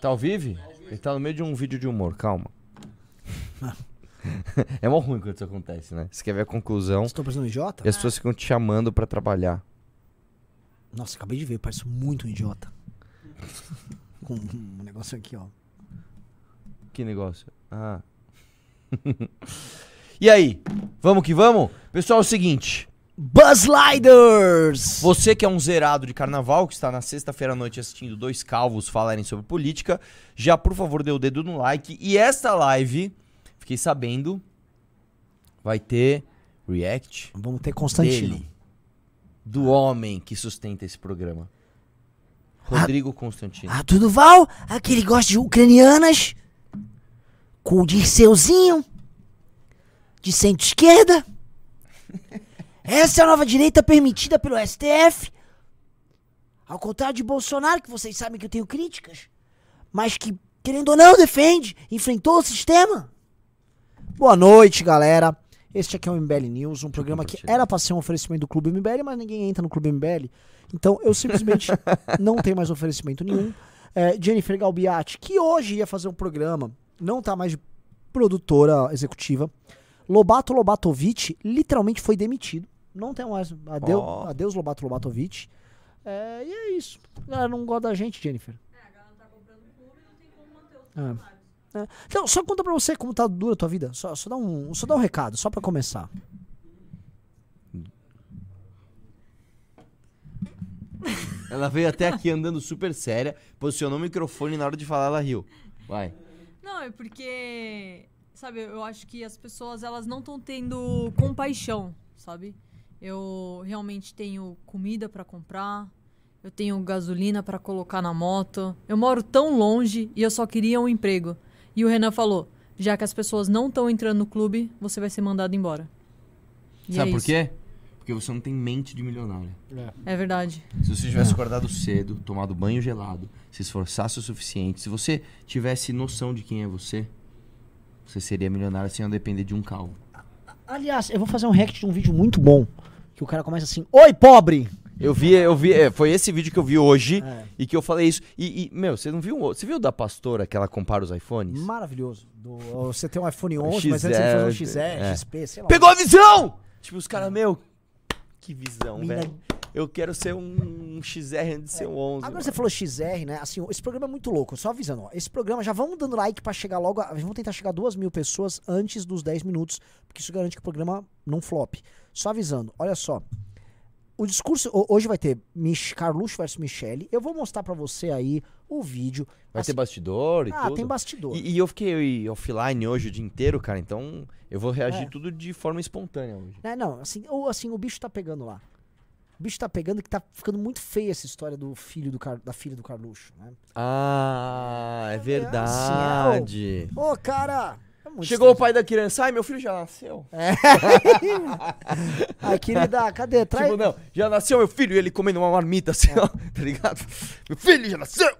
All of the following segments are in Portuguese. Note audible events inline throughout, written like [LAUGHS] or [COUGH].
Tá ao vivo? Ele tá no meio de um vídeo de humor, calma. [LAUGHS] é mó ruim quando isso acontece, né? Você quer ver a conclusão Estou parecendo um idiota? e as pessoas ficam te chamando pra trabalhar. Nossa, acabei de ver, parece muito um idiota. [LAUGHS] Com um negócio aqui, ó. Que negócio? Ah. [LAUGHS] e aí? Vamos que vamos? Pessoal, é o seguinte. Buzz Lighters! Você que é um zerado de carnaval, que está na sexta-feira à noite assistindo dois calvos falarem sobre política, já por favor dê o dedo no like. E esta live, fiquei sabendo, vai ter react Vamos ter Constantino. dele. Do homem que sustenta esse programa. Rodrigo Constantino. Ah, tudo Val? Aquele gosta de ucranianas? Com o Dirceuzinho? De centro-esquerda? [LAUGHS] Essa é a nova direita permitida pelo STF? Ao contrário de Bolsonaro, que vocês sabem que eu tenho críticas, mas que, querendo ou não, defende, enfrentou o sistema. Boa noite, galera. Este aqui é o MBL News, um programa que era pra ser um oferecimento do Clube MBL, mas ninguém entra no Clube MBL. Então eu simplesmente [LAUGHS] não tenho mais oferecimento nenhum. É, Jennifer Galbiati, que hoje ia fazer um programa, não tá mais de produtora executiva. Lobato Lobatovic literalmente foi demitido. Não tem mais. Adeus, Ó. adeus Lobato Lobatovic. É, e é isso. A galera não gosta da gente, Jennifer. É. É. Então, só conta pra você como tá dura a tua vida. Só, só, dá um, só dá um recado, só pra começar. Ela veio até aqui andando super séria, posicionou o microfone e na hora de falar ela riu. Vai. Não, é porque, sabe, eu acho que as pessoas elas não estão tendo compaixão, sabe? Eu realmente tenho comida pra comprar, eu tenho gasolina pra colocar na moto. Eu moro tão longe e eu só queria um emprego. E o Renan falou: já que as pessoas não estão entrando no clube, você vai ser mandado embora. E Sabe é por isso. quê? Porque você não tem mente de milionário. É verdade. Se você tivesse acordado cedo, tomado banho gelado, se esforçasse o suficiente, se você tivesse noção de quem é você, você seria milionário sem depender de um calvo. Aliás, eu vou fazer um react de um vídeo muito bom. Que o cara começa assim: Oi, pobre! Eu vi, eu vi, é, foi esse vídeo que eu vi hoje É. e que eu falei isso. E, e, meu, você não viu? Você viu o da pastora que ela compara os iPhones? Maravilhoso. Do- você tem um iPhone 11, mas antes ele faz um XR, é. XP, sei lá. Pegou a visão! Tipo, os caras, meu, que visão, Mina- velho. Eu quero ser um, um XR antes de ser um 11. Agora mano. você falou XR, né? Assim, esse programa é muito louco. Só avisando, ó. Esse programa, já vamos dando like pra chegar logo. A, vamos tentar chegar a duas mil pessoas antes dos 10 minutos, porque isso garante que o programa não flop. Só avisando, olha só. O discurso. ho- Hoje vai ter Mich Carluxo versus Michele. Eu vou mostrar pra você aí o vídeo. Vai ter Assim- bastidor e Ah, tudo? tem bastidor. E, e eu fiquei offline hoje o dia inteiro, cara, então eu vou reagir É. tudo de forma espontânea hoje. É, não, assim, ou, assim, o bicho tá pegando lá. O bicho tá pegando que tá ficando muito feia essa história do filho do Car- da filha do Carluxo, né? Ah, é assim, verdade. Ô, cara! é muito Chegou o estranho. pai da criança, ai, meu filho já nasceu. [LAUGHS] Ai, querida, cadê? Traz. Tipo, não, já nasceu meu filho e ele comendo uma marmita assim, ó, [LAUGHS] tá ligado? Meu filho já nasceu!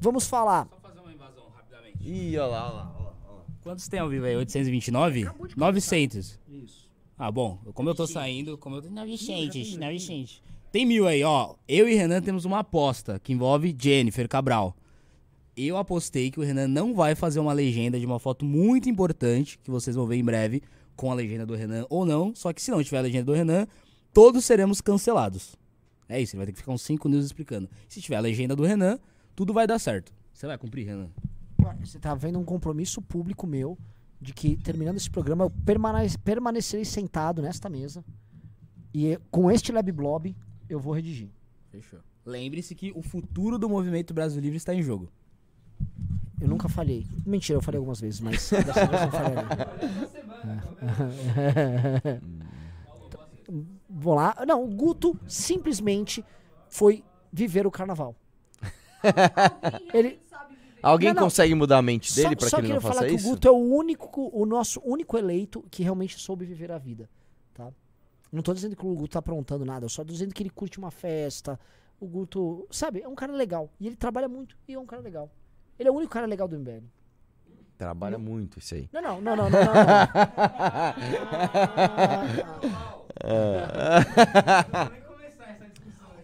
Vamos falar. Só fazer uma invasão rapidamente. Ih, olha lá, olha lá. olha lá. Quantos tem ao vivo aí? 829? 900. Isso. Ah, bom. Como eu tô saindo, como eu tô... 900, 900. Tem mil aí, ó. Eu e Renan temos uma aposta que envolve Jennifer Cabral. Eu apostei que o Renan não vai fazer uma legenda de uma foto muito importante, que vocês vão ver em breve, com a legenda do Renan ou não. Só que se não tiver a legenda do Renan, todos seremos cancelados. É isso, ele vai ter que ficar uns 5 news explicando. Se tiver a legenda do Renan, tudo vai dar certo. Você vai cumprir, Renan? Você tá vendo um compromisso público meu de que, terminando esse programa, eu permane- permanecerei sentado nesta mesa e com este Lab Blob eu vou redigir. Fechou. Lembre-se que o futuro do movimento Brasil Livre está em jogo. Eu nunca falhei. Mentira, eu falei algumas vezes, mas dessa vez eu falei. [LAUGHS] Vou lá. Não, o Guto simplesmente foi viver o carnaval. [LAUGHS] Ele, Alguém Não, não. consegue mudar a mente dele só que ele não queria falar faça que isso? o Guto é o único, o nosso único eleito que realmente soube viver a vida, tá? Não tô dizendo que o Guto tá aprontando nada, eu só tô dizendo que ele curte uma festa. O Guto, sabe, é um cara legal. E ele trabalha muito e é um cara legal. Ele é o único cara legal do MBL. Trabalha muito isso aí. Não, não, não, não, não, não. não. [LAUGHS]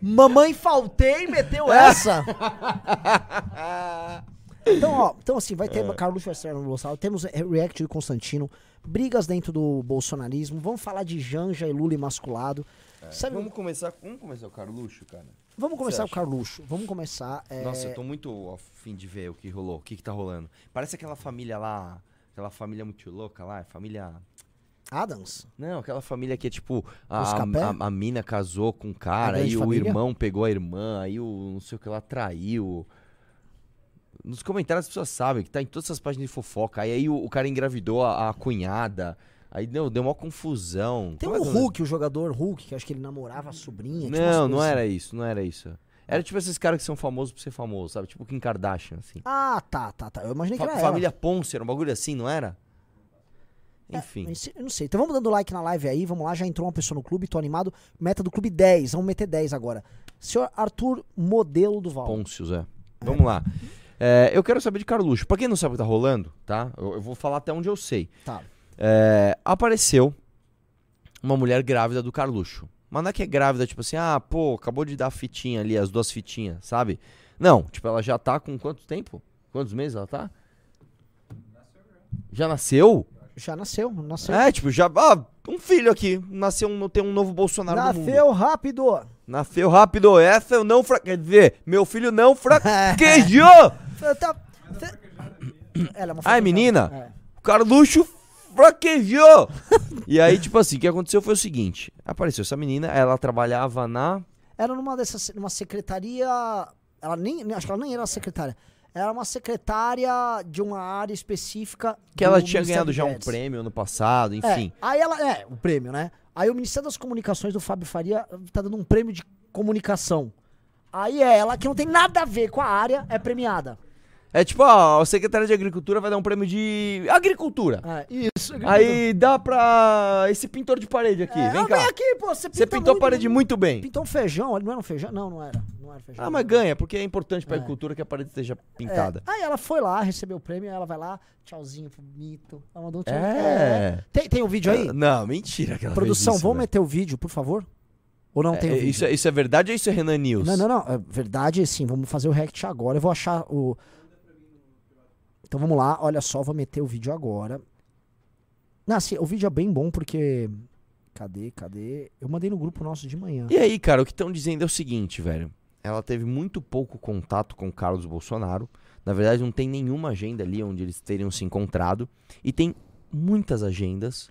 Mamãe faltei, meteu essa. [LAUGHS] Então, ó, então assim, vai ter Carlos Westerno no Bolsonaro, temos react de Constantino, brigas dentro do bolsonarismo, vamos falar de Janja e Lula imasculado. Sabe, Vamos começar, vamos começar o Carluxo, cara? vamos começar o Carluxo, vamos começar... é, Nossa, eu tô muito a fim de ver o que rolou, o que que tá rolando. Parece aquela família lá, aquela família muito louca lá, é família... Adams? Não, aquela família que é tipo, a, a, a- a mina casou com um cara, aí o família? irmão pegou a irmã, aí o não sei o que lá traiu. Nos comentários as pessoas sabem que tá em todas essas páginas de fofoca. Aí, aí o, o cara engravidou a, a cunhada. Aí deu, deu uma confusão. Tem o é que- Hulk, o jogador Hulk, que acho que ele namorava a sobrinha. Não, não coisas era assim. isso, não era isso. Era tipo esses caras que são famosos por ser famosos, sabe? Tipo Kim Kardashian, assim. Ah, tá, tá, tá. Eu imaginei que Fa- era família Ponce, era um bagulho assim, não era? ela. Enfim. É, eu não sei. Então vamos dando like na live aí, vamos lá, já entrou uma pessoa no clube, tô animado. Meta do clube 10, vamos meter 10 agora. Senhor Arthur Modelo do Val. Pôncios, é. Vamos lá. É, eu quero saber de Carluxo. Pra quem não sabe o que tá rolando, tá? Eu, eu vou falar até onde eu sei. Tá. É, apareceu uma mulher grávida do Carluxo. Mas não é que é grávida, tipo assim, ah, pô, acabou de dar a fitinha ali, as duas fitinhas, sabe? Não, tipo, ela já tá com quanto tempo? Quantos meses ela tá? Já nasceu? Já nasceu, nasceu. É, tipo, já. Ah, um filho aqui. Nasceu um, tem um novo Bolsonaro no. Nasceu rápido. Nasceu rápido. Essa eu não fra... Quer dizer, meu filho não [LAUGHS] fraquejou! Tá- cê- Ela é uma Ai, foto- menina. É. O Carluxo fraquejou! e aí, tipo assim, o que aconteceu foi o seguinte: apareceu essa menina, ela trabalhava na. Era numa dessas, numa secretaria. Ela nem, acho que ela nem era secretária. Era uma secretária de uma área específica. Que ela tinha ganhado já um prêmio ano passado, enfim. É, aí ela. É, o prêmio, né? Aí o Ministério das Comunicações do Fábio Faria tá dando um prêmio de comunicação. Aí é ela, que não tem nada a ver com a área, é premiada. É, tipo, ó, a secretária de Agricultura vai dar um prêmio de. Agricultura! É, isso. Aí dá pra. Esse pintor de parede aqui, É, vem ah, cá. Vem aqui, pô. Você, Você pintou a muito, parede muito bem. Pintou um feijão, não era um feijão? Não, não era. Não era feijão. Ah, mas ganha, porque é importante pra É. agricultura que a parede esteja É. pintada. Aí ela foi lá, recebeu o prêmio, aí ela vai lá, tchauzinho pro Mito. Ela mandou um tchau. É. Tem, tem um vídeo aí? Não, mentira que ela Produção, isso, vamos meter o vídeo, por favor? Ou não tem o É, vídeo? isso, é, isso é verdade ou isso é Renan News? Não, não, não. É verdade, sim. Vamos fazer o react agora. Eu vou achar o. Então vamos lá. Olha só, vou meter o vídeo agora. Não, assim, o vídeo é bem bom porque. Cadê, cadê? Eu mandei no grupo nosso de manhã. E aí, cara, o que estão dizendo é o seguinte, velho. Ela teve muito pouco contato com o Carlos Bolsonaro. Na verdade, não tem nenhuma agenda ali onde eles teriam se encontrado. E tem muitas agendas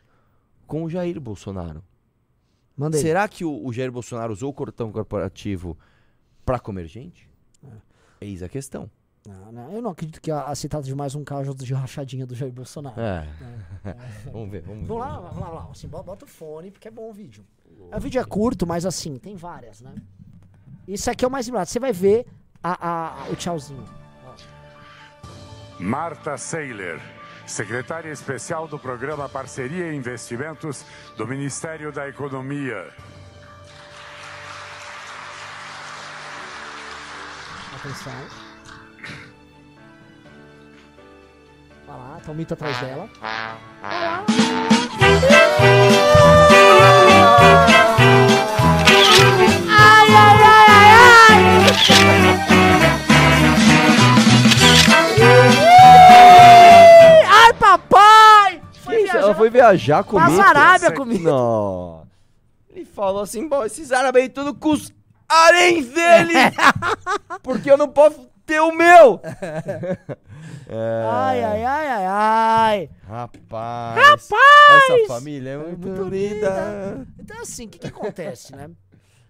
com o Jair Bolsonaro. Mandei. Será que o, o Jair Bolsonaro usou o cartão corporativo pra comer gente? Eis a questão. Não, não, eu não acredito que a, a se trata de mais um caso de rachadinha do Jair Bolsonaro. É. [LAUGHS] vamos ver, vamos ver. Vamos lá, vamos lá, vamos lá. Assim, bo- bota o fone, porque é bom o vídeo. O vídeo é curto, mas assim, tem várias, né? Isso aqui é o mais lembrado. Você vai ver a, a- o tchauzinho. Marta Seiler, secretária especial do programa Parceria e Investimentos do Ministério da Economia. Atenção. Vai lá, tá o mito atrás dela. Ai, papai! Que isso? Ela foi viajar comigo? Passa Arábia comigo. Não. Ele falou assim, bom, esses árabes aí tudo custarem dele! [LAUGHS] porque eu não posso ter o meu! [LAUGHS] É, Ai, ai, ai, ai, ai. Rapaz! Rapaz! Essa família é muito, muito linda. Então, assim, o que, que acontece, né?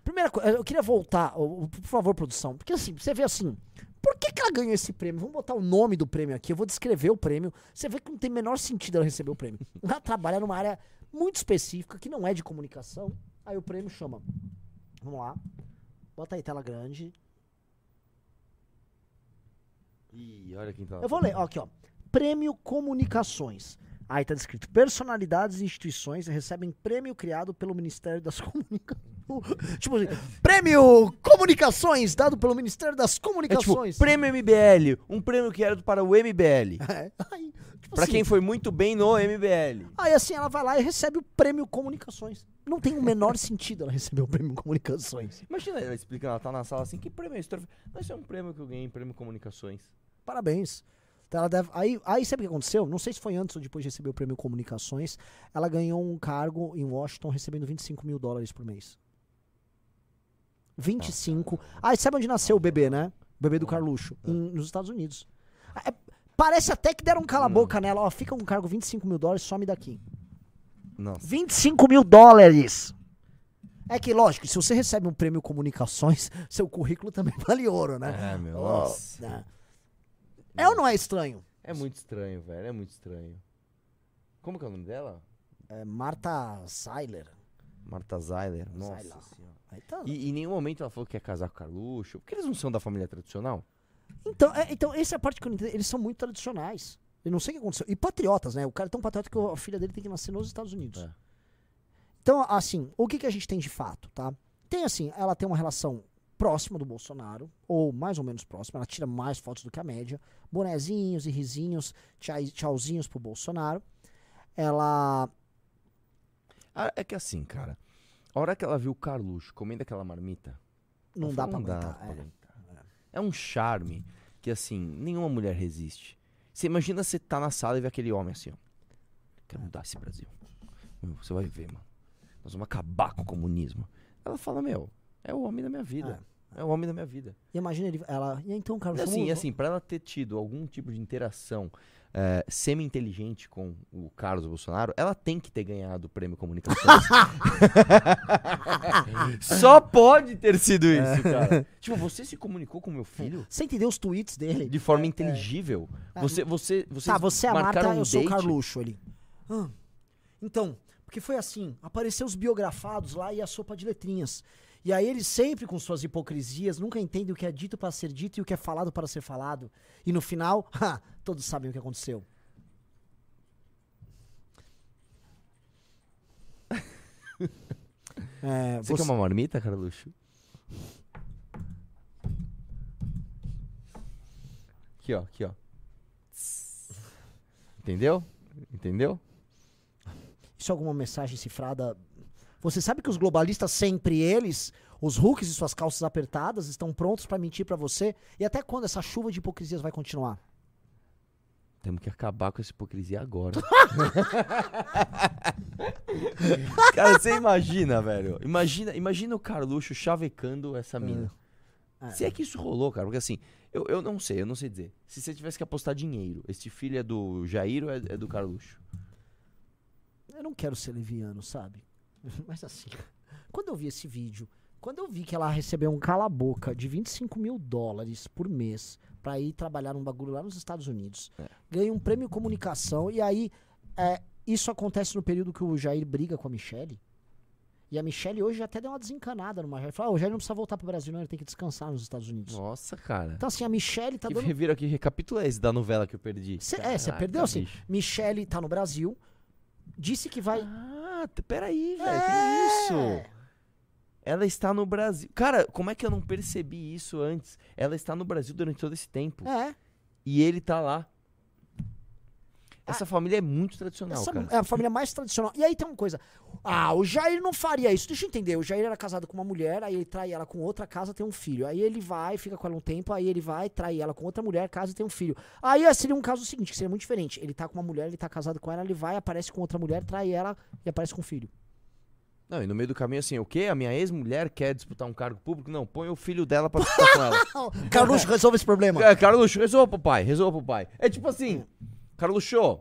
Primeira coisa, eu queria voltar, por favor, produção, porque assim, você vê assim, por que, que ela ganhou esse prêmio? Vamos botar o nome do prêmio aqui, eu vou descrever o prêmio. Você vê que não tem menor sentido ela receber o prêmio. Ela trabalha numa área muito específica, que não é de comunicação. Aí o prêmio chama. Vamos lá. Bota aí tela grande. Ih, olha quem tá lá. Eu vou ler, ó, aqui, ó. Prêmio Comunicações. Aí tá descrito: personalidades e instituições recebem prêmio criado pelo Ministério das [LAUGHS] Comunicações. tipo assim, prêmio Comunicações dado pelo Ministério das É tipo, Comunicações. prêmio MBL, um prêmio que era para o MBL. [LAUGHS] É, aí, Tipo Pra assim, quem foi muito bem no MBL. Aí assim, ela vai lá e recebe o prêmio Comunicações. Não tem o menor [LAUGHS] sentido ela receber o prêmio Comunicações. Imagina ela explicando, ela tá na sala assim, que prêmio é esse? Esse é um prêmio que eu ganhei, prêmio Comunicações. Parabéns. Então ela deve, aí, aí sabe o que aconteceu? Não sei se foi antes ou depois de receber o prêmio Comunicações. Ela ganhou um cargo em Washington recebendo 25 mil dólares por mês. 25. Ah, e sabe onde nasceu o bebê, né? O bebê do Carluxo? Em- nos Estados Unidos. É, parece até que deram um cala-boca nela. Ó, fica um cargo 25 mil dólares, some daqui. Nossa. 25 mil dólares! É que, lógico, se você recebe um prêmio Comunicações, [LAUGHS] seu currículo também [LAUGHS] vale ouro, né? É, meu, Ó, nossa. né? É ou não é estranho? É muito estranho, velho, é muito estranho. Como que é o nome dela? É Marta Seiler. Marta Zeiler. Sei Nossa senhora. Tá. E, em nenhum momento ela falou que quer casar com o Carluxo. Porque eles não são da família tradicional? Então, é, então, essa é a parte que eu não entendo. Eles são muito tradicionais. Eu não sei o que aconteceu. E patriotas, né? O cara é tão patriota que a filha dele tem que nascer nos Estados Unidos. É. Então, assim, o que, que a gente tem de fato, tá? Tem assim, ela tem uma relação próxima do Bolsonaro, ou mais ou menos próxima, ela tira mais fotos do que a média, bonezinhos e risinhos, tchauzinhos pro Bolsonaro. Ela. Ah, é que assim, cara. A hora que ela viu o Carluxo comendo aquela marmita. Não dá pra falou, aguentar. pra é. aguentar. É um charme que, assim, nenhuma mulher resiste. Você imagina você tá na sala e vê aquele homem assim, ó. Quero mudar esse Brasil. Meu, você vai ver, mano. Nós vamos acabar com o comunismo. Ela fala, meu, é o homem da minha vida. É, o homem da minha vida. E imagina ele, ela. E então, Carlos, E assim, vamos- assim, pra ela ter tido algum tipo de interação é, semi-inteligente com o Carlos Bolsonaro, ela tem que ter ganhado o prêmio Comunicações. [LAUGHS] [LAUGHS] Só pode ter sido isso, cara. [LAUGHS] Tipo, você se comunicou com meu filho Você entendeu os tweets dele? de forma inteligível. É. Você, você, você tá, você é a Marta, um eu sou o? Carluxo ali. Ah, então, porque foi assim, apareceu os biografados lá e a sopa de letrinhas. E aí eles sempre com suas hipocrisias, nunca entendem o que é dito para ser dito e o que é falado para ser falado. E no final, [LAUGHS] ha, todos sabem o que aconteceu. [LAUGHS] É, Você, quer uma marmita, Carluxo? Aqui, ó, aqui, ó. Entendeu? Entendeu? Isso é alguma mensagem cifrada? Você sabe que os globalistas, sempre eles, os hooks e suas calças apertadas, estão prontos para mentir para você? E até quando essa chuva de hipocrisias vai continuar? Temos que acabar com essa hipocrisia agora. [LAUGHS] [LAUGHS] Cara, você imagina, velho. Imagina, imagina o Carluxo chavecando essa mina. É. Se é que isso rolou, cara, porque assim, eu, eu não sei, eu não sei dizer. Se você tivesse que apostar dinheiro, este filho é do Jair ou é, é do Carluxo? Eu não quero ser leviano, sabe? [LAUGHS] Mas assim, [LAUGHS] quando eu vi esse vídeo, quando eu vi que ela recebeu um cala-boca de 25 mil dólares por mês pra ir trabalhar num bagulho lá nos Estados Unidos, É. ganha um prêmio comunicação, e aí é, isso acontece no período que o Jair briga com a Michelle. E a Michelle hoje até deu uma desencanada numa Jair. Falou, ah, o Jair não precisa voltar pro Brasil, não, ele tem que descansar nos Estados Unidos. Nossa, cara. Então assim, a Michelle tá que dando revira aqui, recapitula esse da novela que eu perdi. Cê- é, você perdeu assim. bicho. Michelle tá no Brasil, disse que vai. Ah, t- peraí, velho, É. tem isso. Ela está no Brasil. Cara, como é que eu não percebi isso antes? Ela está no Brasil durante todo esse tempo. É. E ele tá lá. Essa família é muito tradicional, Essa cara. é a família mais tradicional. E aí tem uma coisa. Ah, o Jair não faria isso. Deixa eu entender. O Jair era casado com uma mulher, aí ele trai ela com outra, casa, tem um filho. Aí ele vai, fica com ela um tempo, aí ele vai, trai ela com outra mulher, casa e tem um filho. Aí ah, seria um caso seguinte, que seria muito diferente. Ele tá com uma mulher, ele tá casado com ela, ele vai, aparece com outra mulher, trai ela e aparece com um filho. Não, e no meio do caminho, assim, o quê? A minha ex-mulher quer disputar um cargo público? Não, põe o filho dela pra disputar com ela. [LAUGHS] Carluxo, resolve esse problema. É, Carluxo, resolva pro pai, resolva pro pai. É tipo assim, Carluxo, Ô,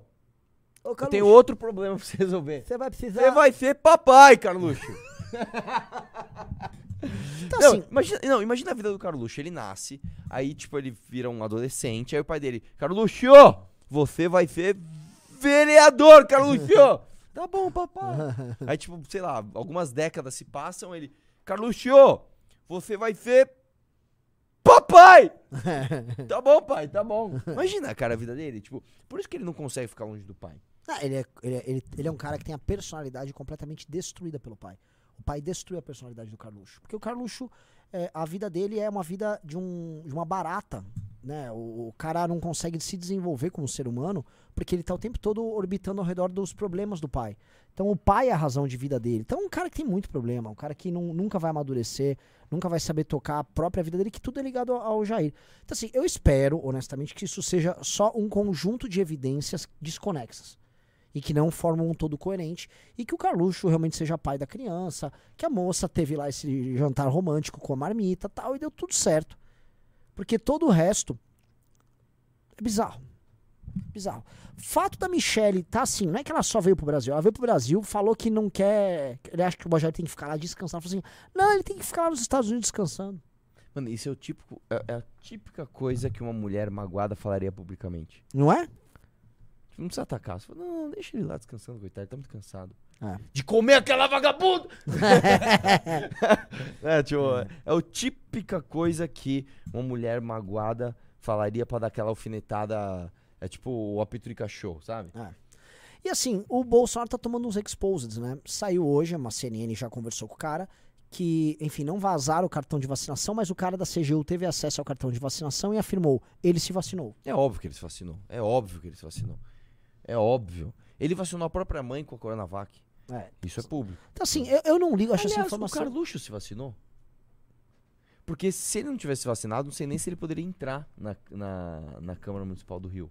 eu Carluxo, tenho outro problema pra você resolver. Você vai precisar. Você vai ser papai, Carluxo. Então, [LAUGHS] Não, assim, imagina, não, imagina a vida do Carluxo. Ele nasce, aí, tipo, ele vira um adolescente, aí o pai dele, Carluxo, você vai ser vereador, Carluxo. [LAUGHS] tá bom, papai. aí, tipo, sei lá, algumas décadas se passam, ele, Carluxo, você vai ser papai. [LAUGHS] tá bom, pai, tá bom. Imagina, cara, a vida dele, tipo, por isso que ele não consegue ficar longe do pai. Ah, ele, é, ele, é, ele, ele é um cara que tem a personalidade completamente destruída pelo pai. O pai destruiu a personalidade do Carluxo. Porque o Carluxo, é, a vida dele é uma vida de, um, de uma barata né? O, o cara não consegue se desenvolver como ser humano porque ele tá o tempo todo orbitando ao redor dos problemas do pai. Então o pai é a razão de vida dele. Então é um cara que tem muito problema, um cara que não, nunca vai amadurecer, nunca vai saber tocar a própria vida dele, que tudo é ligado ao, Jair. Então assim, eu espero, honestamente, que isso seja só um conjunto de evidências desconexas e que não formam um todo coerente, e que o Carluxo realmente seja pai da criança, que a moça teve lá esse jantar romântico com a marmita tal, e deu tudo certo. Porque todo o resto é bizarro. Bizarro. Fato da Michelle tá assim, não é que ela só veio pro Brasil, ela veio pro Brasil, falou que não quer. Ele acha que o Bajari tem que ficar lá descansando. Falou assim: não, ele tem que ficar lá nos Estados Unidos descansando. Mano, isso é o típico. É, é a típica coisa que uma mulher magoada falaria publicamente. Não é? Tipo, não precisa atacar. Você fala, não, deixa ele lá descansando, coitado, ele tá muito cansado. É. De comer aquela vagabunda! [LAUGHS] é, tipo, é o típica coisa que uma mulher magoada falaria pra dar aquela alfinetada. É tipo o apito de cachorro, sabe? E assim, o Bolsonaro tá tomando uns exposeds, né? Saiu hoje, uma CNN já conversou com o cara, que, enfim, não vazaram o cartão de vacinação, mas o cara da CGU teve acesso ao cartão de vacinação e afirmou, ele se vacinou. É óbvio que ele se vacinou. É óbvio que ele se vacinou. É óbvio. Ele vacinou a própria mãe com a Coronavac. É. Isso é público. Então assim, eu, eu não ligo, acho essa Aliás, informação... o Carluxo se vacinou. Porque se ele não tivesse vacinado, não sei nem se ele poderia entrar na, na, na Câmara Municipal do Rio.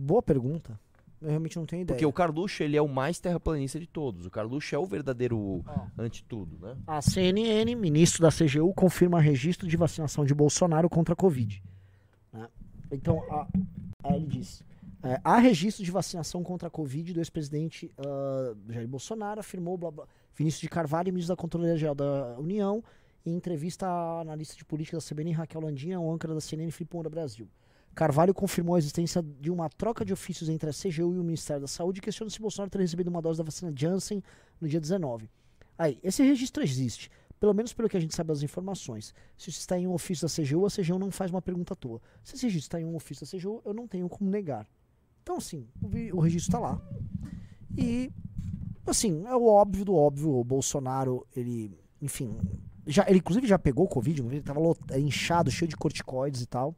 Boa pergunta. Eu realmente não tenho ideia. Porque o Carluxo, ele é o mais terraplanista de todos. O Carluxo é o verdadeiro Ó. anti-tudo, né? A CNN, ministro da CGU, confirma registro de vacinação de Bolsonaro contra a Covid. né? Então, a- aí ele diz: é, há registro de vacinação contra a Covid do ex-presidente ah, Jair Bolsonaro, afirmou blá, blá, Vinícius de Carvalho, ministro da Controladoria Geral da União, em entrevista à analista de política da CBN, Raquel Landinha, âncora da CNN, Filipe Moura Brasil. Carvalho confirmou a existência de uma troca de ofícios entre a CGU e o Ministério da Saúde e questionou se Bolsonaro teria recebido uma dose da vacina Janssen no dia 19. Aí, esse registro existe, pelo menos pelo que a gente sabe das informações. Se isso está em um ofício da CGU, a CGU não faz uma pergunta à toa. Se esse registro está em um ofício da CGU, eu não tenho como negar. Então, assim, o, registro está lá. E, assim, é o óbvio do óbvio. O Bolsonaro, ele, enfim, já, ele inclusive já pegou Covid, ele tava lot- inchado, cheio de corticoides e tal.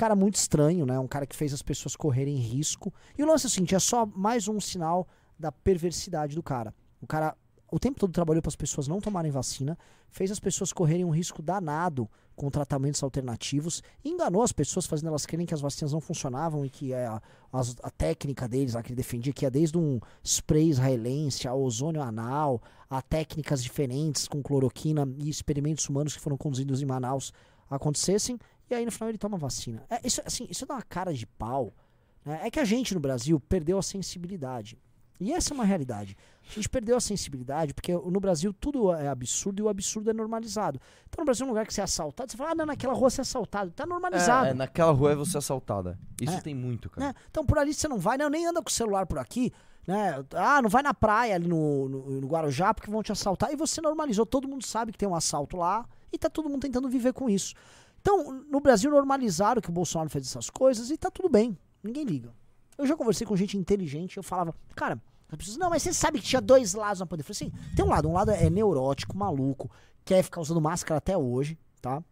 Cara muito estranho, né? Um cara que fez as pessoas correrem risco. E o lance é o seguinte, é só mais um sinal da perversidade do cara. O cara o tempo todo trabalhou para as pessoas não tomarem vacina, fez as pessoas correrem um risco danado com tratamentos alternativos, enganou as pessoas fazendo elas crerem que as vacinas não funcionavam e que é a, as- a técnica deles, a que ele defendia, que ia desde um spray israelense, a ozônio anal, a técnicas diferentes com cloroquina e experimentos humanos que foram conduzidos em Manaus acontecessem, e aí no final ele toma vacina. É, isso, assim, isso dá uma cara de pau. né? É que a gente no Brasil perdeu a sensibilidade. E essa é uma realidade. A gente perdeu a sensibilidade porque no Brasil tudo é absurdo e o absurdo é normalizado. Então no Brasil, um lugar que você é assaltado, você fala, ah, não, naquela rua você é assaltado. Tá normalizado. É, é, naquela rua é você assaltada. Isso É. tem muito, cara. né? Então por ali você não vai, não, nem anda com o celular por aqui. Né? Ah, não vai na praia ali no, no, no Guarujá porque vão te assaltar. E você normalizou, todo mundo sabe que tem um assalto lá e tá todo mundo tentando viver com isso. Então, no Brasil normalizaram que o Bolsonaro fez essas coisas e tá tudo bem. Ninguém liga. Eu já conversei com gente inteligente, eu falava, cara, as pessoas, não, mas você sabe que tinha dois lados na pandemia. Eu falei assim, tem um lado, um lado é neurótico, maluco, quer ficar usando máscara até hoje, tá?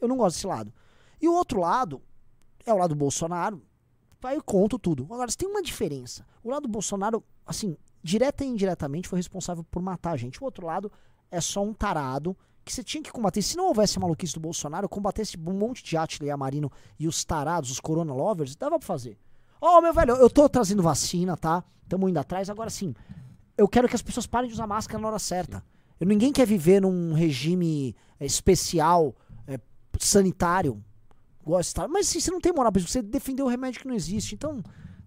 Eu não gosto desse lado. E o outro lado é o lado do Bolsonaro, Aí eu conto tudo. Agora, tem uma diferença. O lado do Bolsonaro, assim, direta e indiretamente foi responsável por matar a gente. O outro lado é só um tarado que você tinha que combater. Se não houvesse a maluquice do Bolsonaro, combatesse um monte de Atila Marino e os tarados, os corona lovers, dava pra fazer. Ó, meu velho, eu tô trazendo vacina, tá? Tamo indo atrás. Agora sim, eu quero que as pessoas parem de usar máscara na hora certa. Eu, ninguém quer viver num regime é, especial, é, sanitário. Gosta, mas assim, você não tem moral pra isso. Você defendeu o remédio que não existe. Então,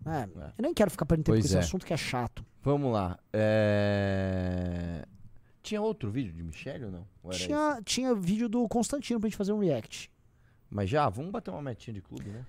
é, É. eu nem quero ficar perdendo tempo Pois com esse é. assunto que é chato. Vamos lá. É... Tinha outro vídeo de Michelle ou não? Ou esse? Tinha, tinha vídeo do Constantino pra gente fazer um react. Mas já, vamos bater uma metinha de clube, né?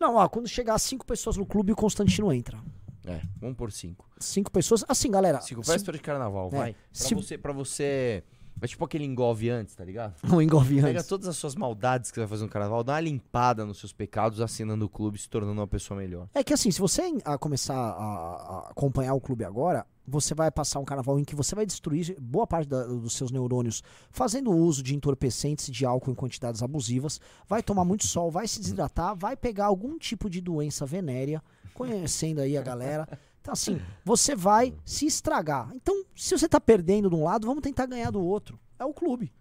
Não, ó, quando chegar cinco pessoas no clube, o Constantino entra. É, vamos por cinco. Cinco pessoas. Assim, galera. Cinco véspera de carnaval, É, vai. Pra se- você, pra você Mas tipo aquele engolve antes, tá ligado? [LAUGHS] Um engolve Pega antes. todas as suas maldades que você vai fazer no carnaval, dá uma limpada nos seus pecados, assinando o clube, se tornando uma pessoa melhor. É que assim, se você a começar a acompanhar o clube agora, você vai passar um carnaval em que você vai destruir boa parte da- dos seus neurônios fazendo uso de entorpecentes e de álcool em quantidades abusivas, vai tomar muito sol, vai se desidratar, vai pegar algum tipo de doença venérea, conhecendo aí a galera. Então assim, você vai se estragar. Então, se você tá perdendo de um lado, vamos tentar ganhar do outro. É o clube.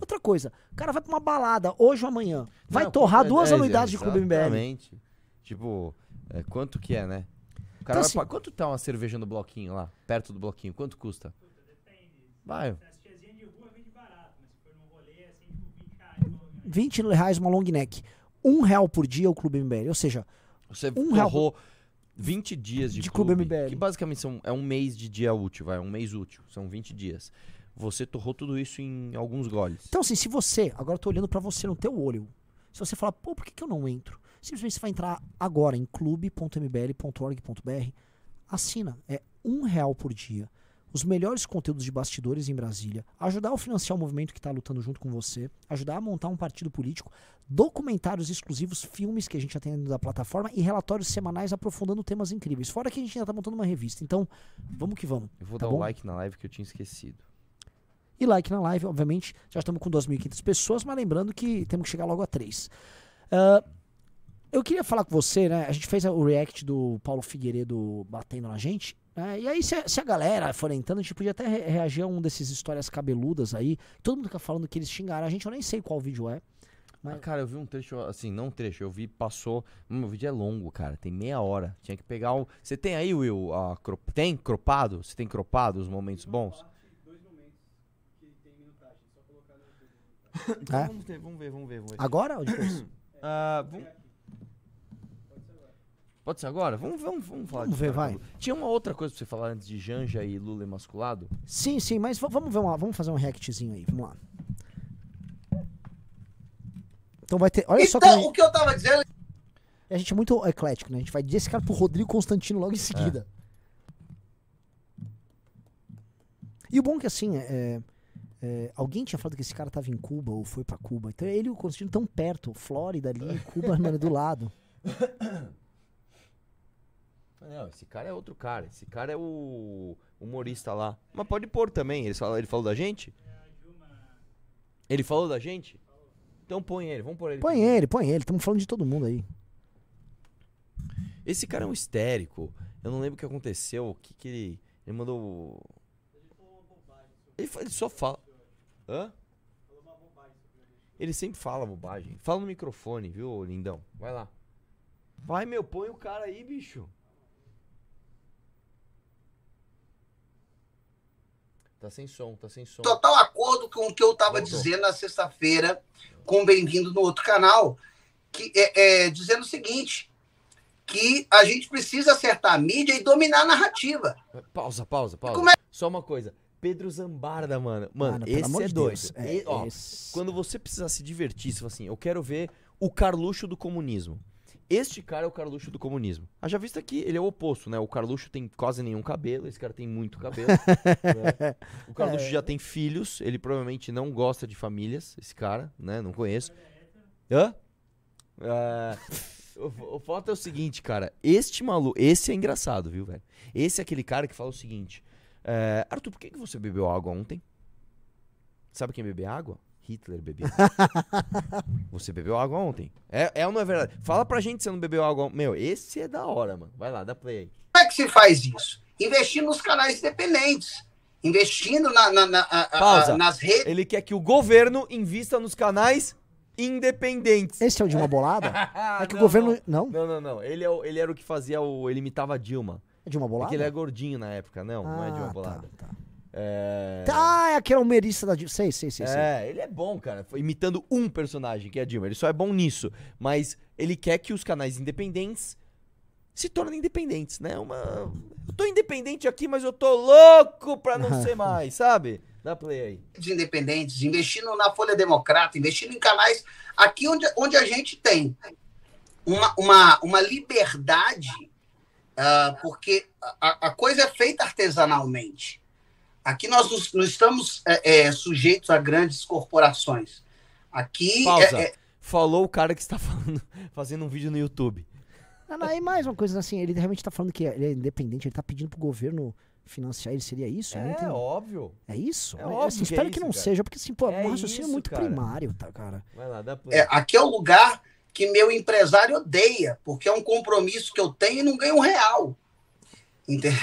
Outra coisa, o cara vai pra uma balada hoje ou amanhã, vai Não, torrar duas é, anuidades de clube MBL. Tipo, é, quanto que é, né? O cara Então, vai assim- Quanto tá uma cerveja no bloquinho lá? Perto do bloquinho? Quanto custa? Vai. 20 reais uma long neck. Um real por dia o Clube MBL. Ou seja, Você Um real torrou 20 dias de, de clube MBL. Que basicamente são, é um mês de dia útil, vai. Um mês útil. São 20 dias. Você torrou tudo isso em alguns goles. então assim, se você, agora eu tô olhando pra você no teu olho, se você falar, pô, por que, que eu não entro? Simplesmente você vai entrar agora em clube.mbl.org.br, assina, é um real por dia. Os melhores conteúdos de bastidores em Brasília, ajudar a financiar o movimento que está lutando junto com você, ajudar a montar um partido político, documentários exclusivos, filmes que a gente já tem dentro da plataforma e relatórios semanais aprofundando temas incríveis. Fora que a gente ainda tá montando uma revista. Então, vamos que vamos. Eu vou Tá dar o bom? like na live que eu tinha esquecido. E like na live, obviamente. Já estamos com 2.500 pessoas, mas lembrando que temos que chegar logo a 3. Eu queria falar com você, né? A gente fez o react do Paulo Figueiredo batendo na gente. né, e aí, se a, se a galera for entrando, a gente podia até re- reagir a um desses histórias cabeludas aí. Todo mundo fica falando que eles xingaram a gente, eu nem sei qual vídeo é. Mas- Ah, cara, eu vi um trecho, assim, não um trecho, eu vi, passou. Hum, o vídeo é longo, cara, tem meia hora. Tinha que pegar o. Você tem aí, Will, a cro- tem cropado? Você tem cropado os momentos bons? É? Vamos, ter, vamos ver, vamos ver, vamos ver. Agora ou depois? Ah, vamos- Pode ser agora? Vamos, vamos, vamos falar Vamos ver, cara. vai. Tinha uma outra coisa pra você falar antes de Janja e Lula emasculado? sim, sim, mas vamos ver uma, vamos fazer um reactzinho aí, vamos lá. Então vai ter. Olha só Então, como o que eu tava dizendo a gente é muito eclético, né? A gente vai desse cara pro Rodrigo Constantino logo em seguida. E o bom é que assim, é, é, alguém tinha falado que esse cara tava em Cuba ou foi pra Cuba. Então ele e o Constantino tão perto, Flórida ali, Cuba, mano, do lado. [LAUGHS] Não, esse cara é outro cara. Esse cara é o humorista lá. Mas pode pôr também. Ele falou, ele falou da gente? Ele falou da gente? Então põe ele, vamos pôr ele. Põe ele, põe ele. Estamos falando de todo mundo aí. Esse cara é um histérico. Eu não lembro o que aconteceu. O que que ele. Ele mandou. Ele, ele só fala. Hã? Ele sempre fala bobagem. Fala no microfone, viu, lindão? Vai lá. Vai, meu, põe o cara aí, bicho. Tá sem som, tá sem som. total acordo com o que eu estava Voltou. dizendo na sexta-feira com o Bem-vindo no outro canal, que é, é, dizendo o seguinte, que a gente precisa acertar a mídia e dominar a narrativa. Pausa, pausa, pausa. Como é- Só uma coisa. Pedro Zambarda, mano. Mano, Mano, esse é de doido. É, E- ó, esse- Quando você precisar se divertir, você fala assim, eu quero ver o Carluxo do comunismo. Este cara é o Carluxo do comunismo. Haja vista que ele é o oposto, né? O Carluxo tem quase nenhum cabelo, esse cara tem muito cabelo. né? [LAUGHS] O Carluxo já tem filhos, ele provavelmente não gosta de famílias, esse cara, né? Não conheço. Hã? É, o, o fato é o seguinte, cara. Este maluco, esse é engraçado, viu, velho? Esse é aquele cara que fala o seguinte: é, Arthur, por que, que você bebeu água ontem? Sabe quem bebeu água? Hitler bebeu. [LAUGHS] você bebeu água ontem? É, é ou não é verdade? Fala pra gente se você não bebeu água ontem. Meu, esse é da hora, mano. Vai lá, dá play aí. Como é que se faz isso? Investindo nos canais independentes. Investindo na- na- na- a- a- nas redes. Ele quer que o governo invista nos canais independentes. Esse é o de uma bolada? [LAUGHS] É que o Não, governo. Não? Não, não, não. Ele, é o- ele era o que fazia o. Ele imitava a Dilma. É de uma É bolada? que ele é gordinho na época. Não, não é de uma Ah, bolada. Tá, tá. É. Ah, é aquele humorista da. Di- Sei, sei, sei. sei. É, ele é bom, cara. Foi imitando um personagem, que é a Dilma. Ele só é bom nisso. Mas ele quer que os canais independentes se tornem independentes, né? Uma... Eu tô independente aqui, mas eu tô louco pra não ser [LAUGHS] mais, sabe? Dá play aí. independentes, investindo na Folha Democrata, investindo em canais aqui onde, onde a gente tem uma, uma, uma liberdade, ah, porque a, a coisa é feita artesanalmente. Aqui nós não, estamos é, é, sujeitos a grandes corporações. Aqui Pausa. é- é- Falou o cara que está [LAUGHS] falando, fazendo um vídeo no YouTube. Não, não, e mais uma coisa assim, ele realmente tá falando que ele é independente, ele tá pedindo pro governo financiar ele, seria isso? É óbvio. É isso? É É óbvio assim, que é espero que, isso, não cara. seja, porque assim, pô, É um raciocínio isso, muito cara. primário, tá, cara? Vai lá, dá é, aqui é o lugar que meu empresário odeia, porque é um compromisso que eu tenho e não ganho um real. Entendeu?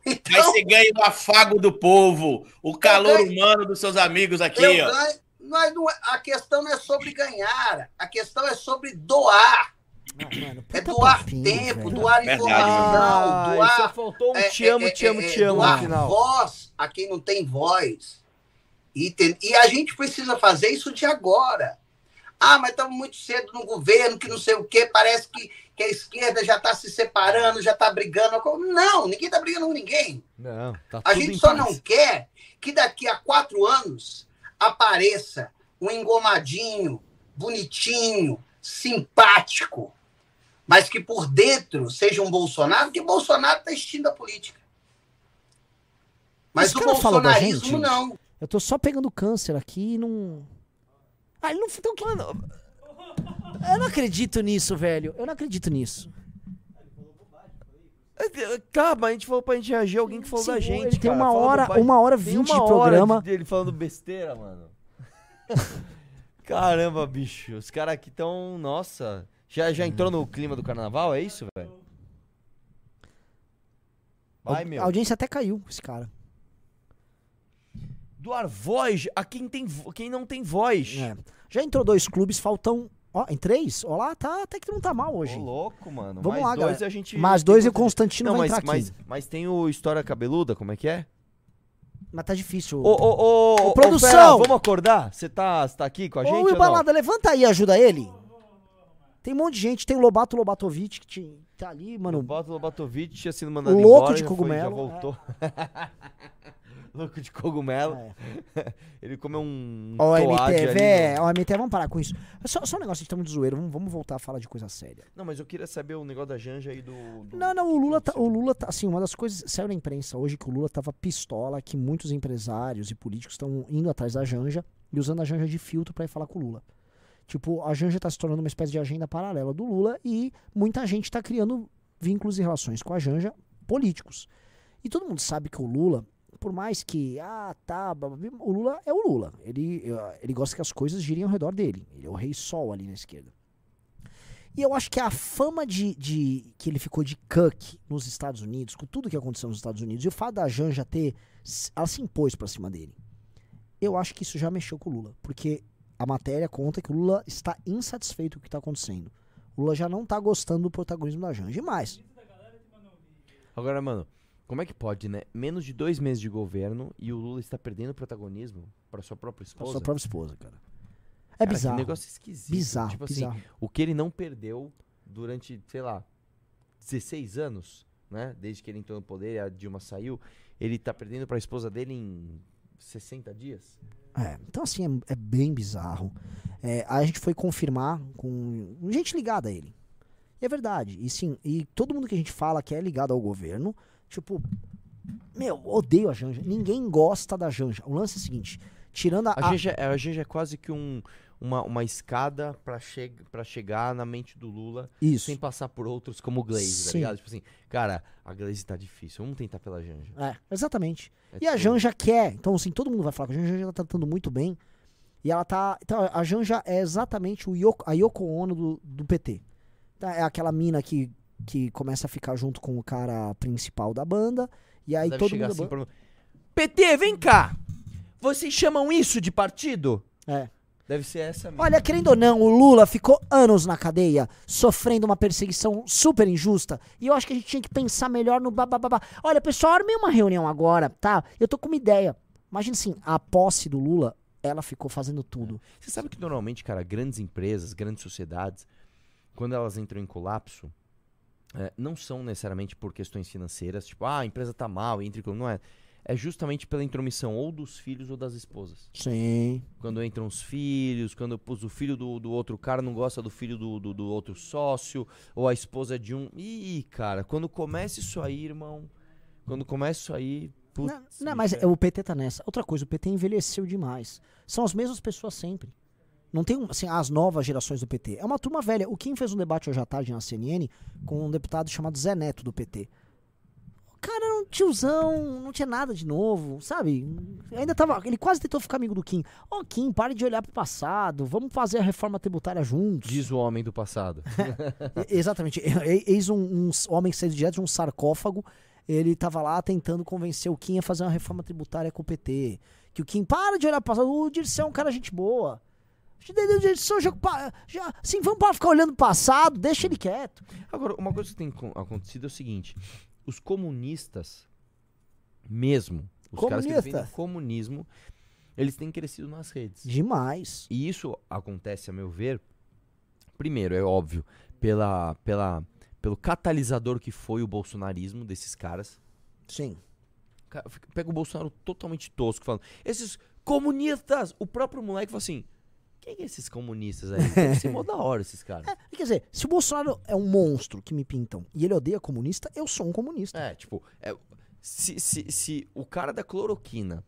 [LAUGHS] Mas Então, você ganha o afago do povo, o calor ganho- humano dos seus amigos aqui, eu ó. ganho. Mas não é- a questão não é sobre ganhar, a questão é sobre doar. Ah, mano, É doar papinho, tempo, velho. doar Verdade, informação, Ah, doar só faltou um é, te amo, é, te amo, é, te amo no doar final. voz a quem não tem voz. E, tem- e a gente precisa fazer isso de agora. Ah, mas estamos muito cedo no governo, que não sei o quê, parece que, que a esquerda já está se separando, já está brigando. Não, ninguém está brigando com ninguém. Não, tá A gente só paz. não quer que daqui a quatro anos apareça um engomadinho, bonitinho, simpático, mas que por dentro seja um Bolsonaro, que Bolsonaro está extinto a política. Mas Esse o bolsonarismo gente? não. Eu tô só pegando câncer aqui e não. Ele não. Então, que... Eu não acredito nisso, velho. Eu não acredito nisso. Mas a gente falou pra gente reagir alguém que falou Sim, da gente. ele tem cara. uma Fala hora, bobagem. uma hora Tem vinte uma de hora programa. dele falando besteira, mano. [LAUGHS] Caramba, bicho. Os caras aqui tão. Nossa. Já, já entrou no clima do carnaval, é isso, velho? Vai, A meu. audiência até caiu, esse cara. Doar voz a quem, tem, quem não tem voz. É. Já entrou dois clubes, faltam. Ó, em três? Ó lá, tá, até que não tá mal hoje. Ô, louco, mano. Vamos mais lá, dois galera. a gente. Mais dois e o Constantino Não, vai mas, entrar aqui. mas, mas tem o História Cabeluda, como é que é? Mas tá difícil. Ô, ô, ô, ô, produção! Fera, vamos acordar? Você tá, você tá aqui com a Ô, gente? Não? Balada, levanta aí e ajuda ele. Tem um monte de gente. Tem o Lobato Lobatovic que te- tá ali, mano. Lobato Lobatovic tinha sido mandado Louco embora, de já foi- cogumelo, já voltou. [LAUGHS] Louco de cogumelo. É. [LAUGHS] Ele comeu um Ó, no- ó, MTV, vamos parar com isso. Só, só um negócio, gente tá muito zoeiro. Vamos, vamos voltar a falar de coisa séria. Não, mas eu queria saber o negócio da Janja aí do... do- Não, não, o Lula, tá, o. Lula tá, assim, uma das coisas, saiu na imprensa hoje que o Lula tava pistola, que muitos empresários e políticos estão indo atrás da Janja e usando a Janja de filtro pra ir falar com o Lula. Tipo, a Janja tá se tornando uma espécie de agenda paralela do Lula e muita gente tá criando vínculos e relações com a Janja políticos. E todo mundo sabe que o Lula, por mais que, ah, tá, o Lula é o Lula. Ele, ele gosta que as coisas girem ao redor dele. Ele é o rei sol ali na esquerda. E eu acho que a fama de, de que ele ficou de cuck nos Estados Unidos, com tudo que aconteceu nos Estados Unidos, e o fato da Janja ter. Ela se impôs pra cima dele. Eu acho que isso já mexeu com o Lula. Porque a matéria conta que o Lula está insatisfeito com o que está acontecendo. O Lula já não tá gostando do protagonismo da Janja. E mais, Agora, mano, como é que pode, né? Menos de dois meses de governo e o Lula está perdendo protagonismo pra sua própria pra esposa? sua própria esposa, cara. É Cara, bizarro. Que negócio esquisito. Bizarro, Tipo bizarro. assim, o que ele não perdeu durante, sei lá, 16 anos, né? Desde que ele entrou no poder e a Dilma saiu, ele tá perdendo pra esposa dele em 60 dias? É, então assim, é, é bem bizarro. É, a gente foi confirmar com gente ligada a ele. E é verdade. E sim, e todo mundo que a gente fala que é ligado ao governo, tipo, meu, odeio a Janja. Ninguém gosta da Janja. O lance é o seguinte, tirando a... A Janja, a Janja é quase que um, uma, uma escada pra, che chegar na mente do Lula Isso. sem passar por outros como o Glaze, tá ligado? Tipo assim, cara, a Glaze tá difícil, vamos tentar pela Janja. É, exatamente. É E a tipo- Janja quer. Então, assim, todo mundo vai falar que a Janja tá tratando muito bem. E ela tá. Então, a Janja é exatamente o Yoko, a Yoko Ono do, do PT. Tá, é aquela mina que, que começa a ficar junto com o cara principal da banda. E aí Deve todo mundo. assim pra... PT, vem cá! Vocês chamam isso de partido? É. Deve ser essa mesmo. Olha, querendo ou não, o Lula ficou anos na cadeia, sofrendo uma perseguição super injusta. E eu acho que a gente tinha que pensar melhor no bababá. Olha, pessoal, armei uma reunião agora, tá? Eu tô com uma ideia. Imagina assim, a posse do Lula, ela ficou fazendo tudo. Você sabe que normalmente, cara, grandes empresas, grandes sociedades, quando elas entram em colapso, é, não são necessariamente por questões financeiras, tipo, ah, a empresa tá mal, colapso. Não é. É justamente pela intromissão ou dos filhos ou das esposas. Sim. Quando entram os filhos, quando o filho do, do outro cara não gosta do filho do, do, do outro sócio, ou a esposa de um. Ih, cara, quando começa isso aí, irmão, quando começa isso aí, Putz, Não, não, mas bicho, o PT tá nessa. Outra coisa, o PT envelheceu demais. São as mesmas pessoas sempre. Não tem assim, as novas gerações do PT. É uma turma velha. O Kim fez um debate hoje à tarde na CNN com um deputado chamado Zé Neto do PT. O cara era um tiozão, não tinha nada de novo, sabe? Ainda tava. Ele quase tentou ficar amigo do Kim. Ô, Kim, pare de olhar pro passado. Vamos fazer a reforma tributária juntos. Diz o homem do passado. [LAUGHS] Exatamente. Eis um, um homem que saiu direto de um sarcófago. Ele tava lá tentando convencer o Kim a fazer uma reforma tributária com o PT. Que o Kim para de olhar para passado. O Dirceu é um cara gente boa. O Dirceu já, pa- já. Assim, vamos para ficar olhando o passado, deixa ele quieto. Agora, uma coisa que tem co- acontecido é o seguinte: os comunistas, mesmo, os caras que defendem o Comunistas. comunismo, eles têm crescido nas redes. Demais. E isso acontece, a meu ver, primeiro, é óbvio, pela, pela, pelo catalisador que foi o bolsonarismo desses caras. Sim. Pega o Bolsonaro totalmente tosco, falando, esses comunistas! O próprio moleque fala assim: quem é esses comunistas aí? Ser mó da hora esses caras. Quer dizer, se o Bolsonaro é um monstro que me pintam e ele odeia comunista, eu sou um comunista. É, tipo, é, se, se, se o cara da cloroquina,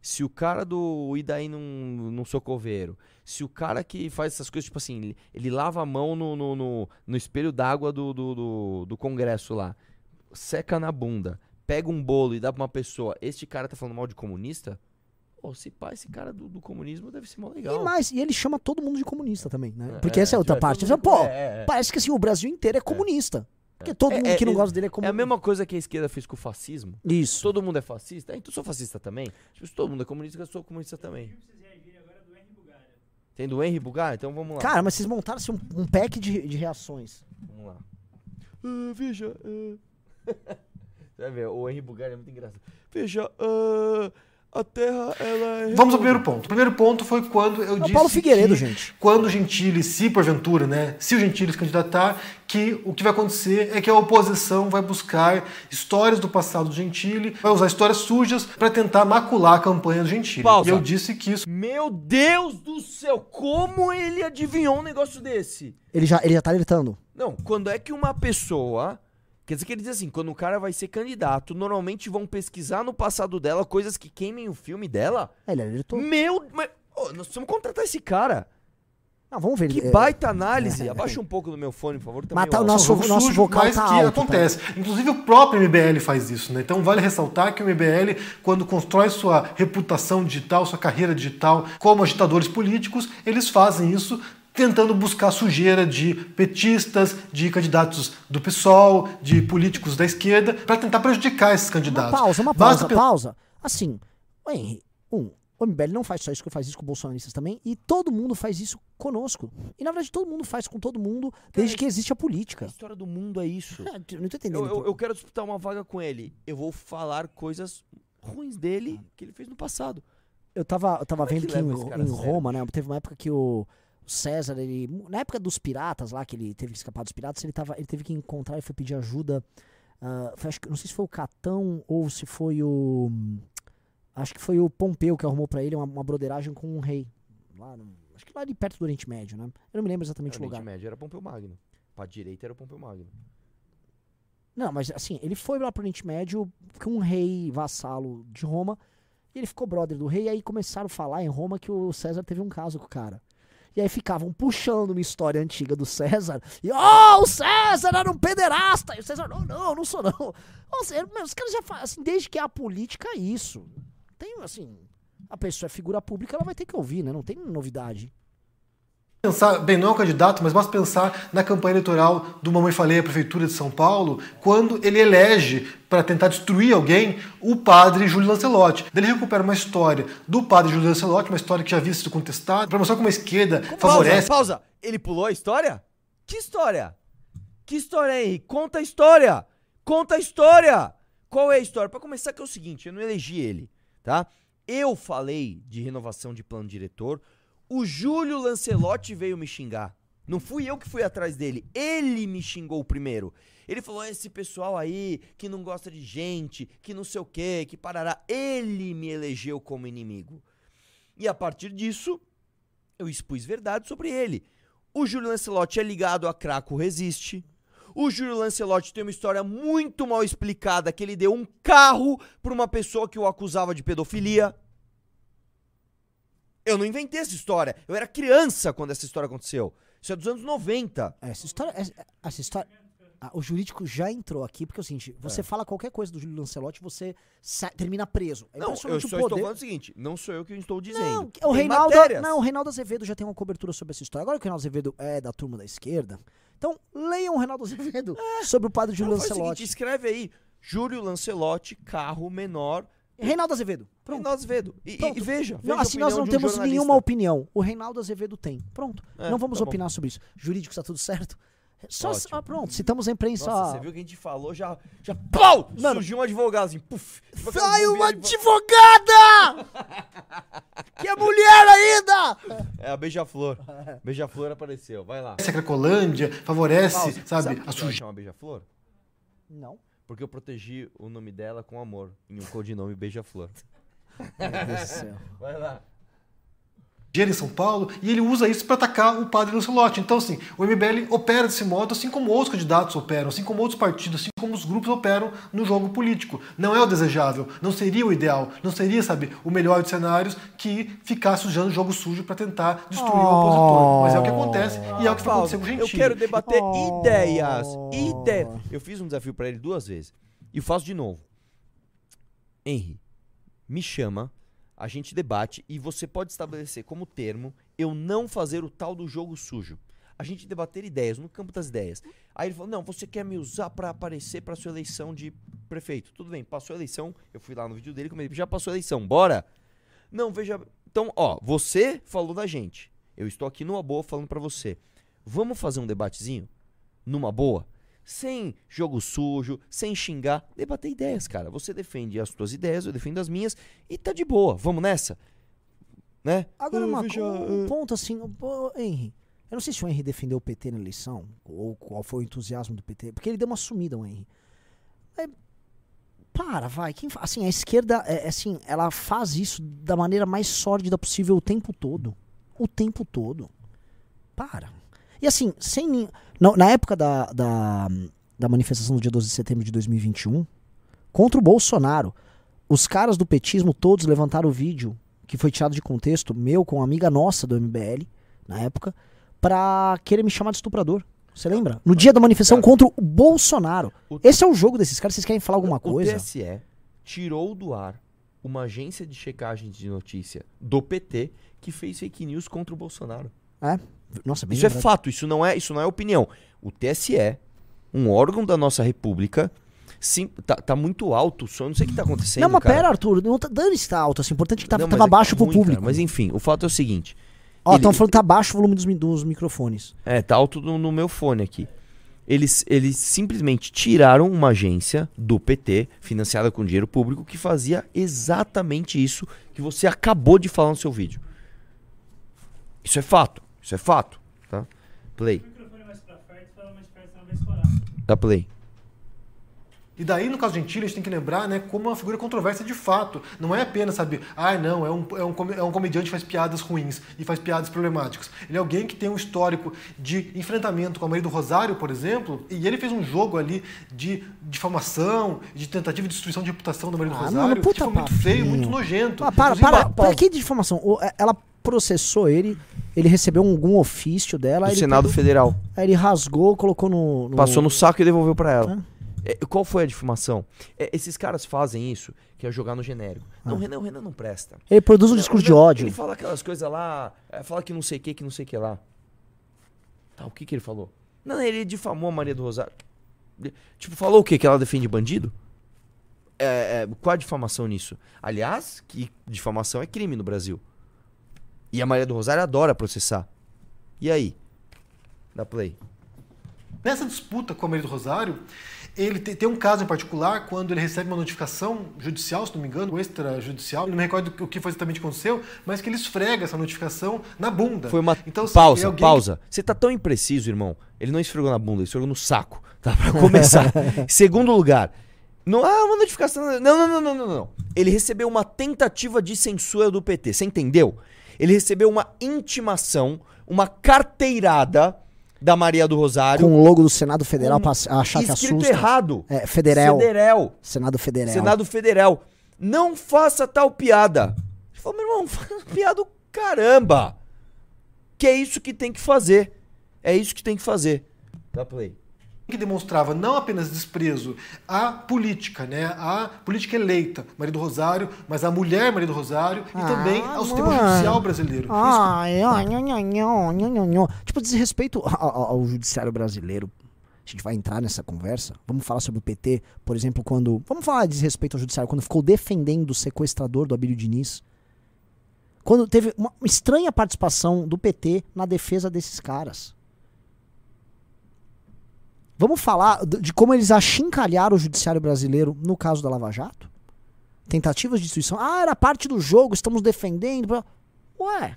se o cara do Idaí num, num socoveiro, se o cara que faz essas coisas, tipo assim, ele, ele lava a mão no, no, no, no espelho d'água do, do, do, do congresso lá, seca na bunda, pega um bolo e dá pra uma pessoa, este cara tá falando mal de comunista? Pô, se pá, esse cara do, do comunismo deve ser mó legal. E mais, e ele chama todo mundo de comunista também, né? É, Porque essa é é, outra é, parte. todo mundo- Pô, é, é, é. parece que assim, o Brasil inteiro é comunista. Porque todo É, mundo é, que não é- gosta dele é É a comunista. mesma coisa que a esquerda fez com o fascismo. Isso. Todo mundo é fascista? É, então eu sou fascista também. Tipo, se todo mundo é comunista, eu sou comunista também. Tem do Henry Bugar? Então vamos lá. Cara, mas vocês montaram assim, um, um pack de, de reações. Vamos lá. Ah, veja. ah. [LAUGHS] Você vai ver, o Henry Bugar é muito engraçado. Veja, ah, a Terra, ela é. Vamos ao primeiro ponto. O primeiro ponto foi quando eu É disse. Paulo Figueiredo, que gente. Quando o Gentili, se porventura, né? Se o Gentili se candidatar, que o que vai acontecer é que a oposição vai buscar histórias do passado do Gentili, vai usar histórias sujas para tentar macular a campanha do Gentili. Pausa. E eu disse que isso Meu Deus do céu, como ele adivinhou um negócio desse? Ele já, ele já tá alertando. Não, quando é que uma pessoa. Quer dizer que ele diz assim, quando o cara vai ser candidato, normalmente vão pesquisar no passado dela coisas que queimem o filme dela. É, ele alertou. Meu. Mas, ô, nós precisamos contratar esse cara. Não, vamos ver. Que é, baita análise. Abaixa um pouco do meu fone, por favor. Tá Matar meio o nosso- jogo nosso sujo, vocal mas tá que alto, tá? acontece. Inclusive o próprio MBL faz isso, né? Então vale ressaltar que o MBL, quando constrói sua reputação digital, sua carreira digital como agitadores políticos, eles fazem isso tentando buscar sujeira de petistas, de candidatos do PSOL, de políticos da esquerda, para tentar prejudicar esses Uma candidatos. pausa, uma Basta pausa, pausa. Assim, Henry, um, o MBL não faz só isso, que faz isso com bolsonaristas também, e todo mundo faz isso conosco. E na verdade todo mundo faz com todo mundo, desde que existe a A política. história do mundo é isso. É, eu não tô entendendo. Eu, eu, eu quero disputar uma vaga com ele. Eu vou falar coisas ruins dele que ele fez no passado. Eu tava, eu tava Como é vendo que que, em, cara a em? Roma, né? Teve uma época que o o César, ele. Na época dos piratas lá, que ele teve que escapar dos piratas, ele, tava, ele teve que encontrar e foi pedir ajuda. ah, foi, acho não sei se foi o Catão ou se foi o. Acho que foi o Pompeu que arrumou pra ele uma, uma broderagem com um rei. Lá no- acho que lá ali perto do Oriente Médio, né? Eu não me lembro exatamente Era o o Oriente lugar. Médio era Pompeu Magno. Pra direita era Pompeu Magno. Não, mas assim, ele foi lá pro Oriente Médio com um rei vassalo de Roma. E ele ficou brother do rei. E aí começaram a falar em Roma que o César teve um caso com o cara. E aí ficavam puxando uma história antiga do César. E, oh, o César era um pederasta. E o César, não, não, não sou não. [LAUGHS] Ou seja, os caras já fazem, assim, desde que a política é isso. Tem, assim, a pessoa é figura pública, ela vai ter que ouvir, né? Não tem novidade. Pensar, bem, não é um candidato, mas basta pensar na campanha eleitoral do Mamãe Falei à Prefeitura de São Paulo, quando ele elege, para tentar destruir alguém, o padre Júlio Lancelotti. Daí Ele recupera uma história do padre Júlio Lancelotti, uma história que já havia sido contestada, para mostrar como a esquerda favorece. Pausa, pausa. Ele pulou a história? Que história? Que história Henrique? Conta a história! Conta a história! Qual é a história? Pra começar, que é o seguinte, eu não elegi ele, tá? Eu falei de renovação de plano diretor, o Júlio Lancelotti veio me xingar. Não fui eu que fui atrás dele, ele me xingou primeiro. Ele falou, esse pessoal aí que não gosta de gente, que não sei o que, que parará. Ele me elegeu como inimigo. E a partir disso, eu expus verdade sobre ele. O Júlio Lancelotti é ligado a Craco Resiste. O Júlio Lancelotti tem uma história muito mal explicada que ele deu um carro pra uma pessoa que o acusava de pedofilia. Eu não inventei essa história. Eu era criança quando essa história aconteceu. Isso é dos anos 90. Essa história. Essa, essa história. Ah, o jurídico já entrou aqui, porque é o seguinte: você fala qualquer coisa do Júlio Lancelotti, você termina preso. É não, eu só o estou poder. falando o seguinte: não sou eu que estou dizendo. Não, o Reinaldo, não, o Reinaldo Azevedo já tem uma cobertura sobre essa história. Agora que o Reinaldo Azevedo é da turma da esquerda, então leiam o Reinaldo Azevedo sobre o padre Júlio Não, o seguinte, Lancelotti. escreve aí. Júlio Lancelotti, carro menor. Reinaldo Azevedo. Pronto. Reinaldo Azevedo. E, e- Pronto. e veja, veja assim nós não um temos jornalista. nenhuma opinião. O Reinaldo Azevedo tem. Pronto. É, não vamos tá bom. opinar sobre isso. Jurídico está tudo certo? Só, ah, pronto, citamos a imprensa. Nossa, você viu o que a gente falou, já, já pau! Mano. surgiu um advogado assim, puf. Sai uma advogada! [LAUGHS] que é mulher ainda! É a Beija-Flor. Beija-Flor apareceu, vai lá. a Cracolândia, favorece, Pausa. sabe, Sabe a sujeira. chama Beija-Flor? Não. Porque eu protegi o nome dela com amor, em um codinome Beija-Flor. Meu Deus do céu. Vai lá. Em São Paulo e ele usa isso para atacar o padre Lancelotti. Então, assim, o MBL opera desse modo, assim como outros candidatos operam, assim como outros partidos, assim como os grupos operam no jogo político. Não é o desejável, não seria o ideal, não seria, sabe, o melhor dos cenários que ficar sujando jogo sujo para tentar destruir o opositor. Mas é o que acontece e é o que vai acontecer com o Eu Gentili. quero debater Oh. ideias. Ideias. Eu fiz um desafio pra ele duas vezes. E faço de novo. Henry, me chama, a gente debate e você pode estabelecer como termo eu não fazer o tal do jogo sujo. A gente debater ideias, no campo das ideias. Aí ele falou: não, você quer me usar pra aparecer pra sua eleição de prefeito. Tudo bem, passou a eleição. Eu fui lá no vídeo dele, como ele já passou a eleição, bora? Não, veja. Então, ó, você falou da gente. Eu estou aqui numa boa falando pra você. Vamos fazer um debatezinho? Numa boa? Sem jogo sujo, sem xingar. Debater ideias, cara. Você defende as suas ideias, eu defendo as minhas e tá de boa. Vamos nessa? Né? Agora, uma, veja, um ponto assim, Henry. Eu não sei se o Henry defendeu o PT na eleição, ou qual foi o entusiasmo do PT, porque ele deu uma sumida, o Henry. É, para, vai. Quem assim, a esquerda, é, é assim, ela faz isso da maneira mais sórdida possível o tempo todo. O tempo todo. Para. E assim, sem na, na época da, da, da manifestação do dia 12 de setembro de 2021, contra o Bolsonaro, os caras do petismo todos levantaram o vídeo que foi tirado de contexto, meu com uma amiga nossa do MBL, na época, pra querer me chamar de estuprador. Você lembra? No dia da manifestação contra o Bolsonaro. O- Esse é o jogo desses caras. Vocês querem falar alguma O coisa? TSE tirou do ar uma agência de checagem de notícia do PT que fez fake news contra o Bolsonaro. É? Nossa, bem Isso é fato, isso não é, isso não é opinião. O TSE, um órgão da nossa república, sim, tá, tá muito alto o som. Não sei o que tá acontecendo. Não, mas cara. pera, Arthur. Não tá, dane-se tá alto. Assim, o importante é que tá, Não, tava é baixo pro ruim, cara. público. Mas enfim, o fato é o seguinte. Ó, estão falando que tá baixo o volume dos, dos microfones. É, tá alto no, no meu fone aqui. Eles, eles simplesmente tiraram uma agência do PT, financiada com dinheiro público, que fazia exatamente isso que você acabou de falar no seu vídeo. Isso é fato. Isso é fato. Tá? Play. Dá play. E daí, no caso de Gentili, a gente tem que lembrar, né, como é uma figura controversa de fato. Não é apenas, sabe, ah, não, é um, é, um, é um comediante que faz piadas ruins e faz piadas problemáticas. Ele é alguém que tem um histórico de enfrentamento com a Maria do Rosário, por exemplo, e ele fez um jogo ali de difamação, de tentativa de destruição de reputação da Maria do Ah, Rosário, mano, puta que foi muito feio, muito nojento. Ah, para, Inclusive, para, pa- para, que de informação? O- é, Ela processou ele, ele recebeu algum ofício dela, Do Senado pegou- Federal. aí ele rasgou, colocou no... no- Passou no saco e devolveu pra ela. Ah. É, qual foi a difamação? É, esses caras fazem isso, que é jogar no genérico. Não, Ah. o Renan, o Renan não presta. Ele produz um discurso o de Renan, ódio. Ele fala aquelas coisas lá, é, fala que não sei o que, que não sei o que lá. Tá, o que que ele falou? Não, ele difamou a Maria do Rosário. Tipo, falou o quê? Que ela defende bandido? É, é, qual a difamação nisso? Aliás, que difamação é crime no Brasil. E a Maria do Rosário adora processar. E aí? Dá play. Nessa disputa com a Maria do Rosário, ele te- tem um caso em particular quando ele recebe uma notificação judicial, se não me engano, extrajudicial, não me recordo o que foi exatamente aconteceu, mas que ele esfrega essa notificação na bunda. Foi uma Então, pausa, alguém pausa. Você tá tão impreciso, irmão. Ele não esfregou na bunda, ele esfregou no saco, tá? Pra [LAUGHS] começar. Segundo lugar, não ah, uma notificação. Não, não, não, não, não, não. Ele recebeu uma tentativa de censura do PT. Você entendeu? Ele recebeu uma intimação, uma carteirada da Maria do Rosário. Com o logo do Senado Federal pra achar que escrito assusta. errado. É, Federal. Federal. Senado Federal. Senado Federal. Não faça tal piada. Ele falou, meu irmão, faz [LAUGHS] piada do caramba. Que é isso que tem que fazer. É isso que tem que fazer. Dá play. Que demonstrava não apenas desprezo à política, né, à política eleita, Maria do Rosário, mas à mulher Maria do Rosário e também ao sistema mano. judicial brasileiro. Nho, nho. Tipo, desrespeito ao, ao- ao judiciário brasileiro. A gente vai entrar nessa conversa. Vamos falar sobre o PT, por exemplo, quando. Vamos falar de desrespeito ao judiciário, quando ficou defendendo o sequestrador do Abílio Diniz. Quando teve uma estranha participação do PT na defesa desses caras. Vamos falar de como eles achincalharam o judiciário brasileiro no caso da Lava Jato? Tentativas de destruição. Ah, era parte do jogo, estamos defendendo. Ué.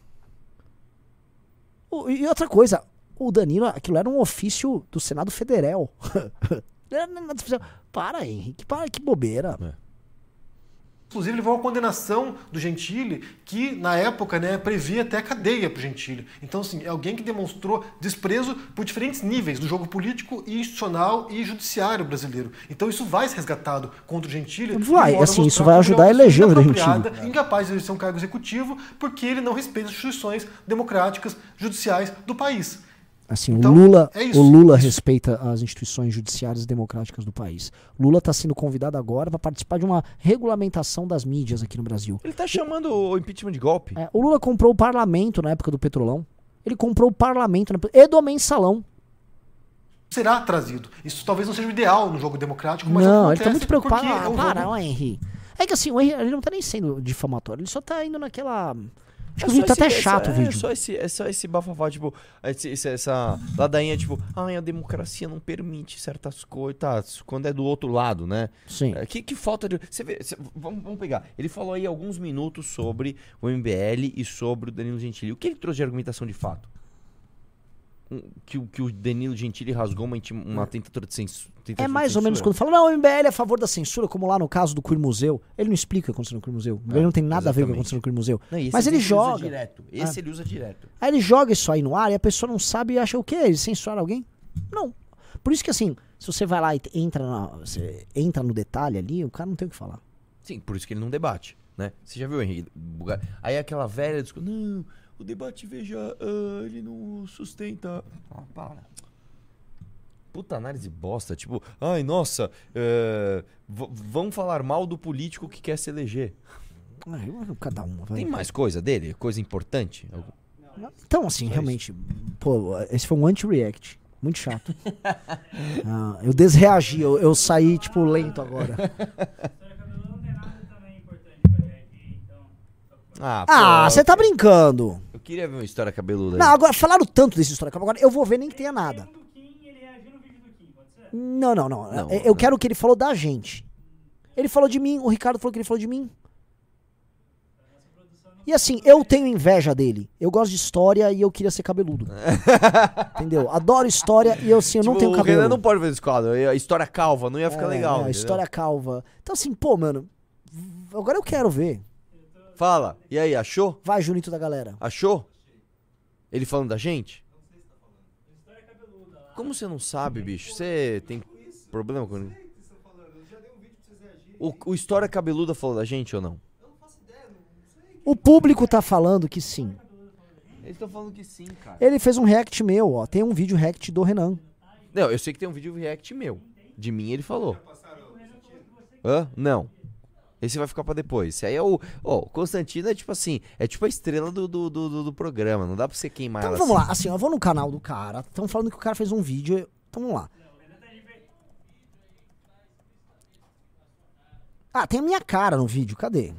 E outra coisa, o Danilo, aquilo era um ofício do Senado Federal. [LAUGHS] Para, Henrique, para, que bobeira. Inclusive levou a condenação do Gentili, que na época né, previa até cadeia para o Gentili. Então, assim, é alguém que demonstrou desprezo por diferentes níveis do jogo político, e institucional e judiciário brasileiro. Então, isso vai ser resgatado contra o Gentili. Vai, assim, isso vai ajudar a eleger o inapropriada, Incapaz de exercer um cargo executivo, porque ele não respeita as instituições democráticas, judiciais do país. Assim, Então, o Lula, é o Lula respeita as instituições judiciárias democráticas do país. Lula está sendo convidado agora para participar de uma regulamentação das mídias aqui no Brasil. Ele tá chamando o impeachment de golpe. É, o Lula comprou o parlamento na época do Petrolão. Ele comprou o parlamento na e do mensalão. Será trazido. Isso talvez não seja o ideal no jogo democrático, mas Não, ele tá acontece muito preocupado. Ah, é para, jogo- ó, Henry. É que assim, o Henry ele não tá nem sendo difamatório, ele só tá indo naquela. Acho É que o vídeo tá até esse- chato é, o vídeo. É só esse, é só esse bafafá, tipo, esse- esse- essa ladainha, tipo, ai, a democracia não permite certas coisas, tá, quando é do outro lado, né? Sim. É, que, que falta de. Você vê, vamos, vamos pegar. Ele falou aí alguns minutos sobre o MBL e sobre o Danilo Gentili. O que ele trouxe de argumentação de fato? Que, o- que o Danilo Gentili rasgou uma, uma tentativa de censura. É mais ou menos quando fala, não, o MBL é a favor da censura, como lá no caso do Queer Museu. Ele não explica o que aconteceu no Queer Museu. Ele não tem nada a ver com o que exatamente. aconteceu no Queer Museu. Não, esse Mas ele usa joga. direto. Esse Ah. ele usa direto. Aí ele joga isso aí no ar e a pessoa não sabe e acha o quê? Ele censuraram alguém? Não. Por isso que assim, se você vai lá e entra, na- você entra no detalhe ali, o cara não tem o que falar. Sim, por isso que ele não debate, né? Você já viu, Henrique? Buga- Aí aquela velha discussão, não, o debate, veja, ah, ele não sustenta... Ah, para. Puta análise bosta, tipo, ai, nossa, é, v- vamos falar mal do político que quer se eleger. Ah, eu- cada um. vai. Tem mais coisa dele? Coisa importante? Então, assim, realmente, pô, esse foi um anti-react. Muito chato. [LAUGHS] Ah, eu desreagi, eu, eu saí, tipo, lento agora. [LAUGHS] Ah, Ah, você tá brincando. Eu queria ver uma história cabeluda aí. Não, agora, falaram tanto desse história. Agora eu vou ver nem que tenha nada. Não, não, não. Não, eu não. quero o que ele falou da gente. Ele falou de mim, o Ricardo falou que ele falou de mim. E assim, eu tenho inveja dele. Eu gosto de história e eu queria ser cabeludo. [LAUGHS] Entendeu? Adoro história e eu, assim, eu não Tipo, tenho o cabelo. Renan não pode ver esse quadro. A história calva não ia ficar É, legal. é, a história calva. Então, assim, pô, mano. Agora eu quero ver. Fala. E aí, achou? Vai, Junito da galera. Achou? Ele falando da gente? Como você não sabe, bicho? Você tem problema com ele? O, o História Cabeluda falou da gente ou não? O público tá falando que sim. Eles estão falando que sim, cara. Ele fez um react meu, ó. Tem um vídeo react do Renan. Não, eu sei que tem um vídeo react meu. De mim ele falou. Hã? Não. Esse vai ficar pra depois. Esse aí é o. Ó, o Constantino é tipo assim. É tipo a estrela do, do, do, do- programa. Não dá pra você queimar Então ela vamos assim. lá, assim, ó, eu vou no canal do cara. Estão falando que o cara fez um vídeo. Então vamos lá. Ah, tem a minha cara no vídeo, cadê?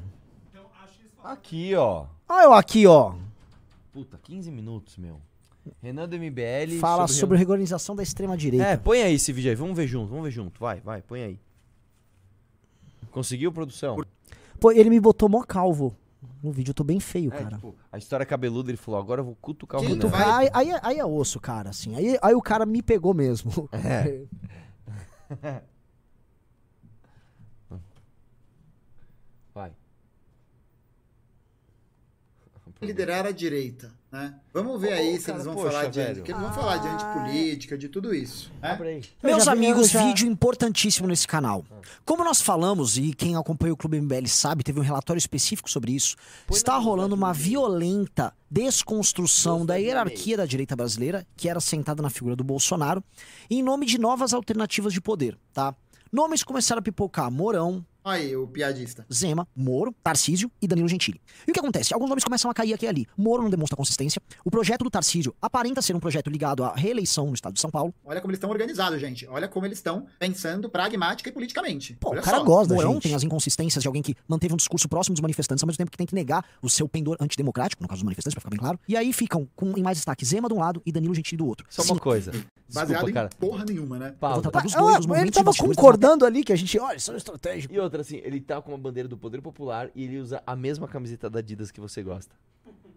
Aqui, ó. Olha eu aqui, ó. Puta, 15 minutos, meu. Renan do MBL. Fala sobre regularização da extrema direita. É, põe aí esse vídeo aí. Vamos ver junto, vamos ver junto. Vai, vai, põe aí. Conseguiu, produção? Pô, ele me botou mó calvo. No vídeo eu tô bem feio, É, cara. tipo, a história cabeluda, ele falou, agora eu vou cutucar o Quem Renan. Tu- vai- aí, aí, aí é osso, cara, assim. Aí, aí o cara me pegou mesmo. É. [LAUGHS] Vai. liderar a direita. Né? Vamos ver aí Ô, se cara, eles vão poxa, falar de. velho. Porque eles vão falar de antipolítica, de tudo isso. né? Meus amigos, já- vídeo importantíssimo nesse canal. Como nós falamos, e quem acompanha o Clube MBL sabe, teve um relatório específico sobre isso, está rolando uma violenta desconstrução da hierarquia da direita brasileira, que era sentada na figura do Bolsonaro, em nome de novas alternativas de poder, tá? Nomes começaram a pipocar Mourão, Aí, o piadista. Zema, Moro, Tarcísio e Danilo Gentili. E o que acontece? Alguns nomes começam a cair aqui e ali. Moro não demonstra consistência. O projeto do Tarcísio aparenta ser um projeto ligado à reeleição no estado de São Paulo. Olha como eles estão organizados, gente. Olha como eles estão pensando pragmática e politicamente. Pô, Olha o cara só. gosta da Mourão gente. tem as inconsistências de alguém que manteve um discurso próximo dos manifestantes, ao mesmo tempo que tenta negar o seu pendor antidemocrático, no caso dos manifestantes, pra ficar bem claro. E aí ficam com, em mais destaque Zema de um lado e Danilo Gentili do outro. Só Sim, uma coisa. Baseado Desculpa, cara. em porra nenhuma, né? eu vou tratar dos Ah, dois, dos ele tava concordando ali que a gente, olha, são estratégicos. E outra, assim, ele tá com uma bandeira do Poder Popular e ele usa a mesma camiseta da Adidas que você gosta.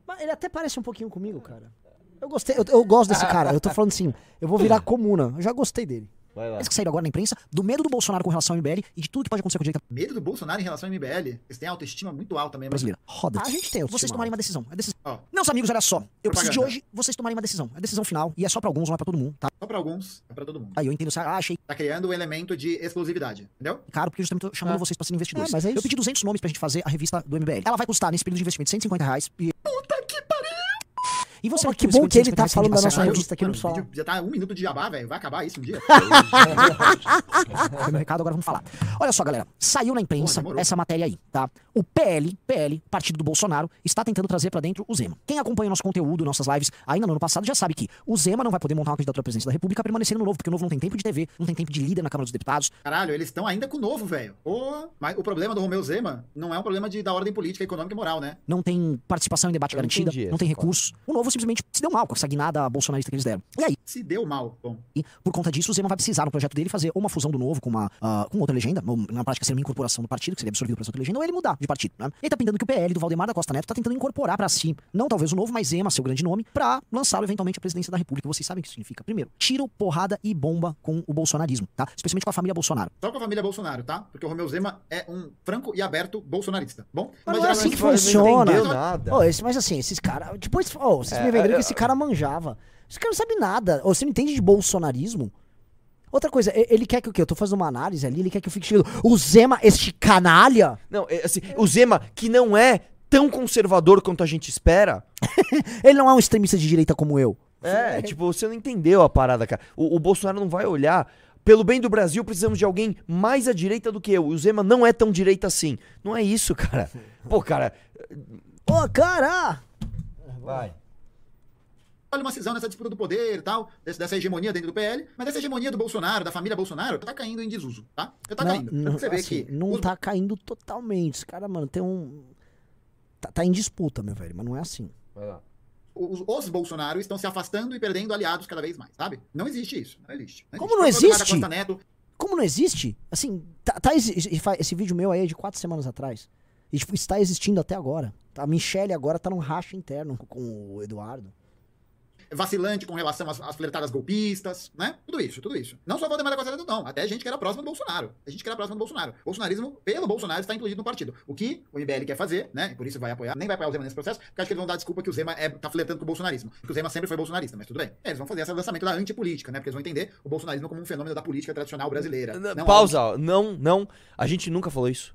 Mas ele até parece um pouquinho comigo, cara. Eu gostei, eu, eu gosto desse [LAUGHS] cara. Eu tô falando assim, eu vou virar comuna. Eu já gostei dele. Vai lá. Eles que saíram agora na imprensa, do medo do Bolsonaro com relação ao MBL e de tudo que pode acontecer com a direita Medo do Bolsonaro em relação ao MBL. Eles têm autoestima muito alta mesmo. brasileira. Roda. A gente tem autoestima Vocês tomarem uma decisão. É decisão. Ó, Meus amigos, olha só. Eu preciso de Propaganda. hoje vocês tomarem uma decisão. É decisão final. E é só pra alguns, não é pra todo mundo, tá? só pra alguns, é pra todo mundo. Aí eu entendo, ah, achei Tá criando um elemento de exclusividade, entendeu? caro, porque justamente tô chamando Ah. vocês pra serem investidores. É, mas é Eu isso. pedi 200 nomes pra gente fazer a revista do MBL. Ela vai custar, nesse período de investimento, 150 reais. E... E você Pô, que bom que ele 150 tá falando da nossa revista aqui, Mano, não o falar. vídeo já tá um minuto de jabá, velho. Vai acabar isso um dia? Foi [LAUGHS] meu recado, agora vamos falar. Olha só, galera. Saiu na imprensa Porra, essa matéria aí, tá? O PL, PL, partido do Bolsonaro, está tentando trazer pra dentro o Zema. Quem acompanha nosso conteúdo, nossas lives, ainda no ano passado, já sabe que o Zema não vai poder montar uma candidatura à presidência da República permanecendo no Novo, porque o Novo não tem tempo de TV, não tem tempo de líder na Câmara dos Deputados. Caralho, eles estão ainda com o novo, velho. Ô, Mas o problema do Romeu Zema não é um problema de, da ordem política, econômica e moral, né? não tem participação em debate Eu não garantida, entendi não tem recursos. O Novo simplesmente se deu mal com essa guinada bolsonarista que eles deram. E aí, Se deu mal. Bom, por conta disso, o Zema vai precisar, no projeto dele, fazer uma fusão do Novo com uma ah, com outra legenda, na prática seria uma incorporação do partido, que seria absorvido por essa outra legenda, ou ele mudar de partido. Né? Ele tá pintando que o PL do Valdemar da Costa Neto tá tentando incorporar pra si, não talvez o Novo, mas Zema, seu grande nome, pra lançá-lo eventualmente à presidência da República. Vocês sabem o que isso significa. Primeiro, tiro, porrada e bomba com o bolsonarismo, tá? Especialmente com a família Bolsonaro. só com a família Bolsonaro, tá? Porque o Romeu Zema é um franco e aberto bolsonarista. Bom, Mas mas não é assim que Não funciona. entendeu nada. Ô, esse, mas assim, esses caras. Depois, oh, vocês me venderam que esse cara manjava. Esse cara não sabe nada. Ô, você não entende de bolsonarismo? Outra coisa, ele quer que o quê? Eu tô fazendo uma análise ali, ele quer que eu fique chegando. O Zema, este canalha, Não, é, assim, o Zema, que não é tão conservador quanto a gente espera. [LAUGHS] ele não é um extremista de direita como eu. É, tipo, você não entendeu a parada, cara. O, o Bolsonaro não vai olhar. Pelo bem do Brasil, precisamos de alguém mais à direita do que eu. E o Zema não é tão direita assim. Não é isso, cara. Pô, cara. Ô, cara! Vai. Olha uma cisão nessa disputa do poder e tal, desse- dessa hegemonia dentro do PL, mas essa hegemonia do Bolsonaro, da família Bolsonaro, tá caindo em desuso, tá? Já tá não, caindo. não, você vê assim, que não os- tá caindo totalmente. Esse cara, mano, tem um. Tá, tá em disputa, meu velho, mas não é assim. Vai lá. os, os Bolsonaro estão se afastando e perdendo aliados cada vez mais, sabe? Não existe isso. Não existe. Como existe. não Foi o Valdemar da existe? Costa Neto, Como não existe? Assim, tá, tá esse, esse vídeo meu aí é de quatro semanas atrás. E tipo, está existindo até agora. A Michelle agora tá num racha interno com o Eduardo. Vacilante com relação às, às flertadas golpistas, né? Tudo isso, tudo isso. Não só Valdemar da Costa Neto, não. Até gente que era próxima do Bolsonaro. A gente que era próxima do Bolsonaro. O bolsonarismo, pelo Bolsonaro, está incluído no partido. O que o MBL quer fazer, né? E por isso vai apoiar, nem vai apoiar o Zema nesse processo, porque acho que eles vão dar desculpa que o Zema é, tá flertando com o bolsonarismo. Porque o Zema sempre foi bolsonarista, mas tudo bem. É, eles vão fazer esse lançamento da antipolítica, né? Porque eles vão entender o bolsonarismo como um fenômeno da política tradicional brasileira. Não, Pausa, não, não. A gente nunca falou isso.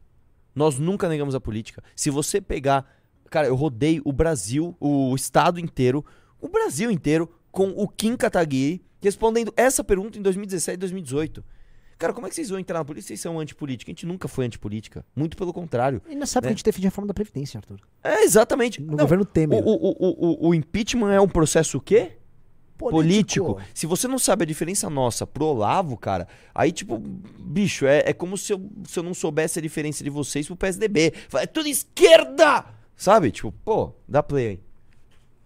Nós nunca negamos a política. Se você pegar. Cara, eu rodei o Brasil, o estado inteiro, o Brasil inteiro, com o Kim Kataguiri respondendo essa pergunta em 2017 e 2018. Cara, como é que vocês vão entrar na política? Vocês são antipolítica. A gente nunca foi antipolítica. Muito pelo contrário. E nessa época Né? a gente defendia a reforma da Previdência, Arthur. É, exatamente. No Não, governo Temer. o, o, o, o impeachment é um processo o quê? político. Se você não sabe a diferença nossa pro Olavo, cara, aí, tipo, bicho, é, é como se eu, se eu não soubesse a diferença de vocês pro PSDB. É tudo esquerda! Sabe? Tipo, pô, dá play aí.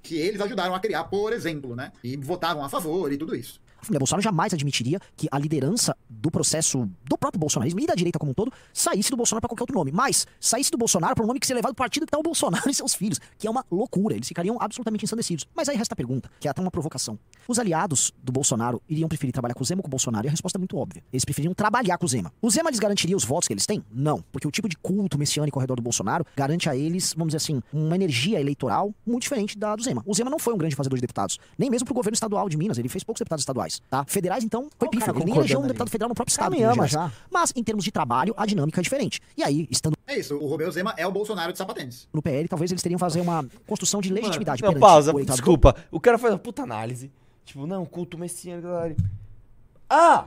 Que eles ajudaram a criar, por exemplo, né? E votavam a favor e tudo isso. Família Bolsonaro jamais admitiria que a liderança do processo do próprio bolsonarismo e da direita como um todo saísse do Bolsonaro para qualquer outro nome. Mas saísse do Bolsonaro para um nome que seria levado do partido que tá o Bolsonaro [LAUGHS] e seus filhos, que é uma loucura. Eles ficariam absolutamente ensandecidos. Mas aí resta a pergunta, que é até uma provocação. Os aliados do Bolsonaro iriam preferir trabalhar com o Zema ou com o Bolsonaro? E a resposta é muito óbvia. Eles preferiam trabalhar com o Zema. O Zema lhes garantiria os votos que eles têm? Não. Porque o tipo de culto messiânico ao redor do Bolsonaro garante a eles, vamos dizer assim, uma energia eleitoral muito diferente da do Zema. O Zema não foi um grande fazedor de deputados, nem mesmo pro governo estadual de Minas. Ele fez poucos deputados estaduais, tá? Federais, então, foi Ó, pífio. cara Ele nem elegeu um deputado federal no próprio estado. ama já. Mas, em termos de trabalho, a dinâmica é diferente. E aí, estando É isso, o Romeu Zema é o Bolsonaro de sapatênis. no PL, talvez eles teriam que fazer uma construção de legitimidade Não, perante pausa, o desculpa. O cara faz uma puta análise. Tipo, não, culto messiânico. galera. Ah!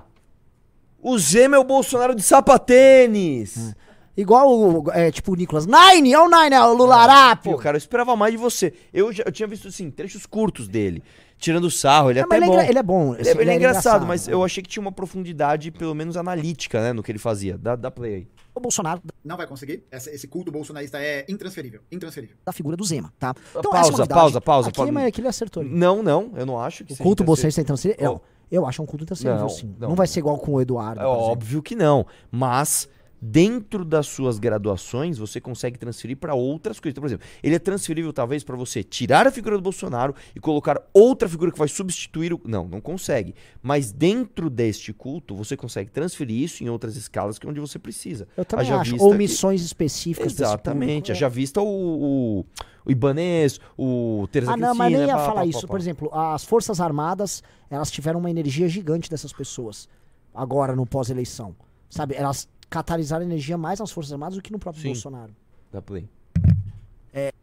O Zema é o Bolsonaro de sapatênis. Igual, o, é, tipo, o Nicolas. Nine! É o Nine, é o Lularápio! Pô, cara, eu esperava mais de você. Eu, já, eu tinha visto, assim, trechos curtos dele. Tirando sarro, ele é mas até ele é bom. ele é bom, Ele, assim, é, ele ele é é engraçado, engraçado, mas é. eu achei que tinha uma profundidade, pelo menos analítica, né, no que ele fazia. Dá, dá play aí. O Bolsonaro Não vai conseguir. Essa- esse culto bolsonarista é intransferível. Intransferível. da figura do Zema, tá? Pausa, essa é uma novidade. pausa, pausa, Aqui, pausa. mas aqui ele acertou. ali. Não, não, eu não acho que O culto bolsonarista é intransferível? Eu, eu acho um culto intransferível, Não, sim. não. Não, vai ser igual com o Eduardo. É óbvio que não. Mas dentro das suas graduações, você consegue transferir para outras coisas. Então, por exemplo, ele é transferível talvez para você tirar a figura do Bolsonaro e colocar outra figura que vai substituir o. Não, não consegue. Mas dentro deste culto, você consegue transferir isso em outras escalas que é onde você precisa. Eu também acho. Ou que- missões específicas Exatamente. Já vista o, o, o Ibanês, o Teresa Ah, não, mas nem Cristina, ia pá, falar pá, isso. pá, Por exemplo, as Forças Armadas, elas tiveram uma energia gigante dessas pessoas. Agora, no pós-eleição. Sabe? Elas catalisaram energia mais nas Forças Armadas do que no próprio Sim. Bolsonaro. Dá play.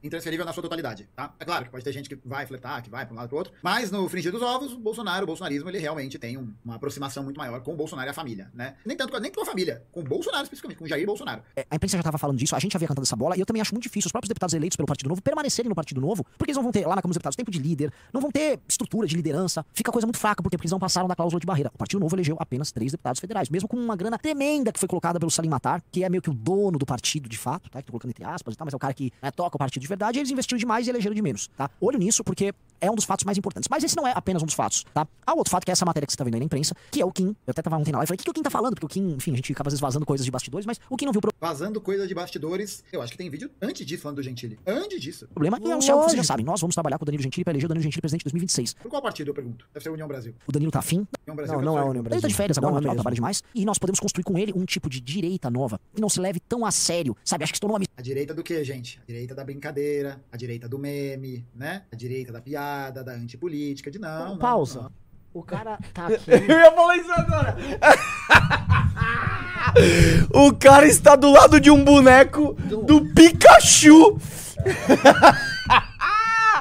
Intransferível na sua totalidade, tá? É claro que pode ter gente que vai fletar, que vai para um lado pro outro, mas no fringir dos ovos, o Bolsonaro, o bolsonarismo, ele realmente tem um- uma aproximação muito maior com o Bolsonaro e a família, né? Nem tanto nem com a família, com o Bolsonaro especificamente, com o Jair Bolsonaro. É, a imprensa já estava falando disso, a gente havia cantado essa bola, e eu também acho muito difícil os próprios deputados eleitos pelo Partido Novo permanecerem no Partido Novo, porque eles não vão ter lá na Câmara dos Deputados tempo de líder, não vão ter estrutura de liderança, fica coisa muito fraca, porque, porque eles não passaram da cláusula de barreira. O Partido Novo elegeu apenas três deputados federais, mesmo com uma grana tremenda que foi colocada pelo Salim Matar, que é meio que o dono do partido de fato, tá? Que tô colocando entre aspas e tal, mas é o cara que né, toca o partido de verdade, eles investiram demais e elegeram de menos, tá? Olho nisso, porque é um dos fatos mais importantes. Mas esse não é apenas um dos fatos, tá? Há outro fato que é essa matéria que você tá vendo aí na imprensa, que é o Kim. Eu até tava ontem na live e falei, o que, que o Kim tá falando? Porque o Kim, enfim, a gente acaba às vezes vazando coisas de bastidores, mas o Kim não viu o Vazando coisa de bastidores, eu acho que tem vídeo antes disso falando do Gentili. Antes disso. problema e é um céu que vocês já sabem. Nós vamos trabalhar com o Danilo Gentili pra eleger o Danilo Gentili presidente em 2026. Por qual partido, eu pergunto? Deve ser União Brasil. O Danilo tá afim, União Brasil Não, que não é a União ele Brasil. tá de férias agora, não não, é trabalha demais. E nós podemos construir com ele um tipo de direita nova, que não se leve tão a sério, sabe? Acho que se tornou uma A direita do que, gente? A direita da brincadeira, a direita do meme, né? A direita da piada, da antipolítica, de não. não, Pausa. não. O cara tá [LAUGHS] aqui. Eu ia falar isso agora. [LAUGHS] o cara está do lado de um boneco do Pikachu. [LAUGHS]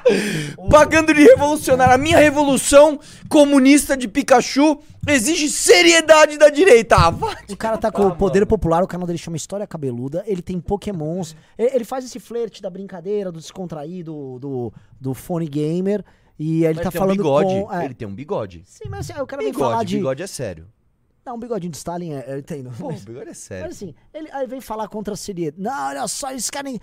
[LAUGHS] Pagando de revolucionário. A minha revolução comunista de Pikachu exige seriedade da direita. Ah, O cara tá com o poder popular, o canal dele chama História Cabeluda, ele tem pokémons, ele faz esse flerte da brincadeira, do descontraído, do, do fone gamer, e ele Mas tá falando um bigode. com... é. Ele tem um bigode. Sim, mas assim, o cara vem falar Bigode, de... bigode é sério. Não, um bigodinho de Stalin, é, eu entendo. Pô, o mas- bigode é sério. Mas assim, ele aí vem falar contra a seriedade. Não, olha só, eles querem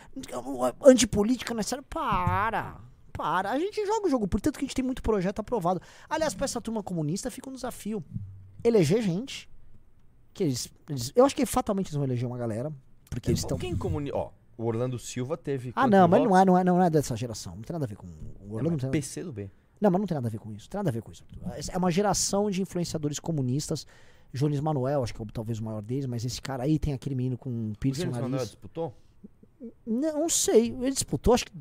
antipolítica, não é sério? Para. Para. A gente joga o jogo, portanto que a gente tem muito projeto aprovado. Aliás, pra essa turma comunista fica um desafio. Eleger gente. Que eles, eles- eu acho que fatalmente eles vão eleger uma galera. Porque eles estão. Quem comuni... Ó, o Orlando Silva teve... Ah, não, mas votos? não é, não, é, não é dessa geração. Não tem nada a ver com. O Orlando não tem nada PC do B. não, mas não tem nada a ver com isso. Tem nada a ver com isso. É uma geração de influenciadores comunistas. Jones Manuel, acho que é o- talvez o maior deles, mas esse cara aí tem aquele menino com um O piercing no James Manuel nariz. disputou? Não, não sei. Ele disputou, acho que.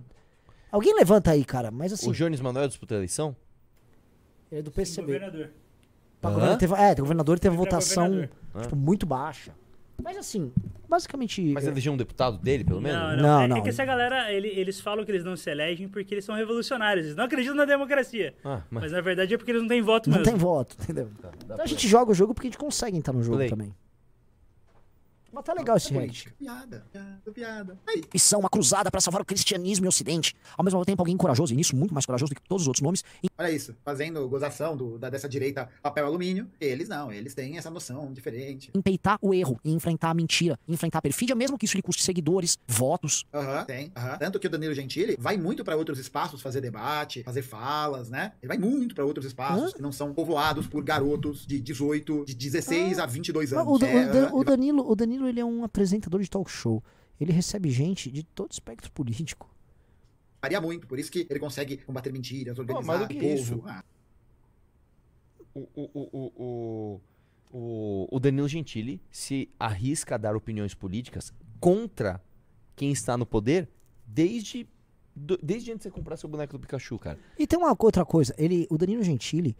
Alguém levanta aí, cara. Mas assim, O Jones Manuel disputou a eleição? ele é do PCB. Governador. Pra Hã? governador teve, é, o governador teve pra votação governador. tipo, muito baixa. Mas assim, basicamente. Mas elegeu um deputado dele, pelo menos? Não, não. Não, é, não. é que essa galera, ele- eles falam que eles não se elegem porque eles são revolucionários. Eles não acreditam na democracia. Ah, mas... Mas na verdade é porque eles não têm voto não mesmo. tem voto, entendeu? Dá Então a gente joga o jogo porque a gente consegue entrar no jogo Play. também. Mas tá legal esse É react. Piada, piada, piada. Aí, Missão, uma cruzada pra salvar o cristianismo e o ocidente. Ao mesmo tempo, alguém corajoso, e nisso muito mais corajoso do que todos os outros nomes, olha isso. Fazendo gozação do, da, dessa direita papel alumínio. Eles não, eles têm essa noção diferente. empeitar o erro e enfrentar a mentira, enfrentar a perfídia, mesmo que isso lhe custe seguidores, votos. Aham, tem. aham. Tanto que o Danilo Gentili vai muito pra outros espaços fazer debate, fazer falas, né? Ele vai muito pra outros espaços Hã? que não são povoados por garotos de 18, de 16 a 22 Ah, anos. o, É, o o vai- Danilo, o Danilo, ele é um apresentador de talk show. Ele recebe gente de todo espectro político. varia muito, por isso que ele consegue combater mentiras, organizar mais do que povo. isso. Ah, O, o, o, o, o, o, o Danilo Gentili se arrisca a dar opiniões políticas contra quem está no poder desde, do- desde antes de você comprar seu boneco do Pikachu, cara. E tem uma outra coisa, ele, o Danilo Gentili,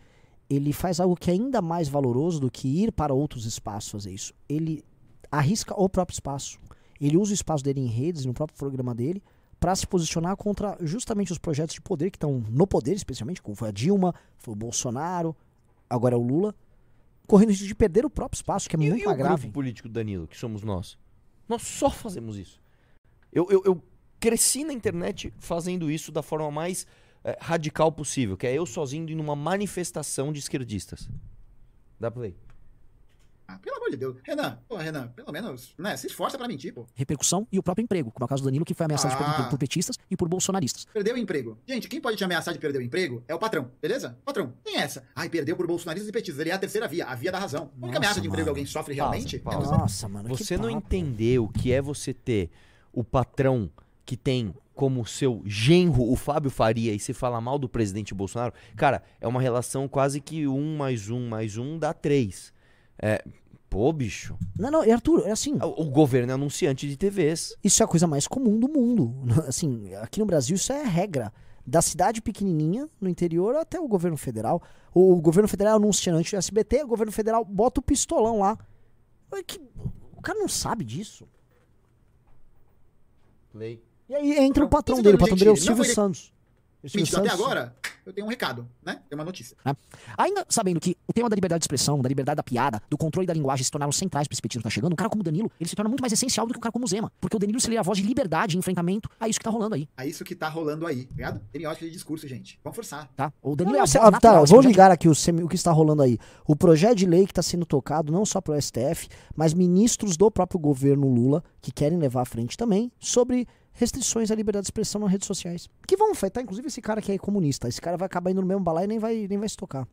ele faz algo que é ainda mais valoroso do que ir para outros espaços fazer isso. Ele arrisca o próprio espaço. Ele usa o espaço dele em redes, no próprio programa dele, para se posicionar contra justamente os projetos de poder que estão no poder, especialmente, como foi a Dilma, foi o Bolsonaro, agora é o Lula, correndo risco de perder o próprio espaço, que é E, muito e o mais grave. grupo político Danilo, que somos nós? Nós só fazemos isso. Eu, eu, eu cresci na internet fazendo isso da forma mais eh, radical possível, que é eu sozinho indo numa manifestação de esquerdistas. Dá play. Ah, pelo amor de Deus. Renan, pô, Renan, pelo menos, né? Se esforça pra mentir, pô. Repercussão e o próprio emprego, como é o caso do Danilo, que foi ameaçado Ah. perder por petistas e por bolsonaristas. Perdeu o emprego. Gente, quem pode te ameaçar de perder o emprego é o patrão, beleza? Patrão, tem essa. Ai, perdeu por bolsonaristas e petistas. Ele é a terceira via, a via da razão. A única ameaça de emprego que alguém sofre Pausa, realmente pausa. é você. Nossa, mano, que Você não entendeu o que é você ter o patrão que tem como seu genro o Fábio Faria e se fala mal do presidente Bolsonaro, cara, é uma relação quase que um mais um mais um dá três. É, pô, bicho. Não, não, e Arthur, é assim, O, o governo é anunciante de TVs. isso é a coisa mais comum do mundo. [LAUGHS] Assim, aqui no Brasil isso é regra. Da cidade pequenininha, no interior, até o governo federal. O governo federal é anunciante do SBT, o governo federal bota o pistolão lá. É que- o cara não sabe disso. Play. E aí entra o patrão esse dele, o patrão dele é o Silvio Santos. O Silvio Mentido até agora, eu tenho um recado, né? Tem uma notícia. Ainda sabendo que o tema da liberdade de expressão, da liberdade da piada, do controle da linguagem se tornaram centrais para esse petismo que tá chegando, um cara como o Danilo, ele se torna muito mais essencial do que um cara como o Zema. Porque o Danilo se lê a voz de liberdade e enfrentamento a isso que tá rolando aí, É isso que tá rolando aí, tá ligado? Semiótica de discurso, gente. Vamos forçar. tá? O Danilo não, é a natural tá, desse vou ligar aqui o, semi- o que está rolando aí. O projeto de lei que está sendo tocado não só pro STF, mas ministros do próprio governo Lula, que querem levar à frente também, sobre restrições à liberdade de expressão nas redes sociais. Que vão afetar, inclusive, esse cara que é comunista. Esse cara vai acabar indo no mesmo balai e nem vai, nem vai se tocar.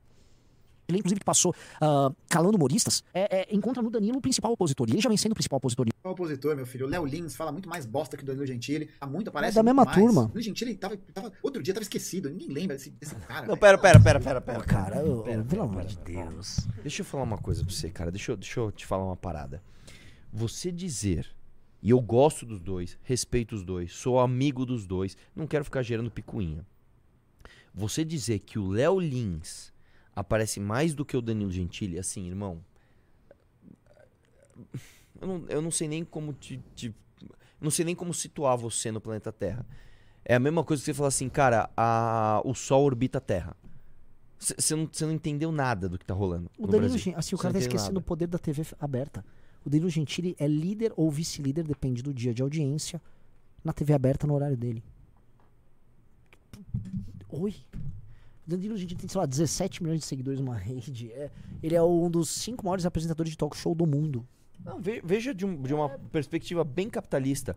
Ele, inclusive, que passou ah, calando humoristas, é, é, encontra no Danilo o principal opositor. E ele já vem sendo o principal opositor. O opositor, meu filho, o Léo Lins fala muito mais bosta que o Danilo Gentili. Há muito, aparece da muito mesma mais. turma. O Danilo Gentili tava, tava- outro dia tava esquecido. Ninguém lembra desse, desse cara. Não, pera, pera, pera, pera, pera. Cara, pera, pelo amor de. Deus. Deixa eu falar uma coisa pra você, cara. Deixa eu, deixa eu te falar uma parada. Você dizer, e eu gosto dos dois, respeito os dois, sou amigo dos dois, não quero ficar gerando picuinha. Você dizer que o Léo Lins aparece mais do que o Danilo Gentili, assim, irmão. Eu não, eu não sei nem como te, te- Não sei nem como situar você no planeta Terra. É a mesma coisa que você falar assim, cara, a, o Sol orbita a Terra. Você não, cê não entendeu nada do que tá rolando. O Danilo. Gentili, assim, o cara tá esquecendo o poder da TV aberta. O Danilo Gentili é líder ou vice-líder, depende do dia de audiência, na TV aberta no horário dele. Oi? O Danilo Gentili tem, sei lá, 17 milhões de seguidores numa [LAUGHS] rede. É, ele é um dos cinco maiores apresentadores de talk show do mundo. Não, ve- veja de, um- de uma perspectiva bem capitalista.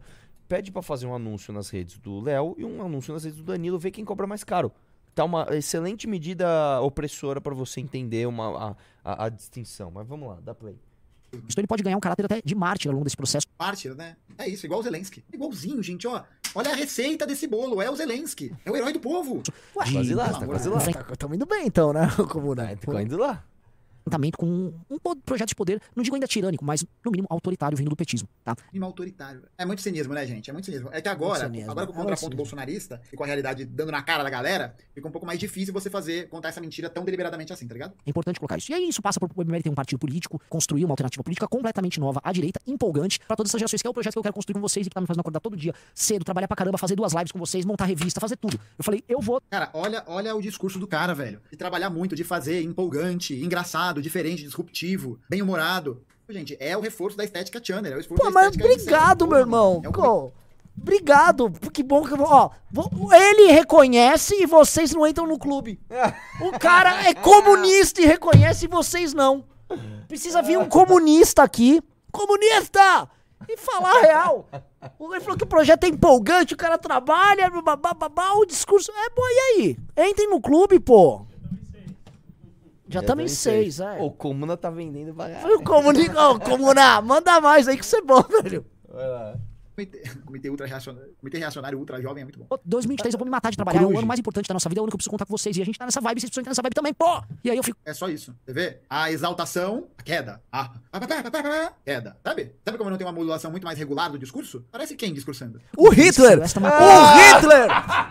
Pede pra fazer um anúncio nas redes do Léo e um anúncio nas redes do Danilo, vê quem cobra mais caro. Tá uma excelente medida opressora pra você entender uma, a, a- a distinção. Mas vamos lá, dá play. Então ele pode ganhar um caráter até de mártir ao longo desse processo. Mártir, né? É isso, igual o Zelensky. Igualzinho, gente, ó. Olha a receita desse bolo, é o Zelensky. É o herói do povo. Ué, Quase lá, tá quase lá. tá, tamo indo bem então, né, [LAUGHS] Comuna? Tá indo lá. Com um, projeto de poder, não digo ainda tirânico, mas no mínimo autoritário vindo do petismo, tá? Clima autoritário. É muito cinismo, né, gente? É muito cinismo. É que agora, Muito agora com o É contraponto cinismo. bolsonarista e com a realidade dando na cara da galera, fica um pouco mais difícil você fazer, contar essa mentira tão deliberadamente assim, tá ligado? É importante colocar isso. E aí isso passa por o MBL ter um partido político, construir uma alternativa política completamente nova à direita, empolgante, pra todas essas gerações, que é o projeto que eu quero construir com vocês e que tá me fazendo acordar todo dia cedo, trabalhar pra caramba, fazer duas lives com vocês, montar revista, fazer tudo. Eu falei, eu vou Cara, olha, olha o discurso do cara, velho. De trabalhar muito, de fazer empolgante, engraçado, diferente, disruptivo, bem-humorado. Gente, é o reforço da estética Channer, é o esforço Pô, da mas obrigado, meu irmão. É um Pô, obrigado. Que bom que eu vou. Ó, ele reconhece e vocês não entram no clube. [LAUGHS] O cara é comunista e reconhece e vocês não. Precisa vir um comunista aqui. Comunista! E falar a real. Ele falou que o projeto é empolgante, o cara trabalha, babá, babá, o discurso. É bom, e aí? Entrem no clube, pô. Já também seis, é. O Comuna tá vendendo pra O Comuni... Ô, Comuna, manda mais aí que isso é bom, [LAUGHS] velho. Vai lá. Comitê, [LAUGHS] comitê, ultra reacionário, comitê reacionário ultra jovem é muito bom. Pô, 2023 eu vou me matar de trabalhar, é o ano mais importante da nossa vida, é o ano que eu preciso contar com vocês. E a gente tá nessa vibe, vocês precisam entrar nessa vibe também, pô! E aí eu fico. É só isso. Você vê? A exaltação, a queda. A queda. Sabe? Sabe como não tem uma modulação muito mais regular do discurso? Parece quem discursando? O Hitler! Esta O Hitler!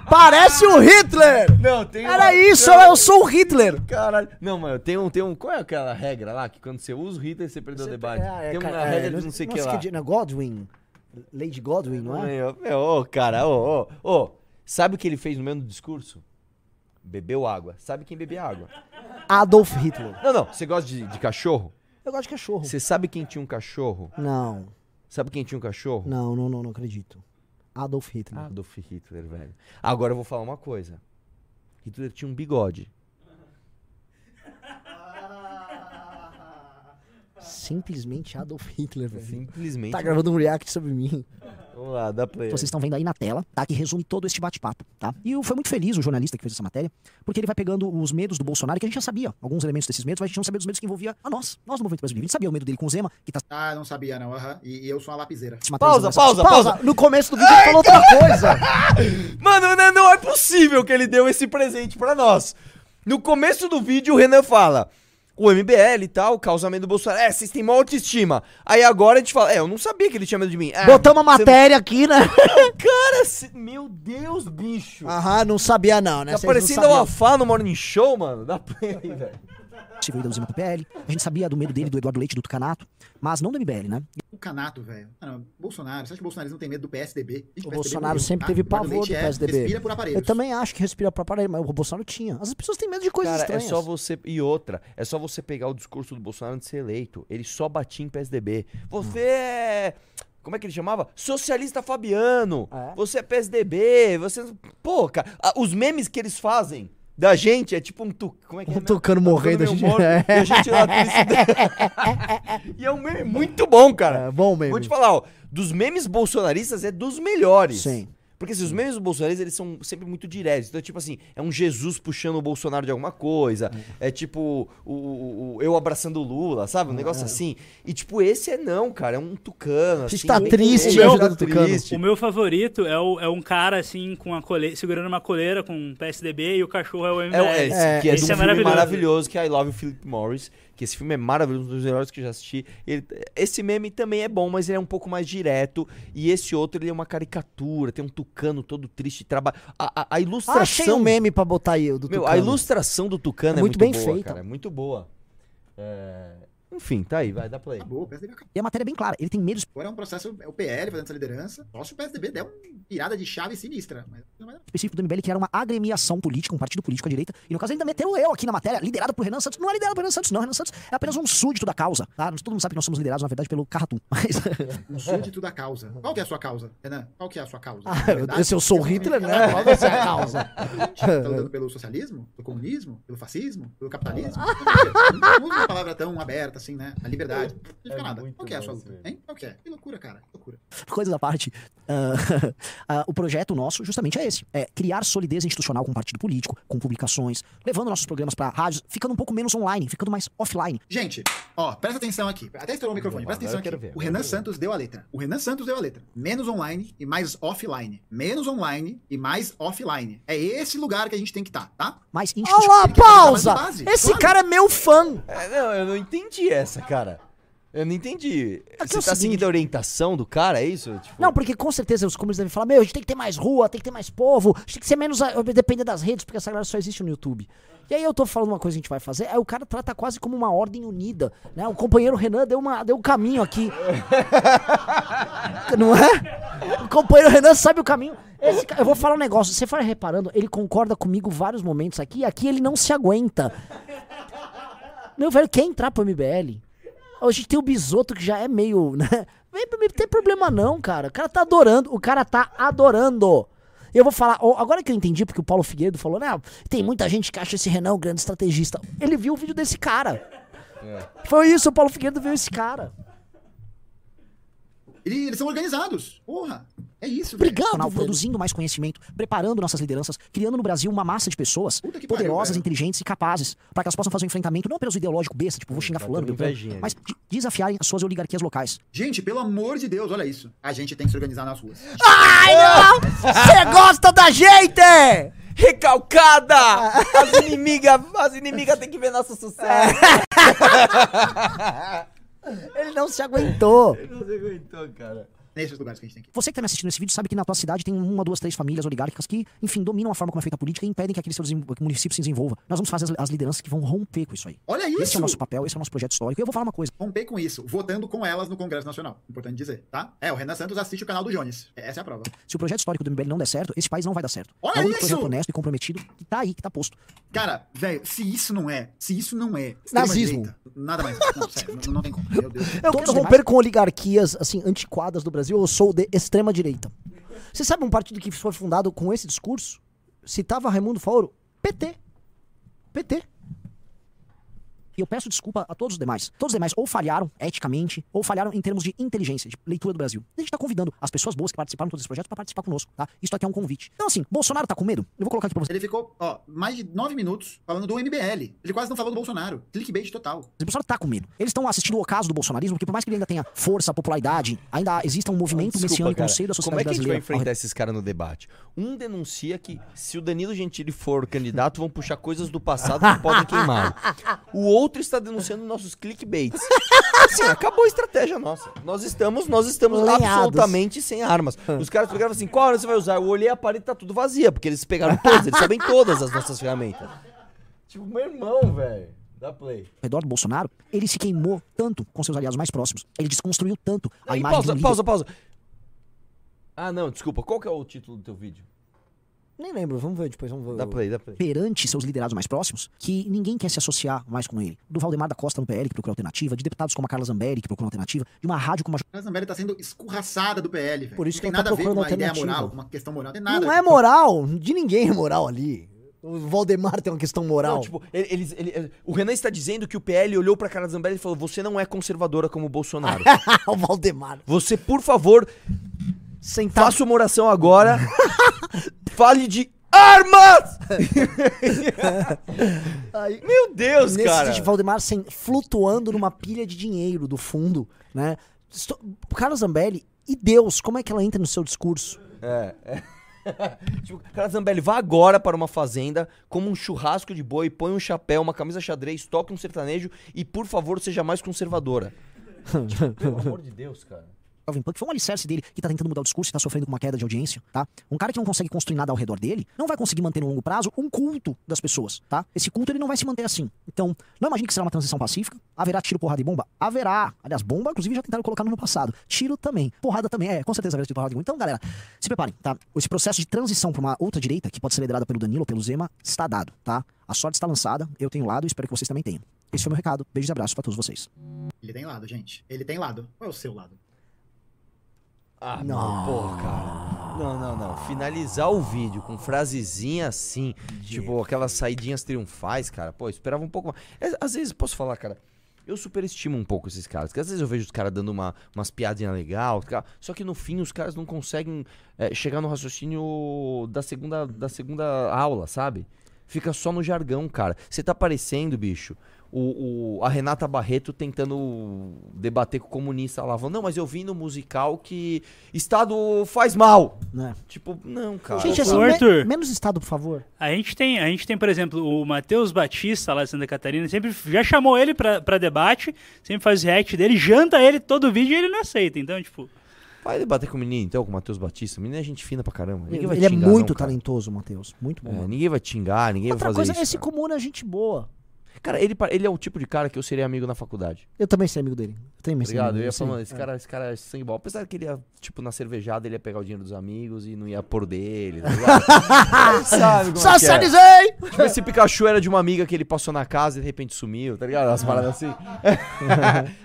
Parece o Hitler! Não, tem Era uma- isso, eu sou o Hitler! Caralho. Não, mano, tem um, tem um. Qual é aquela regra lá que quando você usa o Hitler, você perdeu o debate? tem uma cara, regra é, de não sei o que lá. não é Godwin? Lady Godwin, não é? Meu, ô, cara, ô, ô, ô. Sabe o que ele fez no meio do discurso? Bebeu água. Sabe quem bebia água? Adolf Hitler. Não, não. Você gosta de, de cachorro? Eu gosto de cachorro. Você sabe quem tinha um cachorro? Não, Sabe quem tinha um cachorro? não, não, não, não acredito. Adolf Hitler. Adolf Hitler, velho. Agora eu vou falar uma coisa. Hitler tinha um bigode. Simplesmente Adolf Hitler, velho. Simplesmente. Tá gravando um react sobre mim. Vamos lá, dá play. Vocês estão vendo aí na tela, tá? Que resume todo este bate-papo, tá? E eu- foi muito feliz o jornalista que fez essa matéria, porque ele vai pegando os medos do Bolsonaro, que a gente já sabia, alguns elementos desses medos, mas a gente não sabia dos medos que envolvia a nós, nós do Movimento Brasileiro. A gente sabia o medo dele com o Zema, que tá Ah, não sabia não, aham. E, e eu sou uma lapiseira. Pausa, nessa- pausa, Pausa! pausa. No começo do vídeo ele falou outra coisa! [LAUGHS] Mano, não, não é possível que ele deu esse presente pra nós. No começo do vídeo, o Renan fala: o MBL e tal, o causamento do Bolsonaro. É, vocês têm maior autoestima. Aí agora a gente fala: é, eu não sabia que ele tinha medo de mim. Ah, Botamos uma você matéria aqui, né? não- [LAUGHS] Cara, meu Deus, bicho. Aham, não sabia não, né? tá não parecendo o Alfá no Morning Show, mano. Dá play aí, velho. Possível Zema pro PL. A gente sabia do medo dele, do Eduardo Leite, do Tucanato, mas não do MBL, né? O canato, velho. Ah, não, Bolsonaro, você acha que o bolsonarismo tem medo do PSDB? O PSDB Bolsonaro sempre teve pavor do é- PSDB. Respira por aparelhos. Eu também acho que respira pra aparelho, mas o Bolsonaro tinha. As pessoas têm medo de coisas Cara, estranhas. é só você. E outra, é só você pegar o discurso do Bolsonaro antes de ser eleito. Ele só batia em PSDB. Você é. Como é que ele chamava? Socialista Fabiano. É. Você é PSDB. Você. Pô, cara, os memes que eles fazem da gente é tipo um. Tu... Como é que é? Um mesmo? tucano morrendo, a gente- morto, e a gente lá triste. [LAUGHS] E é um meme muito bom, cara. É bom mesmo. Vou te falar, ó. Dos memes bolsonaristas é dos melhores. Sim. Porque assim, os memes bolsonaristas, eles são sempre muito diretos. Então, tipo assim, é um Jesus puxando o Bolsonaro de alguma coisa. É tipo o, o- o- eu abraçando o Lula, sabe? Um negócio assim. E tipo, esse é não, cara. É um tucano. A gente assim, tá bem- triste o meu tá triste. O meu favorito é, o- é um cara assim, com a coleira, segurando uma coleira com um PSDB e o cachorro é o MBL. É, o- é, esse, que é de um Esse é filme maravilhoso. maravilhoso, que é I Love Philip Morris. Que esse filme é maravilhoso, um dos melhores que eu já assisti. Ele- esse meme também é bom, mas ele é um pouco mais direto. E esse outro, ele é uma caricatura. Tem um tucano todo triste. Traba... A, a, a ilustração... Achei um meme pra botar aí, o do Meu, a Tucano. ilustração do Tucano É é muito muito, bem boa, feita. cara. É muito boa. É, Enfim, tá aí, vai, dá play. Acabou, o PSDB acabou. E a matéria é bem clara, ele tem medo Agora é um processo, é o PL fazendo essa liderança. Se o PSDB der uma virada de chave sinistra. Mas específico do MBL, que era uma agremiação política, um partido político à direita. E no caso, ainda meteu eu aqui na matéria, liderado por Renan Santos. Não é liderado por Renan Santos, não. Renan Santos é apenas um súdito da causa, tá? Todo mundo sabe que nós somos liderados, na verdade, pelo Carratum. [LAUGHS] Mas. Um súdito da causa. Qual que é a sua causa, Renan? Qual que é a sua causa? Ah, verdade, se eu sou o você Hitler, né? Qual ser a causa? [LAUGHS] Tá lutando pelo socialismo? Pelo comunismo? Pelo fascismo? Pelo capitalismo? [LAUGHS] Não usa uma palavra tão aberta assim, né? A liberdade. Não significa nada. muito Qual que é a sua luta? Hein? Qual que é? Que loucura, cara. Que loucura. Coisas à parte, ah, [LAUGHS] ah, o projeto nosso justamente é esse: é criar solidez institucional com o partido político, com publicações, levando nossos programas pra rádios, ficando um pouco menos online, ficando mais offline. Gente, ó, presta atenção aqui. Até estourou o microfone. Presta atenção aqui. ver, O Renan Santos deu a letra. O Renan Santos deu a letra. Menos online e mais offline. Menos online e mais offline. É esse lugar que a gente tem que estar, tá? Mais Olha institucional. lá, Ele quer fazer pausa! Esse claro. cara é meu fã! É, não, eu não entendi essa, cara. Eu não entendi. Aqui Você é tá seguinte- seguindo a orientação do cara, é isso? Tipo, Não, porque com certeza os comunistas devem falar: meu, a gente tem que ter mais rua, tem que ter mais povo, a gente tem que ser menos. depender das redes, porque essa galera só existe no YouTube. E aí eu tô falando uma coisa que a gente vai fazer, aí o cara trata quase como uma ordem unida, né? O companheiro Renan deu, uma, deu um caminho aqui. [LAUGHS] Não é? O companheiro Renan sabe o caminho. Esse eu vou falar um negócio, você for reparando, ele concorda comigo vários momentos aqui, e aqui ele não se aguenta. Meu velho, quer entrar pro MBL? A gente tem o Bisoto que já é meio, né? Vem pra mim, não tem problema não, cara. O cara tá adorando, o cara tá adorando. Eu vou falar, agora que eu entendi, porque o Paulo Figueiredo falou, né? Tem muita gente que acha esse Renan um grande estrategista. Ele viu o vídeo desse cara. Foi isso, o Paulo Figueiredo viu esse cara. Ele- eles são organizados. Porra. É isso, velho. Canal produzindo mais conhecimento, preparando nossas lideranças, criando no Brasil uma massa de pessoas pariu, poderosas, velho. inteligentes e capazes, para que elas possam fazer um enfrentamento não pelos ideológico besta, tipo, vou xingar fulano, ter beltrano, invejinha, mas de- desafiarem as suas oligarquias locais. Gente, pelo amor de Deus, olha isso. A gente tem que se organizar nas ruas. Ai, não! Você gosta da gente! Recalcada! [LAUGHS] As inimigas, as inimigas têm que ver nosso sucesso. [LAUGHS] Ele não se aguentou. Ele não se aguentou, cara. Nesses lugares que a gente tem que ir. Você que tá me assistindo nesse vídeo sabe que na tua cidade tem uma, duas, três famílias oligárquicas que, enfim, dominam a forma como é feita a política e impedem que aquele seu município se desenvolva. Nós vamos fazer as, as lideranças que vão romper com isso aí. Olha Esse é isso! o nosso papel, esse é o nosso projeto histórico. E eu vou falar uma coisa. Romper com isso, votando com elas no Congresso Nacional. Importante dizer, tá? É, o Renan Santos assiste o canal do Jones. Essa é a prova. Se o projeto histórico do MBL não der certo, esse país não vai dar certo. Olha é o único isso! projeto honesto e comprometido que tá aí, que tá posto. Cara, velho, se isso não é, se isso não é Nazismo. extrema-direita, Nada mais. Não, sério, não, não tem como. Meu Deus. Eu quero romper com oligarquias, assim, antiquadas do Brasil. Eu sou de extrema direita. Você sabe um partido que foi fundado com esse discurso? Citava Raimundo Faoro? PT. PT. E eu peço desculpa a todos os demais. Todos os demais ou falharam eticamente, ou falharam em termos de inteligência, de leitura do Brasil. A gente tá convidando as pessoas boas que participaram de todo esse projeto pra participar conosco, tá? Isso aqui é um convite. Então, assim, Bolsonaro tá com medo? Eu vou colocar aqui pra você. Ele ficou, ó, mais de nove minutos falando do MBL. Ele quase não falou do Bolsonaro. Clickbait total. O Bolsonaro tá com medo. Eles estão assistindo o ocaso do bolsonarismo, porque por mais que ele ainda tenha força, popularidade, ainda exista um movimento Desculpa, messiânico cara. no seio da Como sociedade é que a gente vai brasileira. enfrentar esses caras no debate? Um denuncia que se o Danilo Gentili for candidato, vão puxar coisas do passado que podem queimá-lo. O outro está denunciando nossos clickbaits. [LAUGHS] Assim, acabou a estratégia nossa. Nós estamos, nós estamos absolutamente sem armas. Os caras pegaram assim, qual arma você vai usar? Eu olhei a parede e tá tudo vazia, porque eles pegaram todas, eles sabem todas as nossas ferramentas. Tipo, meu irmão, velho. Dá play. ao redor do Bolsonaro, ele se queimou tanto com seus aliados mais próximos. Ele desconstruiu tanto a Aí, imagem pausa, do líder. pausa, pausa. Ah, não, desculpa. Qual que é o título do teu vídeo? Nem lembro, vamos ver depois, vamos ver. Dá play, dá play. Perante seus liderados mais próximos, que ninguém quer se associar mais com ele. Do Valdemar da Costa no PL, que procura alternativa, de deputados como a Carla Zambelli, que procura alternativa, de uma rádio como a... A Zambelli tá sendo escurraçada do PL, velho. Por isso não que tem tá nada a ver com uma ideia moral, com uma questão moral. Tem nada. Não é moral, de ninguém é moral ali. O Valdemar tem uma questão moral. Não, tipo, ele- eles, ele- ele- o Renan está dizendo que o PL olhou pra cara da Zambelli e falou: Você não é conservadora como o Bolsonaro. [LAUGHS] o Valdemar. Você, por favor, faça uma oração agora. [LAUGHS] fale de armas! [LAUGHS] Meu Deus, Nesse cara. de Valdemar sem, flutuando numa pilha de dinheiro do fundo, né? Estou- Carlos Zambelli e Deus, como é que ela entra no seu discurso? É, é. [LAUGHS] tipo, cara Zambelli, vá agora para uma fazenda, coma um churrasco de boi, põe um chapéu, uma camisa xadrez, toque um sertanejo e, por favor, seja mais conservadora. Tipo, pelo amor de Deus, cara. Jovem Pan, que foi um alicerce dele que tá tentando mudar o discurso e tá sofrendo com uma queda de audiência, tá? Um cara que não consegue construir nada ao redor dele, não vai conseguir manter no longo prazo um culto das pessoas, tá? Esse culto ele não vai se manter assim. Então, não imagine que será uma transição pacífica. Haverá tiro, porrada e bomba? Haverá. Aliás, bomba, inclusive, já tentaram colocar no ano passado. Tiro também. Porrada também. É, com certeza haverá tiro, porrada e bomba. Então, galera, se preparem, tá? Esse processo de transição pra uma outra direita, que pode ser liderada pelo Danilo ou pelo Zema, está dado, tá? A sorte está lançada, eu tenho lado e espero que vocês também tenham. Esse foi meu recado. Beijos e abraços pra todos vocês. Ele tem lado, gente. Ele tem lado. Qual é o seu lado? Ah, não, porra, cara. Não, não, não. Finalizar o vídeo com frasezinha assim, tipo aquelas saidinhas triunfais, cara. Pô, esperava um pouco mais. É, Às vezes, posso falar, cara, eu superestimo um pouco esses caras. Porque às vezes eu vejo os caras dando uma, umas piadinhas legais, só que no fim os caras não conseguem é, chegar no raciocínio da segunda, da segunda aula, sabe? Fica só no jargão, cara. Você tá parecendo, bicho, o, o- a Renata Barreto tentando debater com o comunista lá. Falando, não, mas eu vi no musical que Estado faz mal. Né? Tipo, não, cara. Gente, assim, me- Arthur. menos Estado, por favor. A gente tem, a gente tem, por exemplo, o Matheus Batista lá de Santa Catarina, sempre já chamou ele pra, pra debate, sempre faz react dele, janta ele todo vídeo e ele não aceita. Então, tipo, Vai debater com o menino, então, com o Matheus Batista. O menino é gente fina pra caramba. Ninguém vai Ele é xingar, muito não, cara. talentoso, Matheus. Muito bom. É, ninguém vai te xingar, ninguém Outra vai fazer coisa, isso. esse comuna é gente boa. Cara, ele, ele é o tipo de cara que eu seria amigo na faculdade. Eu também sou amigo dele. Eu também sou Obrigado. amigo Eu ia dele, falando, sim. esse É. cara, esse cara é sangue bom. Apesar que ele ia, tipo, na cervejada, ele ia pegar o dinheiro dos amigos e não ia pôr dele, tá ligado? [LAUGHS] Sabe como é é? Socializei! Tipo, esse Pikachu era de uma amiga que ele passou na casa e de repente sumiu, tá ligado? As paradas assim. [LAUGHS]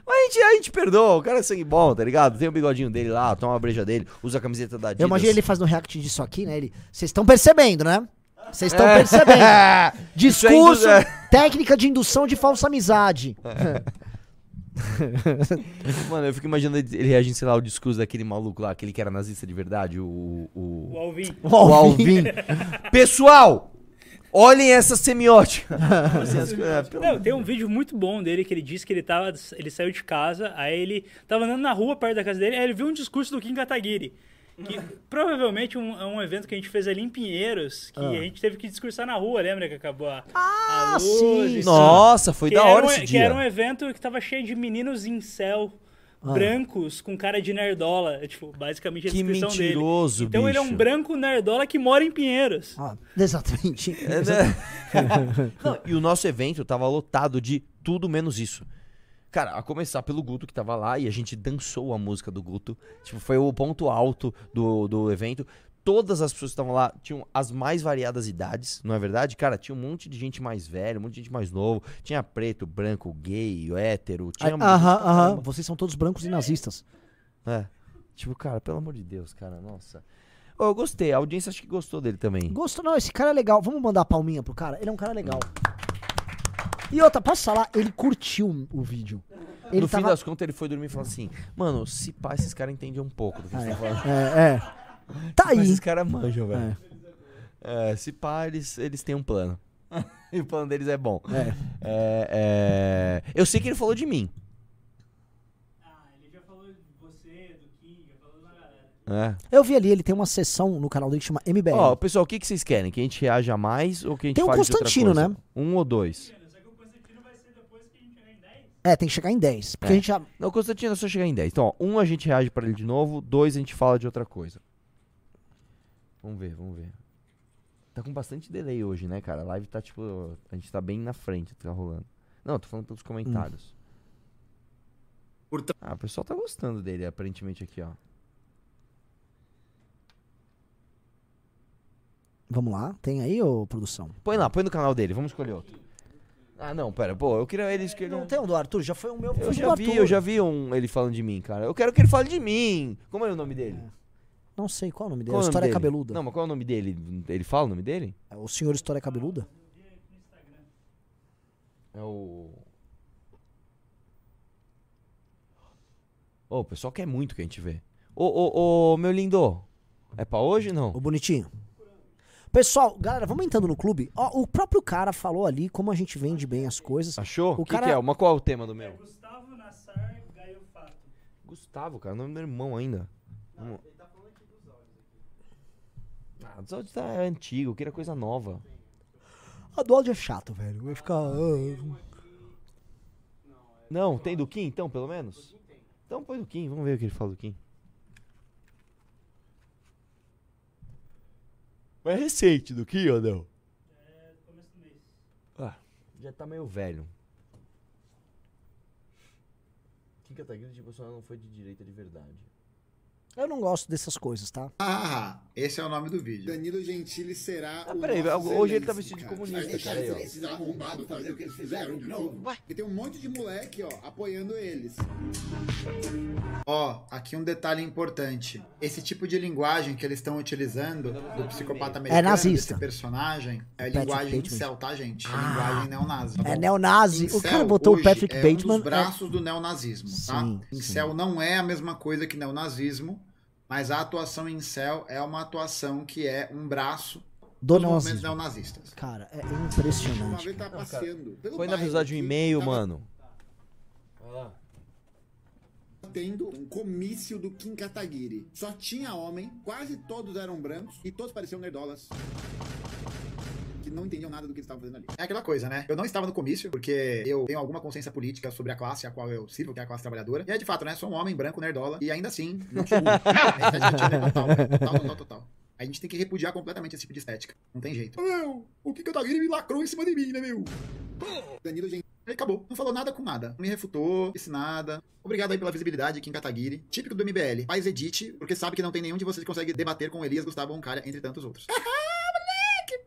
Mas a gente, a gente perdoa, o cara é sangue bom, tá ligado? Tem o bigodinho dele lá, toma a breja dele, usa a camiseta da Adidas. Eu imagino ele fazendo react disso aqui, né? Ele. Vocês estão percebendo, né? Vocês estão É. percebendo. [LAUGHS] É Discurso, indu- é. técnica de indução de falsa amizade. [LAUGHS] Mano, eu fico imaginando ele reagindo, sei lá, ao discurso daquele maluco lá, aquele que era nazista de verdade, o. O, O Alvin. o Alvin. [LAUGHS] Pessoal! Olhem essa semiótica. É, Não, tem um vídeo muito bom dele que ele disse que ele tava. Ele saiu de casa, aí ele tava andando na rua perto da casa dele, aí ele viu um discurso do Kim Kataguiri. Que provavelmente um, é um evento que a gente fez ali em Pinheiros, que Ah. a gente teve que discursar na rua, lembra que acabou a, Ah, a luz sim, e. Nossa, foi que da era hora um- esse Que dia. era um evento que tava cheio de meninos em céu. Ah. Brancos com cara de nerdola. É, tipo, basicamente a Que descrição mentiroso, dele. Então ele é um bicho. branco nerdola que mora em Pinheiros. Ah, exatamente. É, né? [LAUGHS] Não, e o nosso evento tava lotado de tudo menos isso. Cara, a começar pelo Guto que tava lá e a gente dançou a música do Guto. Tipo, foi o ponto alto do, do evento. Todas as pessoas que estavam lá tinham as mais variadas idades, não é verdade? Cara, tinha um monte de gente mais velha, um monte de gente mais novo. Tinha preto, branco, gay, hétero. Tinha Ah, Aham, aham. Vocês são todos brancos e nazistas. É. Tipo, cara, pelo amor de Deus, cara, nossa. Ô, eu gostei, a audiência acho que gostou dele também. Gostou? Não, esse cara é legal. Vamos mandar a palminha pro cara? Ele é um cara legal. E outra, posso falar? Ele curtiu o vídeo. Ele no fim tava... das contas, ele foi dormir e falou assim: Mano, se pá, esses caras entendem um pouco do que você tá falando. É, é. Tá Mas aí. esses caras manjam, velho. É, se pá, eles, eles têm um plano. [LAUGHS] e o plano deles é bom. É. É, é, Eu sei que ele falou de mim. Ah, ele já falou de você, do Kim, já falou uma galera. É. Eu vi ali, ele tem uma sessão no canal dele que chama MBL. Ó, pessoal, o que, que vocês querem? Que a gente reaja mais ou que a gente Tem outra Constantino, coisa? né? Um ou dois. É, tem que chegar em 10. Porque É. a gente já. Não, o Constantino é só chegar em 10. Então, ó, um a gente reage pra ele de novo, dois a gente fala de outra coisa. Vamos ver, vamos ver. Tá com bastante delay hoje, né, cara? A live tá tipo. A gente tá bem na frente, tá rolando. Não, tô falando pelos comentários. Ah, o pessoal tá gostando dele, aparentemente, aqui, ó. Vamos lá, tem aí, ô produção? Põe lá, põe no canal dele, vamos escolher outro. Ah, não, pera, pô, eu queria ele escolher. Não tem um do Arthur, já foi o meu. Eu o já vi, Arthur. eu já vi um, ele falando de mim, cara. Eu quero que ele fale de mim. Como é o nome dele? Não sei qual é o nome dele. Qual é o nome História dele? Cabeluda. Não, mas qual é o nome dele? Ele fala o nome dele? É O senhor História Cabeluda? É o. Ô, o pessoal quer muito que a gente vê. Ô, ô, ô, meu lindo. É pra hoje não? Ô, bonitinho. Pessoal, galera, vamos entrando no clube. Ó, o próprio cara falou ali como a gente vende bem as coisas. Achou? O que, cara- que é? Uma, qual é o tema do meu? Gustavo Nassar Gaio Fato. Gustavo, cara, o nome do meu irmão ainda. Vamos- Ah, o episódio tá antigo, eu queria coisa nova. A do áudio é chato, velho. Vai ficar. ah, Não, tem do Kim então, pelo menos? Então põe do Kim, vamos ver o que ele fala do Kim. Mas é recente do Kim ou não? Ah, já tá meio velho. Kim Kataguiri de Bolsonaro não foi de direita de verdade. Eu não gosto dessas coisas, tá? Ah, esse é o nome do vídeo. Danilo Gentili será Ah, o peraí, hoje ele tá vestido de comunista, cara, aí, esses arrombados fazer o que eles fizeram de novo. E tem um monte de moleque, ó, apoiando eles. Ó, aqui um detalhe importante. Esse tipo de linguagem que eles estão utilizando do psicopata americano, nazista. desse personagem, é Patrick linguagem Bateman. incel, tá, gente? É Ah. linguagem neonazi. tá É neonazi. O Incel cara botou o Patrick é Bateman, Um dos é- braços do neonazismo, tá? Sim, Incel não é a mesma coisa que neonazismo, mas a atuação em incel é uma atuação que é um braço Do dos movimentos neonazismo. neonazistas. Cara, é impressionante. vez tá passeando pelo Põe na um e-mail, tava mano. Tendo um comício do Kim Kataguiri. Só tinha homem, quase todos eram brancos e todos pareciam nerdolas. Que não entendiam nada do que eles estavam fazendo ali. É aquela coisa, né? Eu não estava no comício, porque eu tenho alguma consciência política sobre a classe a qual eu sirvo, que é a classe trabalhadora. E é de fato, né? Sou um homem branco, nerdola, e ainda assim, não sou [LAUGHS] [LAUGHS] total, total, total, total. A gente tem que repudiar completamente esse tipo de estética. Não tem jeito. Meu, o que Kataguiri me lacrou em cima de mim, né, meu? Danilo Gentili. Aí acabou. Não falou nada com nada. Não me refutou, disse nada. Obrigado aí pela visibilidade, Kim Kataguiri. Típico do MBL. Faz edite, porque sabe que não tem nenhum de vocês que consegue debater com Elias Gustavo Roncalha, entre tantos outros. [LAUGHS]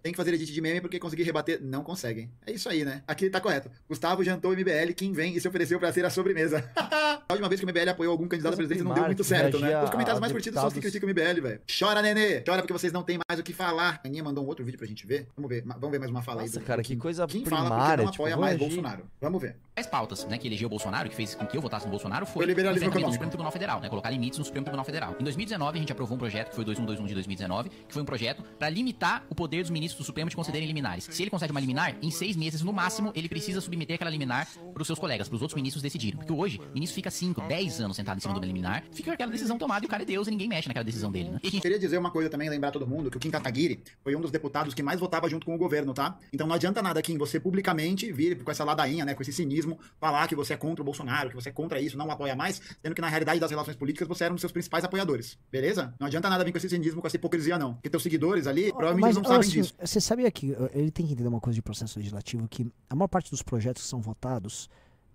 Tem que fazer edit de meme porque conseguir rebater. Não conseguem. É isso aí, né? Aqui tá correto. Gustavo jantou o MBL, quem vem e se ofereceu pra ser a sobremesa. [LAUGHS] a última vez que o MBL apoiou algum candidato a presidente não deu muito certo, né? Os comentários mais curtidos são os que criticam o MBL, velho. Chora, nenê. Chora porque vocês não têm mais o que falar. A Aninha mandou um outro vídeo pra gente ver. Vamos ver. Vamos ver mais uma fala aí. Nossa, do- cara, que coisa Kim fala porque primária, não tipo, apoia vou mais agir. Bolsonaro. Vamos ver. As pautas, né, que elegeu o Bolsonaro, que fez com que eu votasse no Bolsonaro, foi Foi o liberalismo do econômico. Supremo Tribunal Federal, né, colocar limites no Supremo Tribunal Federal. Em 2019, a gente aprovou um projeto, que foi o 2121 de 2019, que foi um projeto para limitar o poder dos ministros do Supremo de concederem liminares. Se ele concede uma liminar, em seis meses, no máximo, ele precisa submeter aquela liminar para os seus colegas, para os outros ministros decidirem. Porque hoje, o ministro fica 5, 10 anos sentado em cima de uma liminar, fica aquela decisão tomada e o cara é Deus e ninguém mexe naquela decisão dele, né? E a gente Queria dizer uma coisa também, lembrar todo mundo, que o Kim Kataguiri foi um dos deputados que mais votava junto com o governo, tá? Então não adianta nada, Kim, você publicamente vir com essa ladainha, né, com esse cinismo, falar que você é contra o Bolsonaro, que você é contra isso, não apoia mais, sendo que na realidade das relações políticas você era um dos seus principais apoiadores, beleza? Não adianta nada vir com esse cinismo, com essa hipocrisia, não. Porque teus seguidores ali, provavelmente Mas, não sabem assim, disso. Você sabia que uh, ele tem que entender uma coisa de processo legislativo, que a maior parte dos projetos que são votados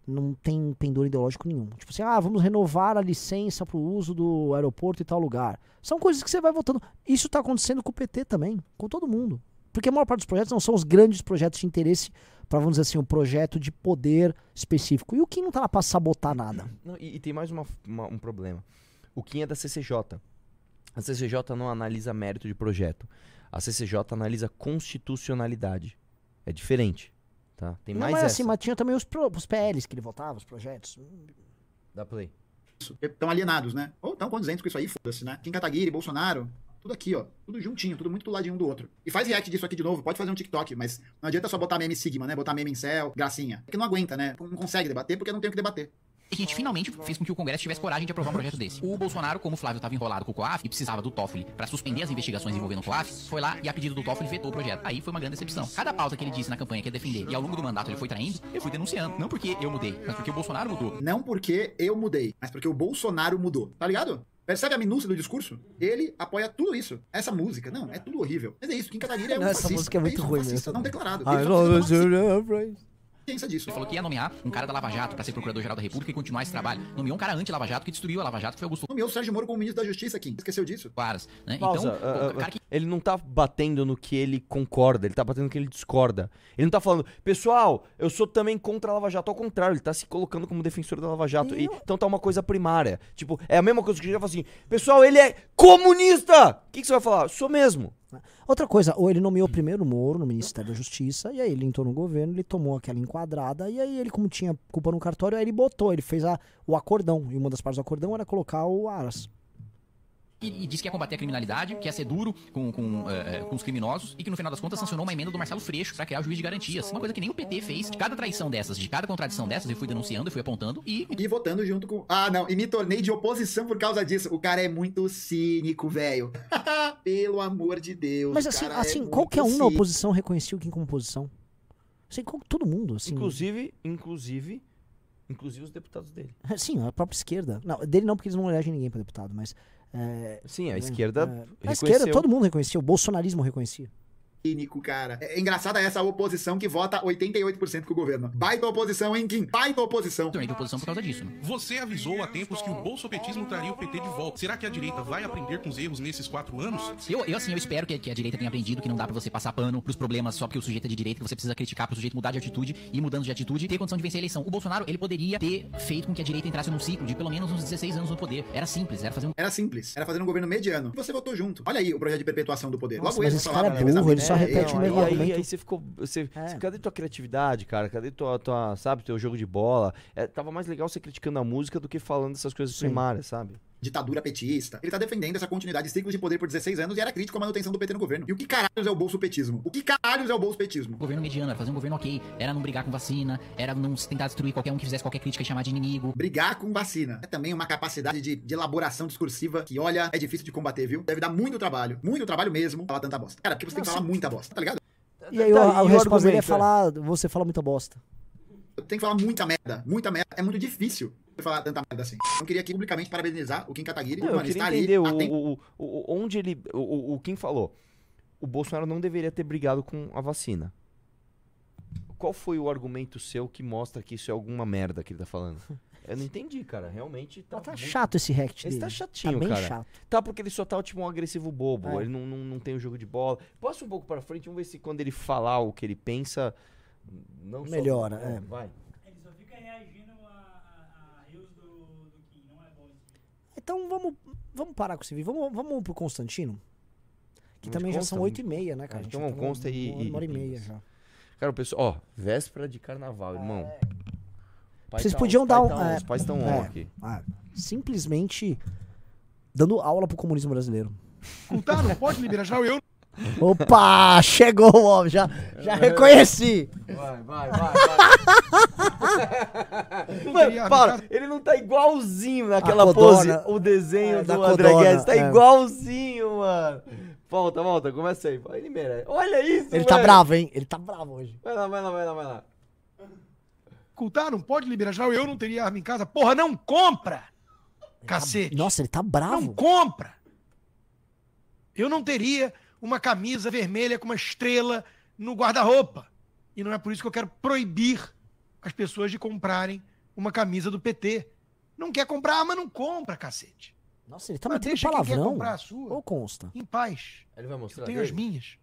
não tem pendor ideológico nenhum. Tipo assim, ah, vamos renovar a licença pro uso do aeroporto e tal lugar. São coisas que você vai votando. Isso tá acontecendo com o PT também, com todo mundo. Porque a maior parte dos projetos não são os grandes projetos de interesse para, vamos dizer assim, um projeto de poder específico. E o que não tá lá pra sabotar nada? Não, e, e tem mais uma- uma- um problema. O Kim é da CCJ. A CCJ não analisa mérito de projeto. A CCJ analisa constitucionalidade. É diferente. Tá? Tem não mais é essa. assim, mas tinha também os, pro- os PLs que ele votava, os projetos. Dá play. Estão alienados, né? Ou estão condizentes com isso aí, foda-se, né? Kim Kataguiri, Bolsonaro, tudo aqui, ó. Tudo juntinho, tudo muito do ladinho um do outro. E faz react disso aqui de novo, pode fazer um TikTok, mas não adianta só botar meme Sigma, né? Botar meme em céu, gracinha. Porque não aguenta, né? Não consegue debater porque não tem o que debater. E a gente finalmente fez com que o Congresso tivesse coragem de aprovar um projeto desse. O Bolsonaro, como o Flávio estava enrolado com o COAF e precisava do Toffoli para suspender as investigações envolvendo o COAF, foi lá e a pedido do Toffoli vetou o projeto. Aí foi uma grande decepção. Cada pauta que ele disse na campanha que ia defender e ao longo do mandato ele foi traindo, eu fui denunciando. Não porque eu mudei, mas porque o Bolsonaro mudou. Não porque eu mudei, mas porque o Bolsonaro mudou. Tá ligado? Percebe a minúcia do discurso? Ele apoia tudo isso. Essa música, não, é tudo horrível. Mas é isso, Kim Kataguiri é um Não, essa fascista. música é muito isso, um ruim fascista mesmo. não declarado. Precisa tomar you, ciência disso. Ele falou que ia nomear um cara da Lava Jato para ser procurador-geral da República e continuar esse trabalho. Nomeou um cara anti-Lava Jato que destruiu a Lava Jato, que foi Augusto Nomeou o Sérgio Moro como ministro da Justiça, Kim. Esqueceu disso? Claras, né? Pausa, então, cara ah, que ele não tá batendo no que ele concorda, ele tá batendo no que ele discorda. Ele não tá falando, pessoal, eu sou também contra a Lava Jato. Ao contrário, ele tá se colocando como defensor da Lava Jato. E, então tá uma coisa primária. Tipo, é a mesma coisa que ele já fala assim, pessoal, ele é comunista! O que, que você vai falar? Sou mesmo. Outra coisa, ou ele nomeou primeiro o Moro no Ministério da Justiça, e aí ele entrou no governo, ele tomou aquela enquadrada, e aí ele, como tinha culpa no cartório, aí ele botou, ele fez a, o acordão. E uma das partes do acordão era colocar o Aras. E, e disse que ia combater a criminalidade, que ia ser duro com, com, eh, eh, com os criminosos e que no final das contas sancionou uma emenda do Marcelo Freixo para criar o juiz de garantias. Uma coisa que nem o PT fez. De cada traição dessas, de cada contradição dessas, eu fui denunciando, eu fui apontando e. E votando junto com. Ah, não. E me tornei de oposição por causa disso. O cara é muito cínico, velho. [LAUGHS] Pelo amor de Deus. Mas assim, cara é assim muito qualquer um na oposição reconhecia o Kim como oposição. Assim, qual- todo mundo, assim. Inclusive, inclusive, inclusive os deputados dele. [LAUGHS] Sim, a própria esquerda. Não, dele não, porque eles não elegem ninguém pra deputado, mas. É, Sim, a é, esquerda é, A esquerda, todo mundo reconhecia, o bolsonarismo reconhecia. Cínico, cara. É engraçada essa oposição que vota 88% com o governo. Baita oposição, hein, Kim? Baita oposição. Tornei de oposição por causa disso, né? Você avisou há tempos que o bolsopetismo traria o PT de volta. Será que a direita vai aprender com os erros nesses quatro anos? Eu, eu, assim, eu espero que, que a direita tenha aprendido que não dá pra você passar pano pros problemas só porque o sujeito é de direita, que você precisa criticar pro sujeito mudar de atitude e ir mudando de atitude e ter condição de vencer a eleição. O Bolsonaro, ele poderia ter feito com que a direita entrasse num ciclo de pelo menos uns 16 anos no poder. Era simples, era fazer um. Era simples. Era fazer um governo mediano. E você votou junto. Olha aí o projeto de perpetuação do poder. Nossa, Logo mas esse cara é burro, ele só exatamente. repete o mesmo e aí, argumento. aí você ficou. Você, É. cadê tua criatividade, cara? Cadê tua, tua sabe, teu jogo de bola? É, tava mais legal você criticando a música do que falando essas coisas Sim. primárias, sabe? Ditadura petista. Ele tá defendendo essa continuidade de ciclos de poder por 16 anos e era crítico à manutenção do PT no governo. E o que caralhos é o bolso-petismo? O que caralhos é o bolso-petismo? Governo mediano, era fazer um governo ok. Era não brigar com vacina, era não tentar destruir qualquer um que fizesse qualquer crítica e chamar de inimigo. Brigar com vacina. É também uma capacidade de, de elaboração discursiva que, olha, é difícil de combater, viu? Deve dar muito trabalho. Muito trabalho mesmo falar tanta bosta. Cara, porque você tem que falar muita bosta, tá ligado? E aí Tá, o, e a o resposta dele é é? falar, você fala muita bosta. Tem que falar muita merda. Muita merda. É muito difícil falar tanta merda assim. Eu queria aqui publicamente parabenizar o Kim Kataguiri. Não, eu Mano, queria está entender o, ali. aten- o- o- o- onde ele. O, o, Kim falou. O Bolsonaro não deveria ter brigado com a vacina. Qual foi o argumento seu que mostra que isso é alguma merda que ele tá falando? [LAUGHS] Eu não entendi, cara. Realmente tá. Tá muito- chato esse Esse dele. tá chatinho, Tá bem cara. chato. Tá porque ele só tá tipo um agressivo bobo. É. Ele não, não, não tem o jogo de bola. Passa um pouco pra frente, vamos ver se quando ele falar o que ele pensa. Não só- Melhora, é. Vai. Ele só fica reagindo a, a, a rios do, do Kim, não é bom isso. Então vamos, vamos parar com esse vídeo. Vamos, vamos pro Constantino? Que também de já Consta? são 8 e meia, né, cara? A gente então já vamos tá Consta e- uma, e- uma hora e e meia já. Cara, o pessoal, ó, véspera de carnaval, irmão. Pai Vocês tá podiam dar pai um. tá é, Os pais estão é, aqui. ah, simplesmente dando aula pro comunismo brasileiro. Tá, não pode liberar já eu. Opa! Chegou o homem, já, já reconheci! Vai, vai, vai, vai. [LAUGHS] Mano, para, ele não tá igualzinho naquela A pose, o desenho É, do André Guedes. Tá é. igualzinho, mano. Volta, volta, começa aí. Ele merece. Olha isso, Ele tá velho. bravo, hein? Ele tá bravo hoje. Vai lá, vai lá, vai lá, vai lá. Cultar, não pode liberar já eu não teria arma em casa. Porra, não compra! Cacete. Nossa, ele tá bravo. Não compra! Eu não teria uma camisa vermelha com uma estrela no guarda-roupa. E não é por isso que eu quero proibir as pessoas de comprarem uma camisa do PT. Não quer comprar arma, não compra, cacete. Nossa, ele tá Mas metendo deixa quem quer palavrão. comprar a sua. Ou consta? Em paz. Ele vai mostrar Eu tenho as dele? minhas.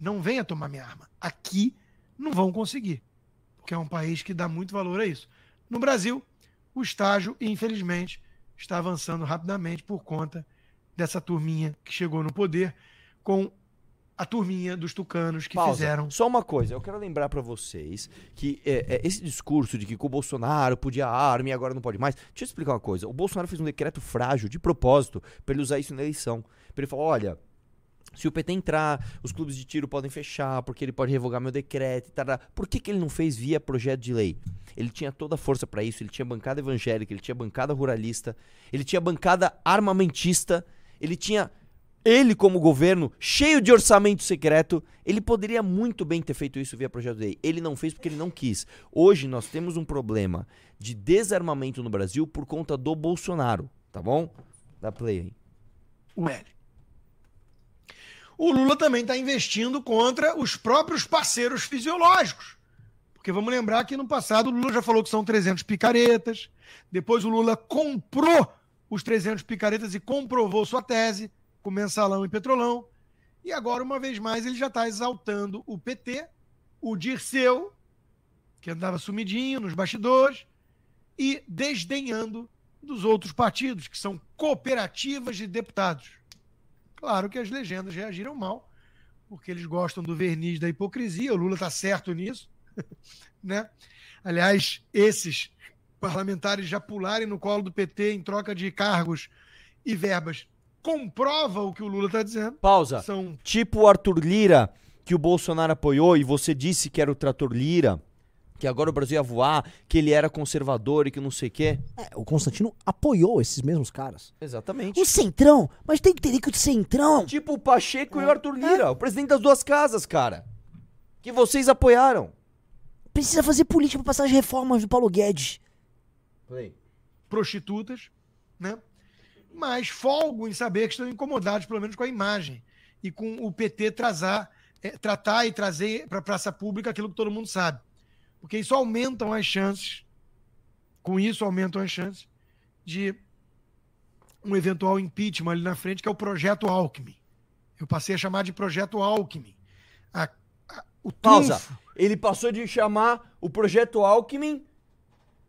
Não venha tomar minha arma. Aqui não vão conseguir. Porque é um país que dá muito valor a isso. No Brasil, o estágio, infelizmente, está avançando rapidamente por conta dessa turminha que chegou no poder com a turminha dos tucanos que Pausa. fizeram. Só uma coisa, eu quero lembrar pra vocês que é, é, esse discurso de que com o Bolsonaro podia arma e agora não pode mais. Deixa eu explicar uma coisa. O Bolsonaro fez um decreto frágil de propósito pra ele usar isso na eleição. Pra ele falar: olha. Se o PT entrar, os clubes de tiro podem fechar, porque ele pode revogar meu decreto e tal. Por que, que ele não fez via projeto de lei? Ele tinha toda a força pra isso, ele tinha bancada evangélica, ele tinha bancada ruralista, ele tinha bancada armamentista, ele tinha ele como governo cheio de orçamento secreto, ele poderia muito bem ter feito isso via projeto de lei. Ele não fez porque ele não quis. Hoje nós temos um problema de desarmamento no Brasil por conta do Bolsonaro, tá bom? Dá play aí. o. O Lula também está investindo contra os próprios parceiros fisiológicos. Porque vamos lembrar que no passado o Lula já falou que são 300 picaretas. Depois o Lula comprou os 300 picaretas e comprovou sua tese com mensalão e petrolão. E agora, uma vez mais, ele já está exaltando o PT, o Dirceu, que andava sumidinho nos bastidores, e desdenhando dos outros partidos, que são cooperativas de deputados. Claro que as legendas reagiram mal, porque eles gostam do verniz da hipocrisia, o Lula está certo nisso. [LAUGHS] né? Aliás, esses parlamentares já pularem no colo do PT em troca de cargos e verbas comprova o que o Lula está dizendo. Pausa. São Tipo o Arthur Lira, que o Bolsonaro apoiou e você disse que era o trator Lira, que agora o Brasil ia voar, que ele era conservador e que não sei o quê. É, o Constantino apoiou esses mesmos caras. Exatamente. O Centrão, mas tem que entender que o Centrão. Tipo o Pacheco e o Arthur Lira, o presidente das duas casas, cara. Que vocês apoiaram. Precisa fazer política pra passar as reformas do Paulo Guedes. prostitutas, né? Mas folgo em saber que estão incomodados, pelo menos, com a imagem e com o PT trazar, eh, tratar e trazer para a praça pública aquilo que todo mundo sabe. Porque isso aumentam as chances, com isso aumentam as chances de um eventual impeachment ali na frente, que é o projeto Alckmin. Eu passei a chamar de projeto Alckmin. A- a- o Pausa. Ele passou de chamar o projeto Alckmin,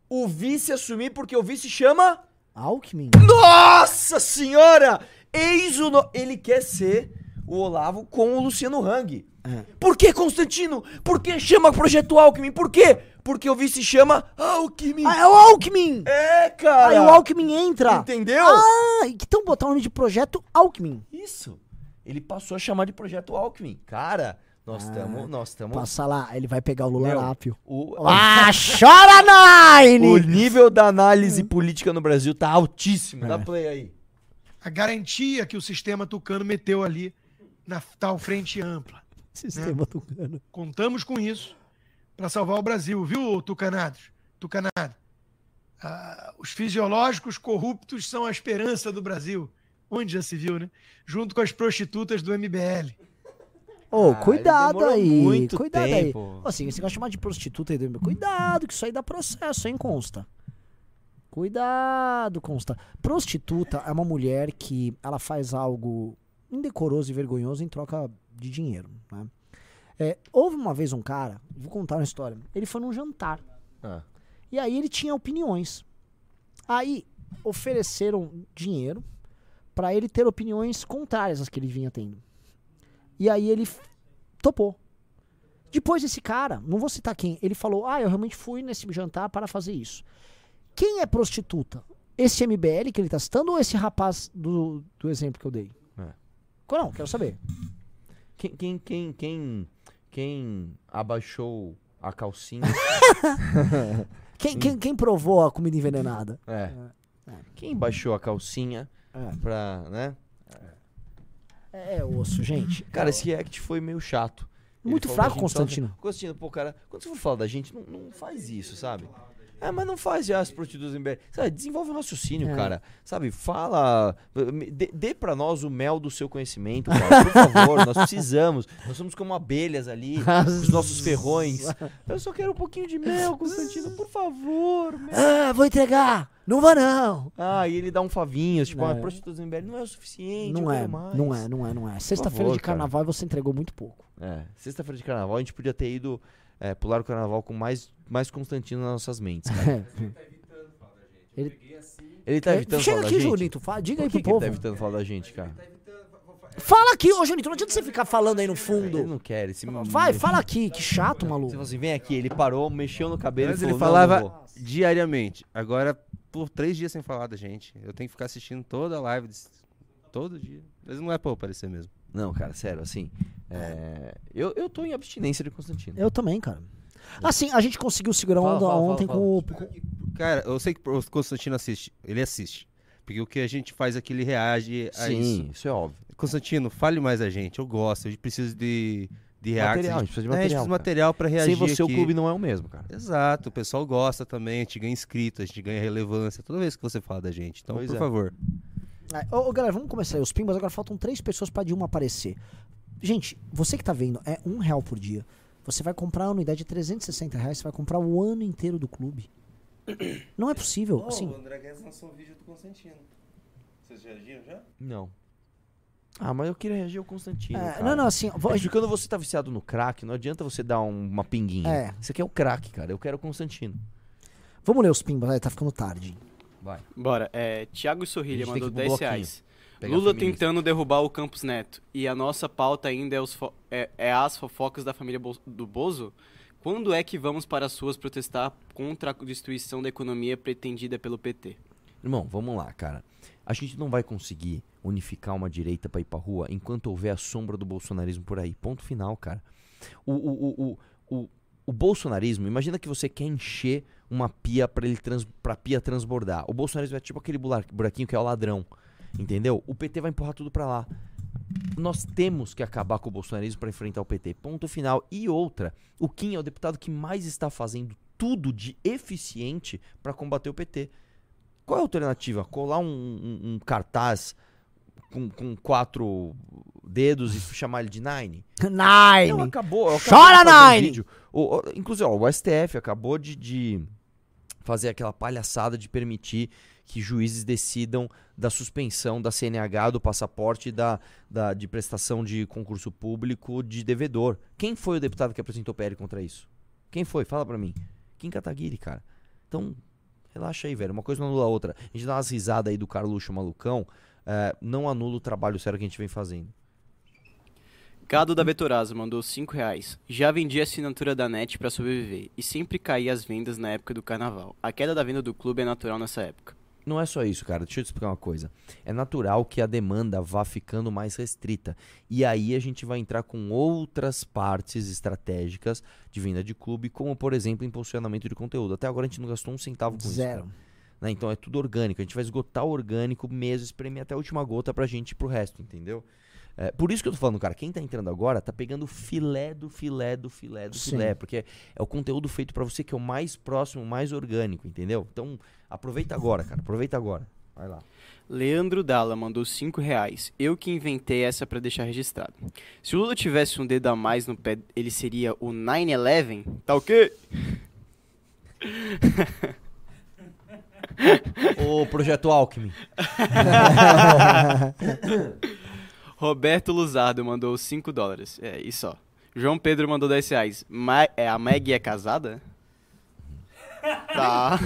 o vice assumir, porque o vice chama. Alckmin? Nossa senhora! Eis o. No... Ele quer ser o Olavo com o Luciano Hang. Por que, Constantino? Por que chama projeto Alckmin? Por quê? Porque o vice chama Alckmin. Ah, é o Alckmin! É, cara! Aí o Alckmin entra. Entendeu? Ah, então botar o nome de projeto Alckmin. Isso. Ele passou a chamar de projeto Alckmin. Cara, nós estamos. nós estamos. Passa lá, ele vai pegar o Lula Meu, Lápio. o- Ah, chora Nine! O nível da análise política no Brasil tá altíssimo. É. Dá play aí. a garantia que o sistema tucano meteu ali na tal frente ampla. Sistema tucano. Contamos com isso para salvar o Brasil, viu, tucanados? Tucanado. Ah, os fisiológicos corruptos são a esperança do Brasil. Onde já se viu, né? Junto com as prostitutas do MBL. Ô, Ah, cuidado aí. muito cuidado tempo. aí. Assim, você de chamar de prostituta aí. do- Cuidado, que isso aí dá processo, hein, consta. Cuidado, Consta. Prostituta é uma mulher que ela faz algo indecoroso e vergonhoso em troca de dinheiro, né? É, houve uma vez um cara, vou contar uma história. Ele foi num jantar. Ah. E aí ele tinha opiniões. Aí ofereceram dinheiro pra ele ter opiniões contrárias às que ele vinha tendo. E aí ele topou. Depois esse cara, não vou citar quem, ele falou: "Ah, eu realmente fui nesse jantar para fazer isso". Quem é prostituta? Esse MBL que ele tá citando ou esse rapaz do, do exemplo que eu dei? É. Não, quero saber. Quem, quem, quem, quem, quem abaixou a calcinha? [LAUGHS] Quem, quem, quem provou a comida envenenada? É. Quem baixou a calcinha É. pra, né? É, é osso, gente. Cara, esse react foi meio chato. Ele Muito falou fraco, Constantino. Constantino, pô, cara, quando você for falar da gente, não, não faz isso, sabe? É, mas não faz já as prostitutas em. Sabe, desenvolve um raciocínio, É. cara. Sabe, fala. Dê, dê pra nós o mel do seu conhecimento, cara. Por favor, nós precisamos. Nós somos como abelhas ali, [LAUGHS] os nossos ferrões. [LAUGHS] Eu só quero um pouquinho de mel, Constantino, por favor. mel. Ah, vou entregar. Não vá não. Ah, e ele dá um favinho, tipo, É. ah, prostitutas em BR não é o suficiente. Não é, quero mais. não é, não é, não é. Sexta-feira de carnaval e você entregou muito pouco. É, sexta-feira de carnaval a gente podia ter ido é, pular o carnaval com mais, mais Constantino nas nossas mentes, cara. [LAUGHS] Ele, Ele tá evitando chega falar aqui, da gente? Junito, fa- diga Por aí que pro que ele povo. tá evitando falar da gente, cara? Fala aqui, ô Junito, não adianta você ficar falando aí no fundo. Ele não quer, esse Vai, fala aqui, que chato, maluco. Você falou assim, vem aqui, ele parou, mexeu no cabelo Antes e ele falou, "Não, falava não vou." diariamente. Agora, por três dias sem falar da gente. Eu tenho que ficar assistindo toda a live, todo dia. Mas não é pra eu aparecer mesmo. Não, cara, sério, assim. é, Eu, eu tô em abstinência de Constantino. Eu também, cara. Assim, a gente conseguiu segurar Fala, onda fala, ontem fala. com o. Cara, eu sei que o Constantino assiste. Ele assiste. Porque o que a gente faz aqui, ele reage a Sim, isso. isso é óbvio. Constantino, fale mais a gente. Eu gosto. A gente precisa de, de reacts. Material, a gente precisa de É, a gente material, precisa de cara. material pra reagir Sem você, o aqui. clube não é o mesmo, cara. Exato. O pessoal gosta também. A gente ganha inscrito, a gente ganha relevância. Toda vez que você fala da gente. Então, Pois por é. favor. É, ô, ô, galera, vamos começar aí os pimbas. Agora faltam três pessoas pra Dilma aparecer. Gente, você que tá vendo, é um real por dia. Você vai comprar a anuidade de 360 reais, você vai comprar o ano inteiro do clube. [COUGHS] Não é possível. assim, André Guedes lançou um vídeo do Constantino. Vocês reagiram já? Não. Ah, mas eu queria reagir ao Constantino. É, não, não, assim, vou- É quando você tá viciado no crack, não adianta você dar um- uma pinguinha. É. Isso aqui é o crack, cara. Eu quero o Constantino. vamos ler os pimbas, tá ficando tarde. Vai. Bora, é, Tiago Sorrilha mandou que ir pro 10 bloquinho. reais. Pegar Lula feminista. tentando derrubar o Campos Neto. E a nossa pauta ainda é, é- é as fofocas da família Bo- do Bozo? Quando é que vamos para as ruas protestar contra a destruição da economia pretendida pelo PT? Irmão, vamos lá, cara. A gente não vai conseguir unificar uma direita pra ir pra rua enquanto houver a sombra do bolsonarismo por aí. Ponto final, cara. O, o, o, o, o, bolsonarismo, imagina que você quer encher uma pia pra ele trans, pra pia transbordar. O bolsonarismo é tipo aquele buraquinho que é o ladrão. Entendeu? O PT vai empurrar tudo pra lá. Nós temos que acabar com o bolsonarismo pra enfrentar o PT. Ponto final. E outra, o Kim é o deputado que mais está fazendo tudo de eficiente pra combater o PT. Qual é a alternativa? Colar um, um- um cartaz com, com quatro dedos e chamar ele de Nine? [LAUGHS] Nine! Não, acabou. eu acabei Chora, um Nine! vídeo. O- o- inclusive, ó, o STF acabou de, de fazer aquela palhaçada de permitir que juízes decidam da suspensão da CNH, do passaporte da, da, de prestação de concurso público de devedor. Quem foi o deputado que apresentou PL contra isso? Quem foi? Fala pra mim. Kim Kataguiri, cara. Então, relaxa aí, velho. Uma coisa não anula a outra. A gente dá umas risadas aí do Carluxo malucão, eh, não anula o trabalho sério que a gente vem fazendo. Gado da Betorazo mandou 5 reais. Já vendi a assinatura da NET pra sobreviver e sempre caí as vendas na época do carnaval. A queda da venda do clube é natural nessa época. Não é só isso, cara. Deixa eu te explicar uma coisa. É natural que a demanda vá ficando mais restrita. E aí a gente vai entrar com outras partes estratégicas de venda de clube, como, por exemplo, impulsionamento de conteúdo. Até agora a gente não gastou um centavo com isso. Zero. Né? Então é tudo orgânico. A gente vai esgotar o orgânico mesmo, espremer até a última gota pra gente ir pro resto, entendeu? É, por isso que eu tô falando, cara, quem tá entrando agora tá pegando o filé do filé do filé do Sim. filé, porque é o conteúdo feito pra você que é o mais próximo, mais orgânico, entendeu? Então, aproveita agora, cara, aproveita agora. Vai lá. Leandro Dalla mandou 5 reais. Eu que inventei essa pra deixar registrado. Se o Lula tivesse um dedo a mais no pé, ele seria o 9-11? Tá ok? O Projeto Alckmin. [LAUGHS] Roberto Luzardo mandou 5 dólares. É, isso ó. João Pedro mandou 10 reais. Ma é, a Meg é casada? [LAUGHS] Tá.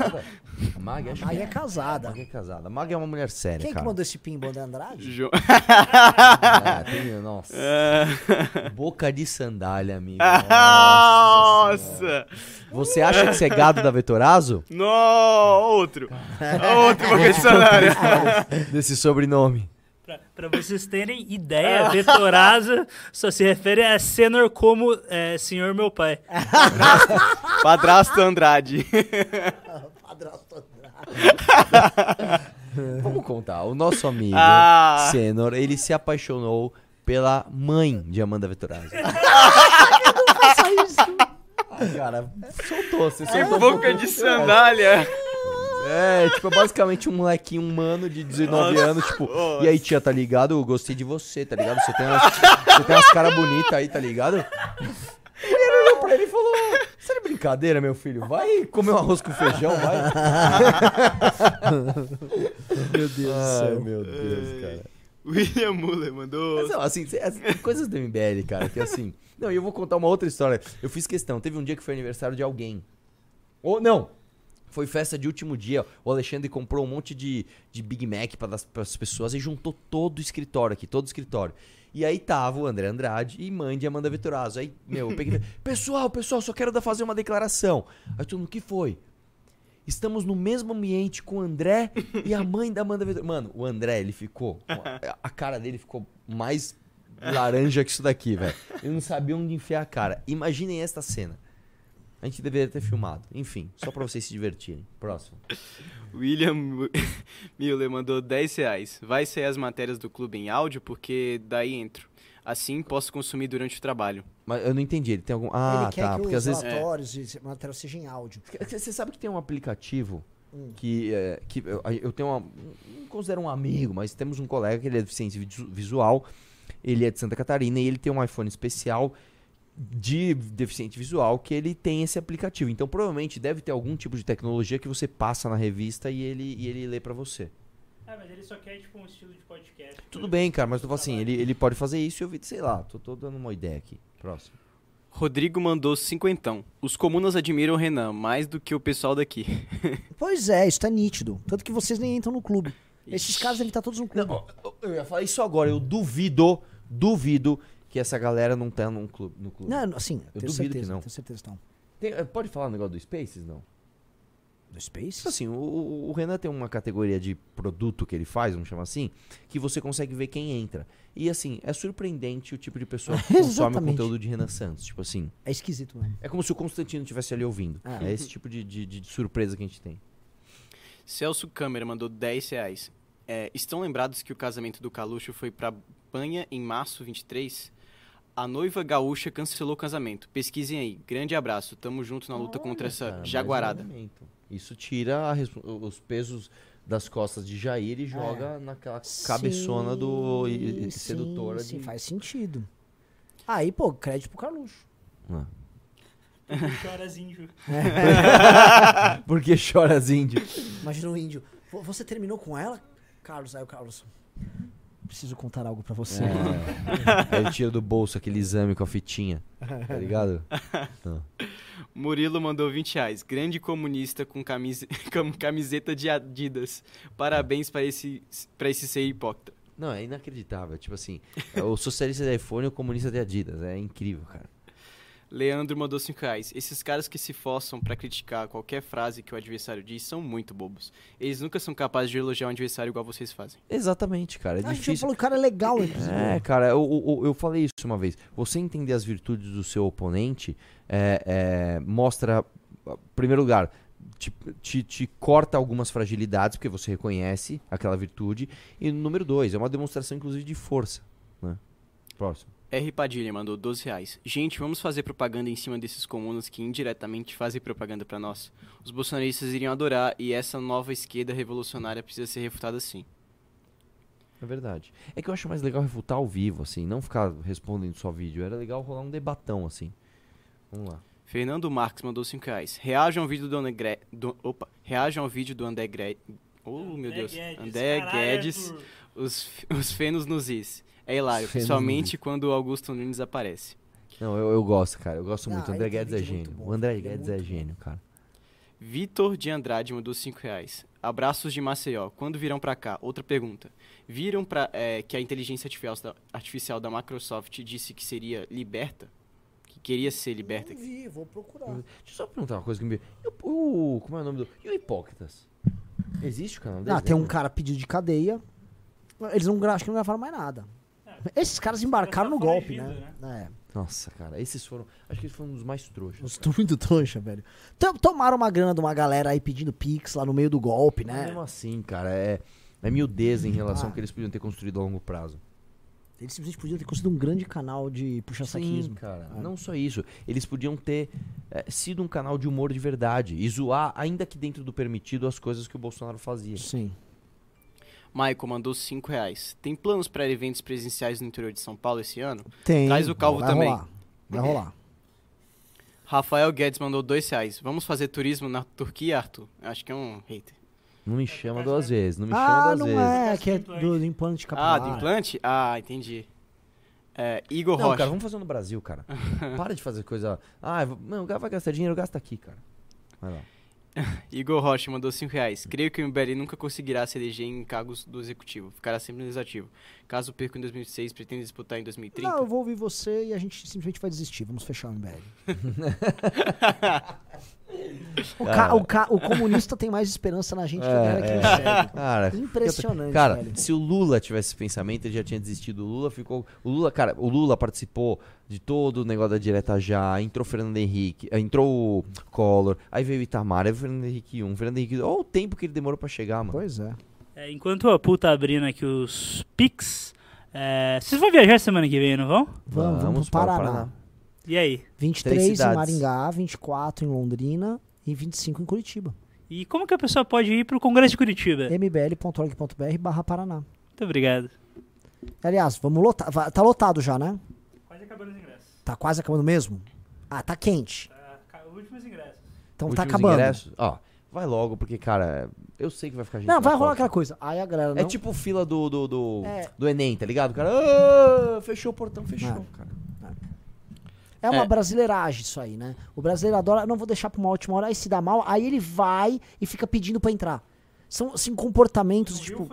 A Mag, acho Mag que é casada. Mag é casada. A Mag é uma mulher séria, Quem que cara. mandou esse pimbo de Andrade? Jo- [LAUGHS] [LAUGHS] É, tem- nossa. É. Boca de sandália, amigo. Nossa! Senhora. Você acha que você é gado da Vetorazo? No, outro. Outro boca de sandália. Desse sobrenome. Pra, pra vocês terem ideia, Vetoraza só se refere a Senor como é, senhor meu pai. [LAUGHS] Padrasto Andrade. [LAUGHS] [LAUGHS] Vamos contar. O nosso amigo, Ah. Senor, ele se apaixonou pela mãe de Amanda Vetorazo. Não faça isso. Ah, cara, soltou, você Que soltou um boca de sandália. É, tipo, é basicamente um molequinho, um mano de 19 Nossa. anos, tipo, Nossa. e aí, tia, tá ligado? Eu gostei de você, tá ligado? Você tem umas, você tem umas caras bonitas aí, tá ligado? E ele olhou pra ele e falou: Você é brincadeira, meu filho? Vai comer um arroz com feijão, vai. Meu Deus do Ai, céu. meu Deus, cara. William Muller mandou. Mas, não, assim, coisas do MBL, cara, que assim. Não, e eu vou contar uma outra história. Eu fiz questão. Teve um dia que foi aniversário de alguém. Ou não. Foi festa de último dia. O Alexandre comprou um monte de, de Big Mac para as pessoas e juntou todo o escritório aqui, todo o escritório. E aí tava o André Andrade e mãe de Amanda Vitorazzo. Aí, meu, eu peguei [LAUGHS] pessoal, pessoal, só quero fazer uma declaração. Aí todo mundo, o que foi? Estamos no mesmo ambiente com o André e a mãe da Amanda Vitorazzo. Mano, o André, ele ficou... A cara dele ficou mais laranja que isso daqui, velho. Ele não sabia onde enfiar a cara. Imaginem esta cena. A gente deveria ter filmado. Enfim, só pra vocês se divertirem. Próximo. William Miller [LAUGHS] mandou 10 reais. Vai sair as matérias do clube em áudio, porque daí entro. Assim posso consumir durante o trabalho. Mas eu não entendi, ele tem algum... Ah, Ele quer tá, que porque os às vezes... relatórios e material seja em áudio. Você sabe que tem um aplicativo Hum. que, é, que eu, eu tenho uma. Não considero um amigo, mas temos um colega que ele é deficiente visu- visual. Ele é de Santa Catarina e ele tem um iPhone especial de deficiente visual que ele tem esse aplicativo. Então provavelmente deve ter algum tipo de tecnologia que você passa na revista e ele, e ele lê pra você. Ah, mas ele só quer tipo um estilo de podcast. Tudo bem, cara, mas eu tô falando assim, ele, ele pode fazer isso e eu vi, sei lá, tô, tô dando uma ideia aqui. Próximo. Rodrigo mandou cinquentão. Os comunas admiram o Renan mais do que o pessoal daqui. [LAUGHS] Pois é, isso tá nítido. Tanto que vocês nem entram no clube. Esses caras devem estar todos no clube. Eu ia falar isso agora, eu duvido, duvido que essa galera não tá num clube, no clube. Não, assim, eu tenho duvido certeza, que não. tenho certeza que não. Tem- eh, pode falar um negócio do Spaces, não? Do Spaces? Tipo assim, o, o- Renan tem uma categoria de produto que ele faz, vamos chamar assim, que você consegue ver quem entra. E assim, é surpreendente o tipo de pessoa [LAUGHS] que consome o conteúdo de Renan Santos. Tipo assim. É esquisito mesmo. É como se o Constantino estivesse ali ouvindo. Ah. É esse tipo de, de- de surpresa que a gente tem. Celso Câmara mandou 10 reais. É, estão lembrados que o casamento do Caluxo foi pra Banha em março 23? A noiva gaúcha cancelou o casamento. Pesquisem aí. Grande abraço. Tamo junto na luta contra essa Cara, um jaguarada. elemento. Isso tira os pesos das costas de Jair e joga naquela cabeçona do e- e Sim, sedutora sim, de. faz sentido. Aí, pô, crédito pro Carluxo. Ah. Choras índio. [LAUGHS] Por que choras índio? Imagina o índio. "Vo- Você terminou com ela? Carlos, aí o Carlos. Preciso contar algo pra você. É. [LAUGHS] Aí ele tira do bolso aquele exame com a fitinha. Tá ligado? Não. Murilo mandou 20 reais. Grande comunista com, camise... [LAUGHS] com camiseta de Adidas. Parabéns para esse, pra esse ser hipócrita. Não, é inacreditável. Tipo assim, é o socialista de iPhone e o comunista de Adidas. É incrível, cara. Leandro mandou 5 reais. Esses caras que se forçam pra criticar qualquer frase que o adversário diz são muito bobos. Eles nunca são capazes de elogiar um adversário igual vocês fazem. Exatamente, cara. É a gente já difícil. falou que o cara é legal, inclusive. É, cara, eu, eu, eu falei isso uma vez. Você entender as virtudes do seu oponente é, é, mostra, em primeiro lugar, te, te, te corta algumas fragilidades, porque você reconhece aquela virtude. E número dois, é uma demonstração, inclusive, de força. Né? Próximo. R. Padilha mandou 12 reais. Gente, vamos fazer propaganda em cima desses comunas que indiretamente fazem propaganda pra nós. Os bolsonaristas iriam adorar e essa nova esquerda revolucionária precisa ser refutada sim. É verdade. É que eu acho mais legal refutar ao vivo, assim, não ficar respondendo só vídeo. Era legal rolar um debatão, assim. Vamos lá. Fernando Marques mandou 5 reais. Reajam ao vídeo do André. Do, opa, reajam ao vídeo do André Gre... Oh, meu Deus. Guedes, André caralho, Guedes, Arthur. os, os fenos nos is. É hilário, fenos principalmente quando o Augusto Nunes aparece. Não, eu, eu gosto, cara. Eu gosto Ah, muito. O André Guedes é gênio. bom, O André é Guedes é gênio, cara. Vitor de Andrade mandou 5 reais. Abraços de Maceió. Quando virão pra cá? Outra pergunta. Viram pra, é, que a inteligência artificial da, artificial da Microsoft disse que seria liberta? Que queria ser liberta? Vi, vou procurar. Deixa eu só perguntar uma coisa que me. E o, como é o nome do. E o Hipócritas? Existe o canal dele? Ah, tem um cara pedido de cadeia. Eles não, acho que não gravaram mais nada. Esses caras embarcaram no golpe, né? É. Nossa, cara, esses foram. Acho que eles foram um dos mais trouxas. Os [LAUGHS] muito trouxa, velho. Tom- Tomaram uma grana de uma galera aí pedindo pix lá no meio do golpe, Mas né? mesmo assim, cara, é, é miudeza em relação Ah. ao que eles podiam ter construído a longo prazo. Eles simplesmente podiam ter construído um grande canal de Sim, puxa-saquismo. cara. Ah. Não só isso. Eles podiam ter é, sido um canal de humor de verdade. E zoar, ainda que dentro do permitido, as coisas que o Bolsonaro fazia. Sim. Michael mandou 5 reais. Tem planos para eventos presenciais no interior de São Paulo esse ano? Tem. Traz o Calvo vai também. Rolar. Vai rolar. [LAUGHS] Rafael Guedes mandou 2 reais. Vamos fazer turismo na Turquia, Arthur? Acho que é um hater. Não me chama duas vezes. Não me Ah, chama duas não vezes. é, que é do, do implante capilar. Ah, do implante? Ah, entendi. É, Igor Não, Rocha. cara, vamos fazer no Brasil, cara. [LAUGHS] Para de fazer coisa. Ah, não, vai gastar dinheiro, gasta aqui, cara. Vai lá. [LAUGHS] Igor Rocha mandou 5 reais. Creio que o MBL nunca conseguirá se eleger em cargos do executivo. Ficará sempre no legislativo. Caso perca em 2006, pretende disputar em 2030. Não, eu vou ouvir você e a gente simplesmente vai desistir. Vamos fechar o MBL. [LAUGHS] o, ca- o ca- o comunista tem mais esperança na gente que a galera que não segue. É, Cara, Impressionante, Cara, velho. se o Lula tivesse esse pensamento, ele já tinha desistido. O Lula ficou. O Lula, cara, o Lula participou de todo o negócio da direta já. Entrou o Fernando Henrique, eh, entrou o Collor, aí veio o Itamar, aí veio o Fernando Henrique 1. Fernando Henrique. Olha o tempo que ele demorou pra chegar, mano. Pois é. É, enquanto a puta abrindo aqui os Pix, é, vocês vão viajar semana que vem, não vão? Vamos, vamos pro para o Paraná. Paraná. E aí? 23 Três em. Maringá, 24 em Londrina e 25 em Curitiba. E como que a pessoa pode ir pro Congresso de Curitiba? mbl.org.br barra Paraná. Muito obrigado. Aliás, vamos lotar. Tá lotado já, né? Quase acabando os ingressos. Tá quase acabando mesmo? Ah, tá quente. Últimos ingressos. Então tá Últimos acabando. ingressos, Ó, vai logo, porque, cara, eu sei que vai ficar gente. Não, vai rolar porta. aquela coisa. Aí a galera É não... tipo fila do, do, do, É. do Enem, tá ligado? O cara, "Ah, fechou o portão, fechou, É. cara. É uma É. brasileiragem isso aí, né? O brasileiro adora, não vou deixar pra uma última hora, aí se dá mal, aí ele vai e fica pedindo pra entrar. São assim, comportamentos, tipo...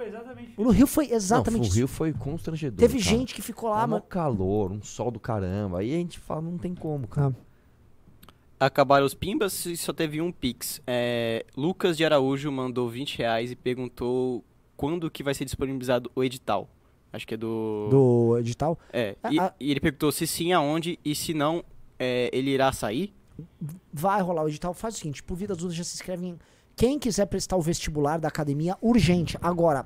No Rio foi exatamente não, o isso. Rio foi constrangedor. Teve cara. gente que ficou lá, Tava mano. um calor, um sol do caramba. Aí a gente fala, não tem como, cara. Acabaram os pimbas e só teve um Pix. É, Lucas de Araújo mandou 20 reais e perguntou quando que vai ser disponibilizado o edital. Acho que é do... Do edital? É, Ah, e, ah. e ele perguntou se sim, aonde, e se não, é, ele irá sair? Vai rolar o edital. Faz o seguinte, por vida das dúvidas, já se inscreve em... Quem quiser prestar o vestibular da academia, urgente. Agora,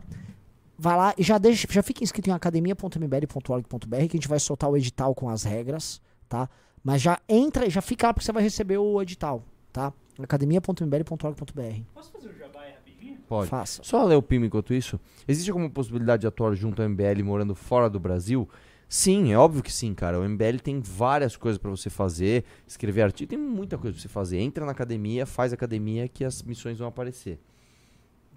vai lá e já, deixa, já fica inscrito em academia.mbl.org.br que a gente vai soltar o edital com as regras, tá? Mas já entra, já fica lá porque você vai receber o edital, tá? academia.mbl.org.br Posso fazer o jabá rapidinho? Pode. Faça. Só ler o PIM enquanto isso. Existe alguma possibilidade de atuar junto ao MBL morando fora do Brasil? Sim, é óbvio que sim, cara. O MBL tem várias coisas pra você fazer, escrever artigo, tem muita coisa pra você fazer. Entra na academia, faz academia que as missões vão aparecer.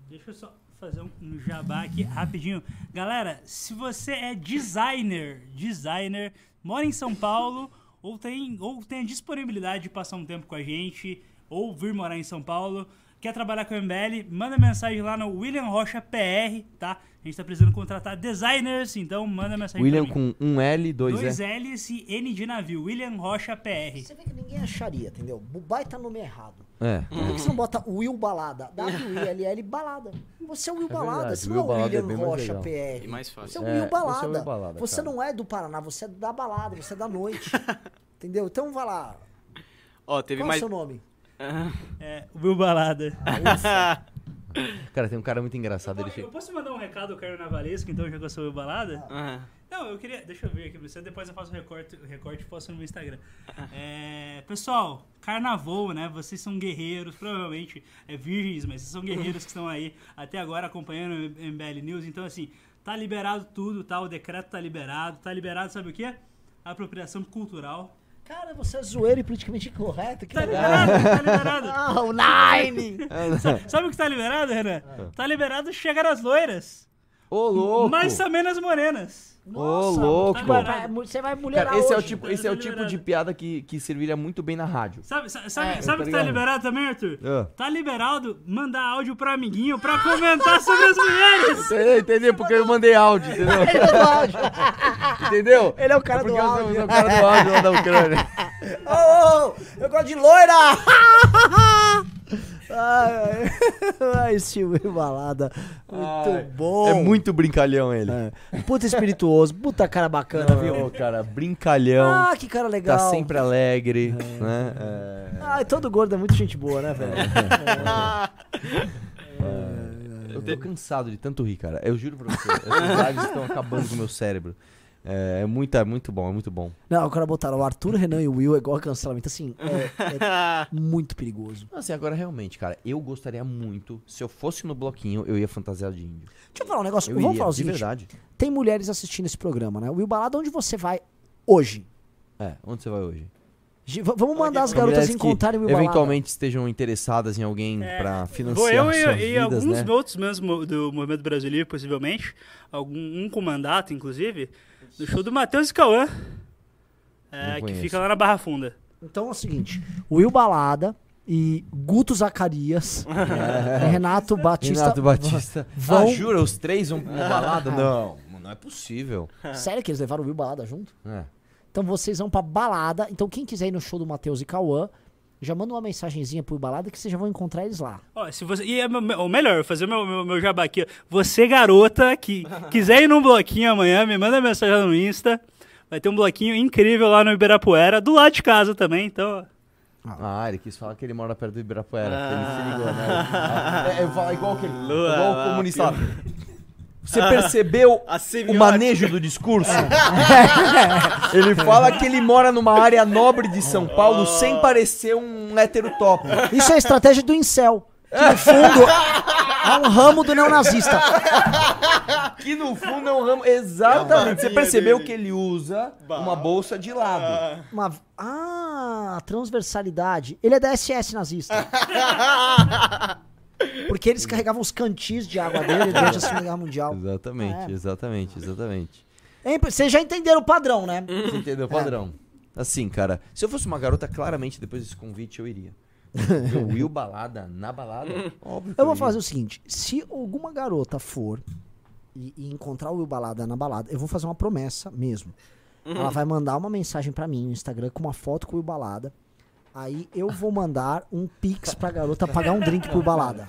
Deixa eu só fazer um, um jabá aqui rapidinho. Galera, se você é designer, designer, mora em São Paulo ou tem, ou tem a disponibilidade de passar um tempo com a gente ou vir morar em São Paulo, quer trabalhar com o MBL, manda mensagem lá no William Rocha PR, tá? A gente tá precisando contratar designers, então manda mensagem William pra mim. com um L, dois, Dois E. L's e N de navio. William Rocha PR. Você vê que ninguém acharia, entendeu? O baita nome errado. É. Por que você não bota Will Balada? W-I-L-L Balada. Você é o Will É Balada, verdade, você Will não é o Balada é William mais Rocha legal. PR. E mais fácil. Você é o É, Will você é o Balada. Will Balada, Você não é do Paraná, você é da balada, você é da noite. [LAUGHS] entendeu? Então vai lá. Ó, teve Qual mais... é o seu nome? É, Will Balada. [LAUGHS] Cara, tem um cara muito engraçado. Ele Eu posso mandar um recado ao Caio Navalesco, então, já que eu sou o balada? Ah. Não, eu queria. Deixa eu ver aqui pra você, depois eu faço o recorte, o recorte e posto no meu Instagram. É, pessoal, carnaval, né? Vocês são guerreiros, provavelmente é virgens, mas vocês são guerreiros que estão aí até agora acompanhando o MBL News. Então, assim, tá liberado tudo, tá? O decreto tá liberado. Tá liberado, sabe o quê? Apropriação cultural. Cara, você é zoeiro e politicamente incorreto. Que Tá legal. liberado, tá liberado. [LAUGHS] Ah, o Nine! Sa- Sabe o que tá liberado, Renan? Tá liberado chegar as loiras. Ô, louco! Mas também nas morenas. Ô, louco! Vai- Você vai mulherar Cara, esse é o tipo, esse é o tipo de piada que, que serviria muito bem na rádio. Sabe, sa- sabe, É, sabe tá o que tá liberado também, Arthur? Ah. Tá liberado mandar áudio pro amiguinho pra comentar sobre as mulheres. [LAUGHS] Entendeu? Entendeu? Porque eu mandei áudio, entendeu? Ele é áudio. [LAUGHS] Entendeu? Ele é o cara É do áudio. eu sou o cara do áudio lá da Ucrânia. [LAUGHS] Ô, ô, eu gosto de loira! Ai, ai. [LAUGHS] ai, esse Will Balada. Muito Ai, bom. É muito brincalhão ele. Puta espirituoso, puta cara bacana, Ô, viu? cara, brincalhão. Ah, que cara legal. Tá sempre alegre, né? É. Ai, todo gordo é muito gente boa, né, velho? Eu tô cansado de tanto rir, cara. Eu juro pra você. Essas lives estão acabando com o meu cérebro. É, é muito, é muito bom, é muito bom. Não, o cara botaram o Arthur, Renan e o Will é igual a cancelamento. Assim, é, é [LAUGHS] muito perigoso. Assim, agora realmente, cara, eu gostaria muito, se eu fosse no bloquinho, eu ia fantasiar de índio. Deixa eu falar um negócio. Eu Vamos iria, falar o de seguinte. verdade. Tem mulheres assistindo esse programa, né? Will Balada, onde você vai hoje? É, onde você vai hoje? V- Vamos mandar as garotas encontrarem o Will Balada. Eventualmente estejam interessadas em alguém pra financiar Vou eu e, suas e vidas, alguns né? outros mesmo do Movimento Brasileiro, possivelmente. Algum, um com mandato, inclusive. No show do Matheus e Cauã. É, que fica lá na Barra Funda. Então é o seguinte: Will Balada e Guto Zacarias, [LAUGHS] e Renato Batista. Renato Batista. Vão. Ah, jura? Os três vão pra uma balada? [LAUGHS] Não, não é possível. Sério que eles levaram o Will Balada junto? É. Então vocês vão pra balada. Então quem quiser ir no show do Matheus e Cauã, já manda uma mensagenzinha pro Balada que vocês já vão encontrar eles lá. Ó, se você, e é ou melhor, fazer o meu, meu, meu jabá aqui. Você, garota, que [LAUGHS] quiser ir num bloquinho amanhã, me manda mensagem no Insta. Vai ter um bloquinho incrível lá no Ibirapuera, do lado de casa também, então... Ah, ele quis falar que ele mora perto do Ibirapuera. que Ele se ligou, né? [LAUGHS] É, é igual- igual aquele. Lua, igual o comunista. Você percebeu [LAUGHS] A o semiótica. manejo do discurso? [LAUGHS] ele fala que ele mora numa área nobre de São Paulo sem parecer um hétero top. Isso é a estratégia do incel. Que no fundo é um ramo do neonazista. Que no fundo é um ramo. Exatamente. Você barbinha percebeu dele. que ele usa uma bolsa de lado. Uma... Ah, transversalidade. Ele é da SS nazista. [LAUGHS] Porque eles carregavam os cantis de água dele durante a Segunda Guerra Mundial. Exatamente, É. exatamente, exatamente. Vocês já entenderam o padrão, né? Você entendeu o padrão? Assim, cara, se eu fosse uma garota, claramente depois desse convite eu iria. [LAUGHS] O Will balada na balada? Óbvio que Eu vou iria. fazer o seguinte: se alguma garota for e, e encontrar o Will Balada na balada, eu vou fazer uma promessa mesmo. Uhum. Ela vai mandar uma mensagem pra mim no Instagram com uma foto com o Will Balada. Aí eu vou mandar um pix pra garota pagar um drink pro Will Balada.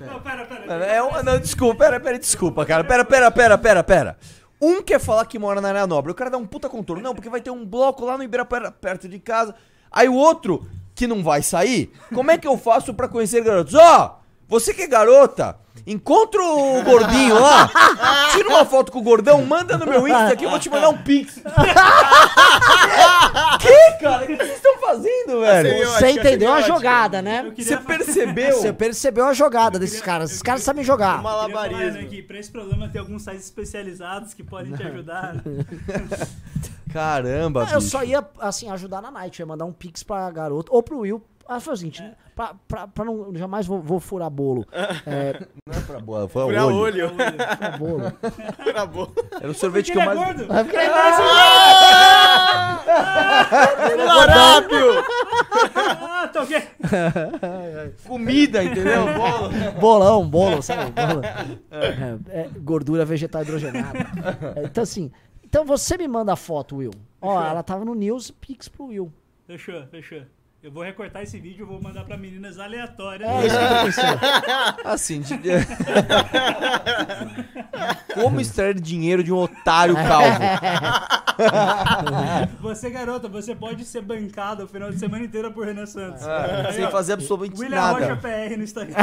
Não, é um- não, desculpa, pera, pera, desculpa, cara. Pera, pera, pera, pera, pera. Um quer falar que mora na área nobre, o cara dá um puta contorno. Não, porque vai ter um bloco lá no Ibirapuera, perto de casa. Aí o outro, que não vai sair, como é que eu faço pra conhecer garotos? Ó, você que é garota, encontra o gordinho lá, [LAUGHS] tira uma foto com o gordão, manda no meu Insta aqui, eu vou te mandar um pix. [LAUGHS] que, cara? O que vocês estão fazendo, velho? Você entendeu a jogada, né? Você percebeu? Você percebeu a jogada desses caras. Esses caras sabem jogar. Malabarismo. né, que pra esse problema tem alguns sites especializados que podem te ajudar. né? Caramba, Não, eu só ia, assim, ajudar na night. Eu ia mandar um pix pra garota ou pro Will. Ah, foi o seguinte, pra, pra, pra não. Jamais vou, vou furar bolo. [LAUGHS] É, Não é pra boa, foi Furar olho. olho. [LAUGHS] Furar bolo. Furar bolo. Era o sorvete que eu é mais. gordo. É porque é Larápio! [LAUGHS] ah, tá ok. Comida, entendeu? Bolo. Bolão, bolo, sabe? Bolo. É, é, gordura vegetal hidrogenada. É, então, assim. Então você me manda a foto, Will. Ó, ela tava no News, pix pro Will. Fechou, fechou. Eu vou recortar esse vídeo e vou mandar pra meninas aleatórias. É isso que eu. Assim, [LAUGHS] de... [LAUGHS] Como extrair dinheiro de um otário calvo? [LAUGHS] Você, garota, você pode ser bancada o final de semana inteira por Renan Santos. É, sem ó, fazer absolutamente William nada. Rocha PR no Instagram.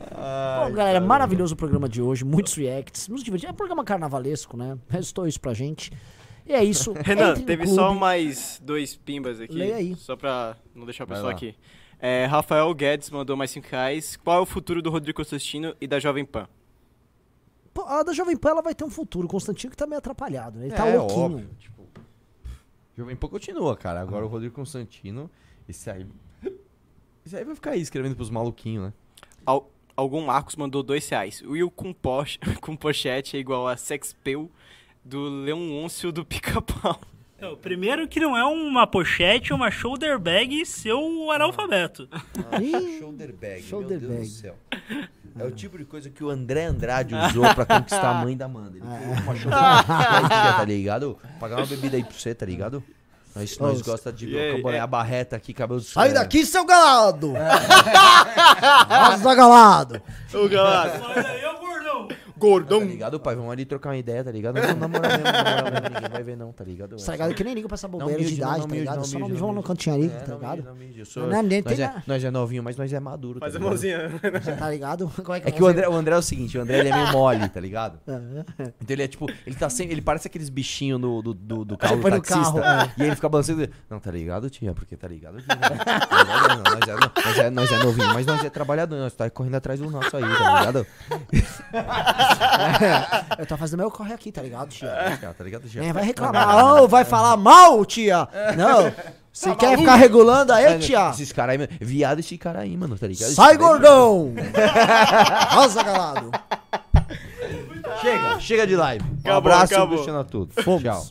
Bom, galera, maravilhoso o programa de hoje. Muitos reacts. Nos divertimos. É um programa carnavalesco, né? Restou isso pra gente. E é isso. [LAUGHS] Renan, teve clube. só mais dois pimbas aqui. Leia aí. Só pra não deixar o pessoal aqui. É, Rafael Guedes mandou mais 5 reais. Qual é o futuro do Rodrigo Constantino e da Jovem Pan? Pô, a da Jovem Pan ela vai ter um futuro. O Constantino que tá meio atrapalhado, né? Ele tá É, louquinho. óbvio, tipo, Jovem Pan continua, cara. Agora o Rodrigo Constantino, esse aí. Esse aí vai ficar aí escrevendo pros maluquinhos, né? Al- algum Marcos mandou dois reais. Will com, poche, [LAUGHS] com pochete é igual a sexpeu do Leôncio do pica-pau. [LAUGHS] É, o primeiro que não é uma pochete, é uma shoulder bag seu analfabeto. Ah, [LAUGHS] shoulder bag, Shoulder meu Deus bag. do céu. É o tipo de coisa que o André Andrade usou pra conquistar a mãe da Amanda. Ele criou uma shoulder bag, [LAUGHS] tá ligado? Pagar uma bebida aí pra você, tá ligado? Nós, nós Ô, gosta de e aí, boné é- a barreta aqui, cabelo Sai é, daqui, seu galado! Vaza, galado! Ô, galado. Gordão. Tá ligado, pai? Vamos ali trocar uma ideia, tá ligado? Não, na moral mesmo, na moral mesmo, ninguém vai ver não, tá ligado? Tá ligado? Que nem liga pra essa bobeira de idade, não tá ligado? Só não não vão no cantinho ali, É, tá ligado? nós, é, nós é novinho, mas nós é maduro. Faz tá a ligado? mãozinha. [LAUGHS] Você tá ligado? É É que o André, o André é o seguinte, o André ele é meio mole, tá ligado? [LAUGHS] É. Então ele é tipo, ele tá sempre, ele parece aqueles bichinhos do, do, do, do [LAUGHS] carro do taxista. carro, é. E aí ele fica balançando. Não, tá ligado, tia? Porque tá ligado, tia? Não, não, nós, é, não, nós, é, nós é novinho, mas nós é trabalhador, nós tá correndo atrás do nosso aí, tá ligado? Eu tô fazendo meu corre aqui, tá ligado, tia? Tá, tá ligado, tia? Vai reclamar. Ô, vai falar mal, tia? Não. Você Tá quer maluco? ficar regulando aí, É, tia? Esses caras aí, mano, viado esse cara aí, mano, tá ligado? Sai, gordão! [LAUGHS] Rosa, galado! Chega, chega de live. Um Acabou, abraço, acabou. Tudo. Fomos. Tchau.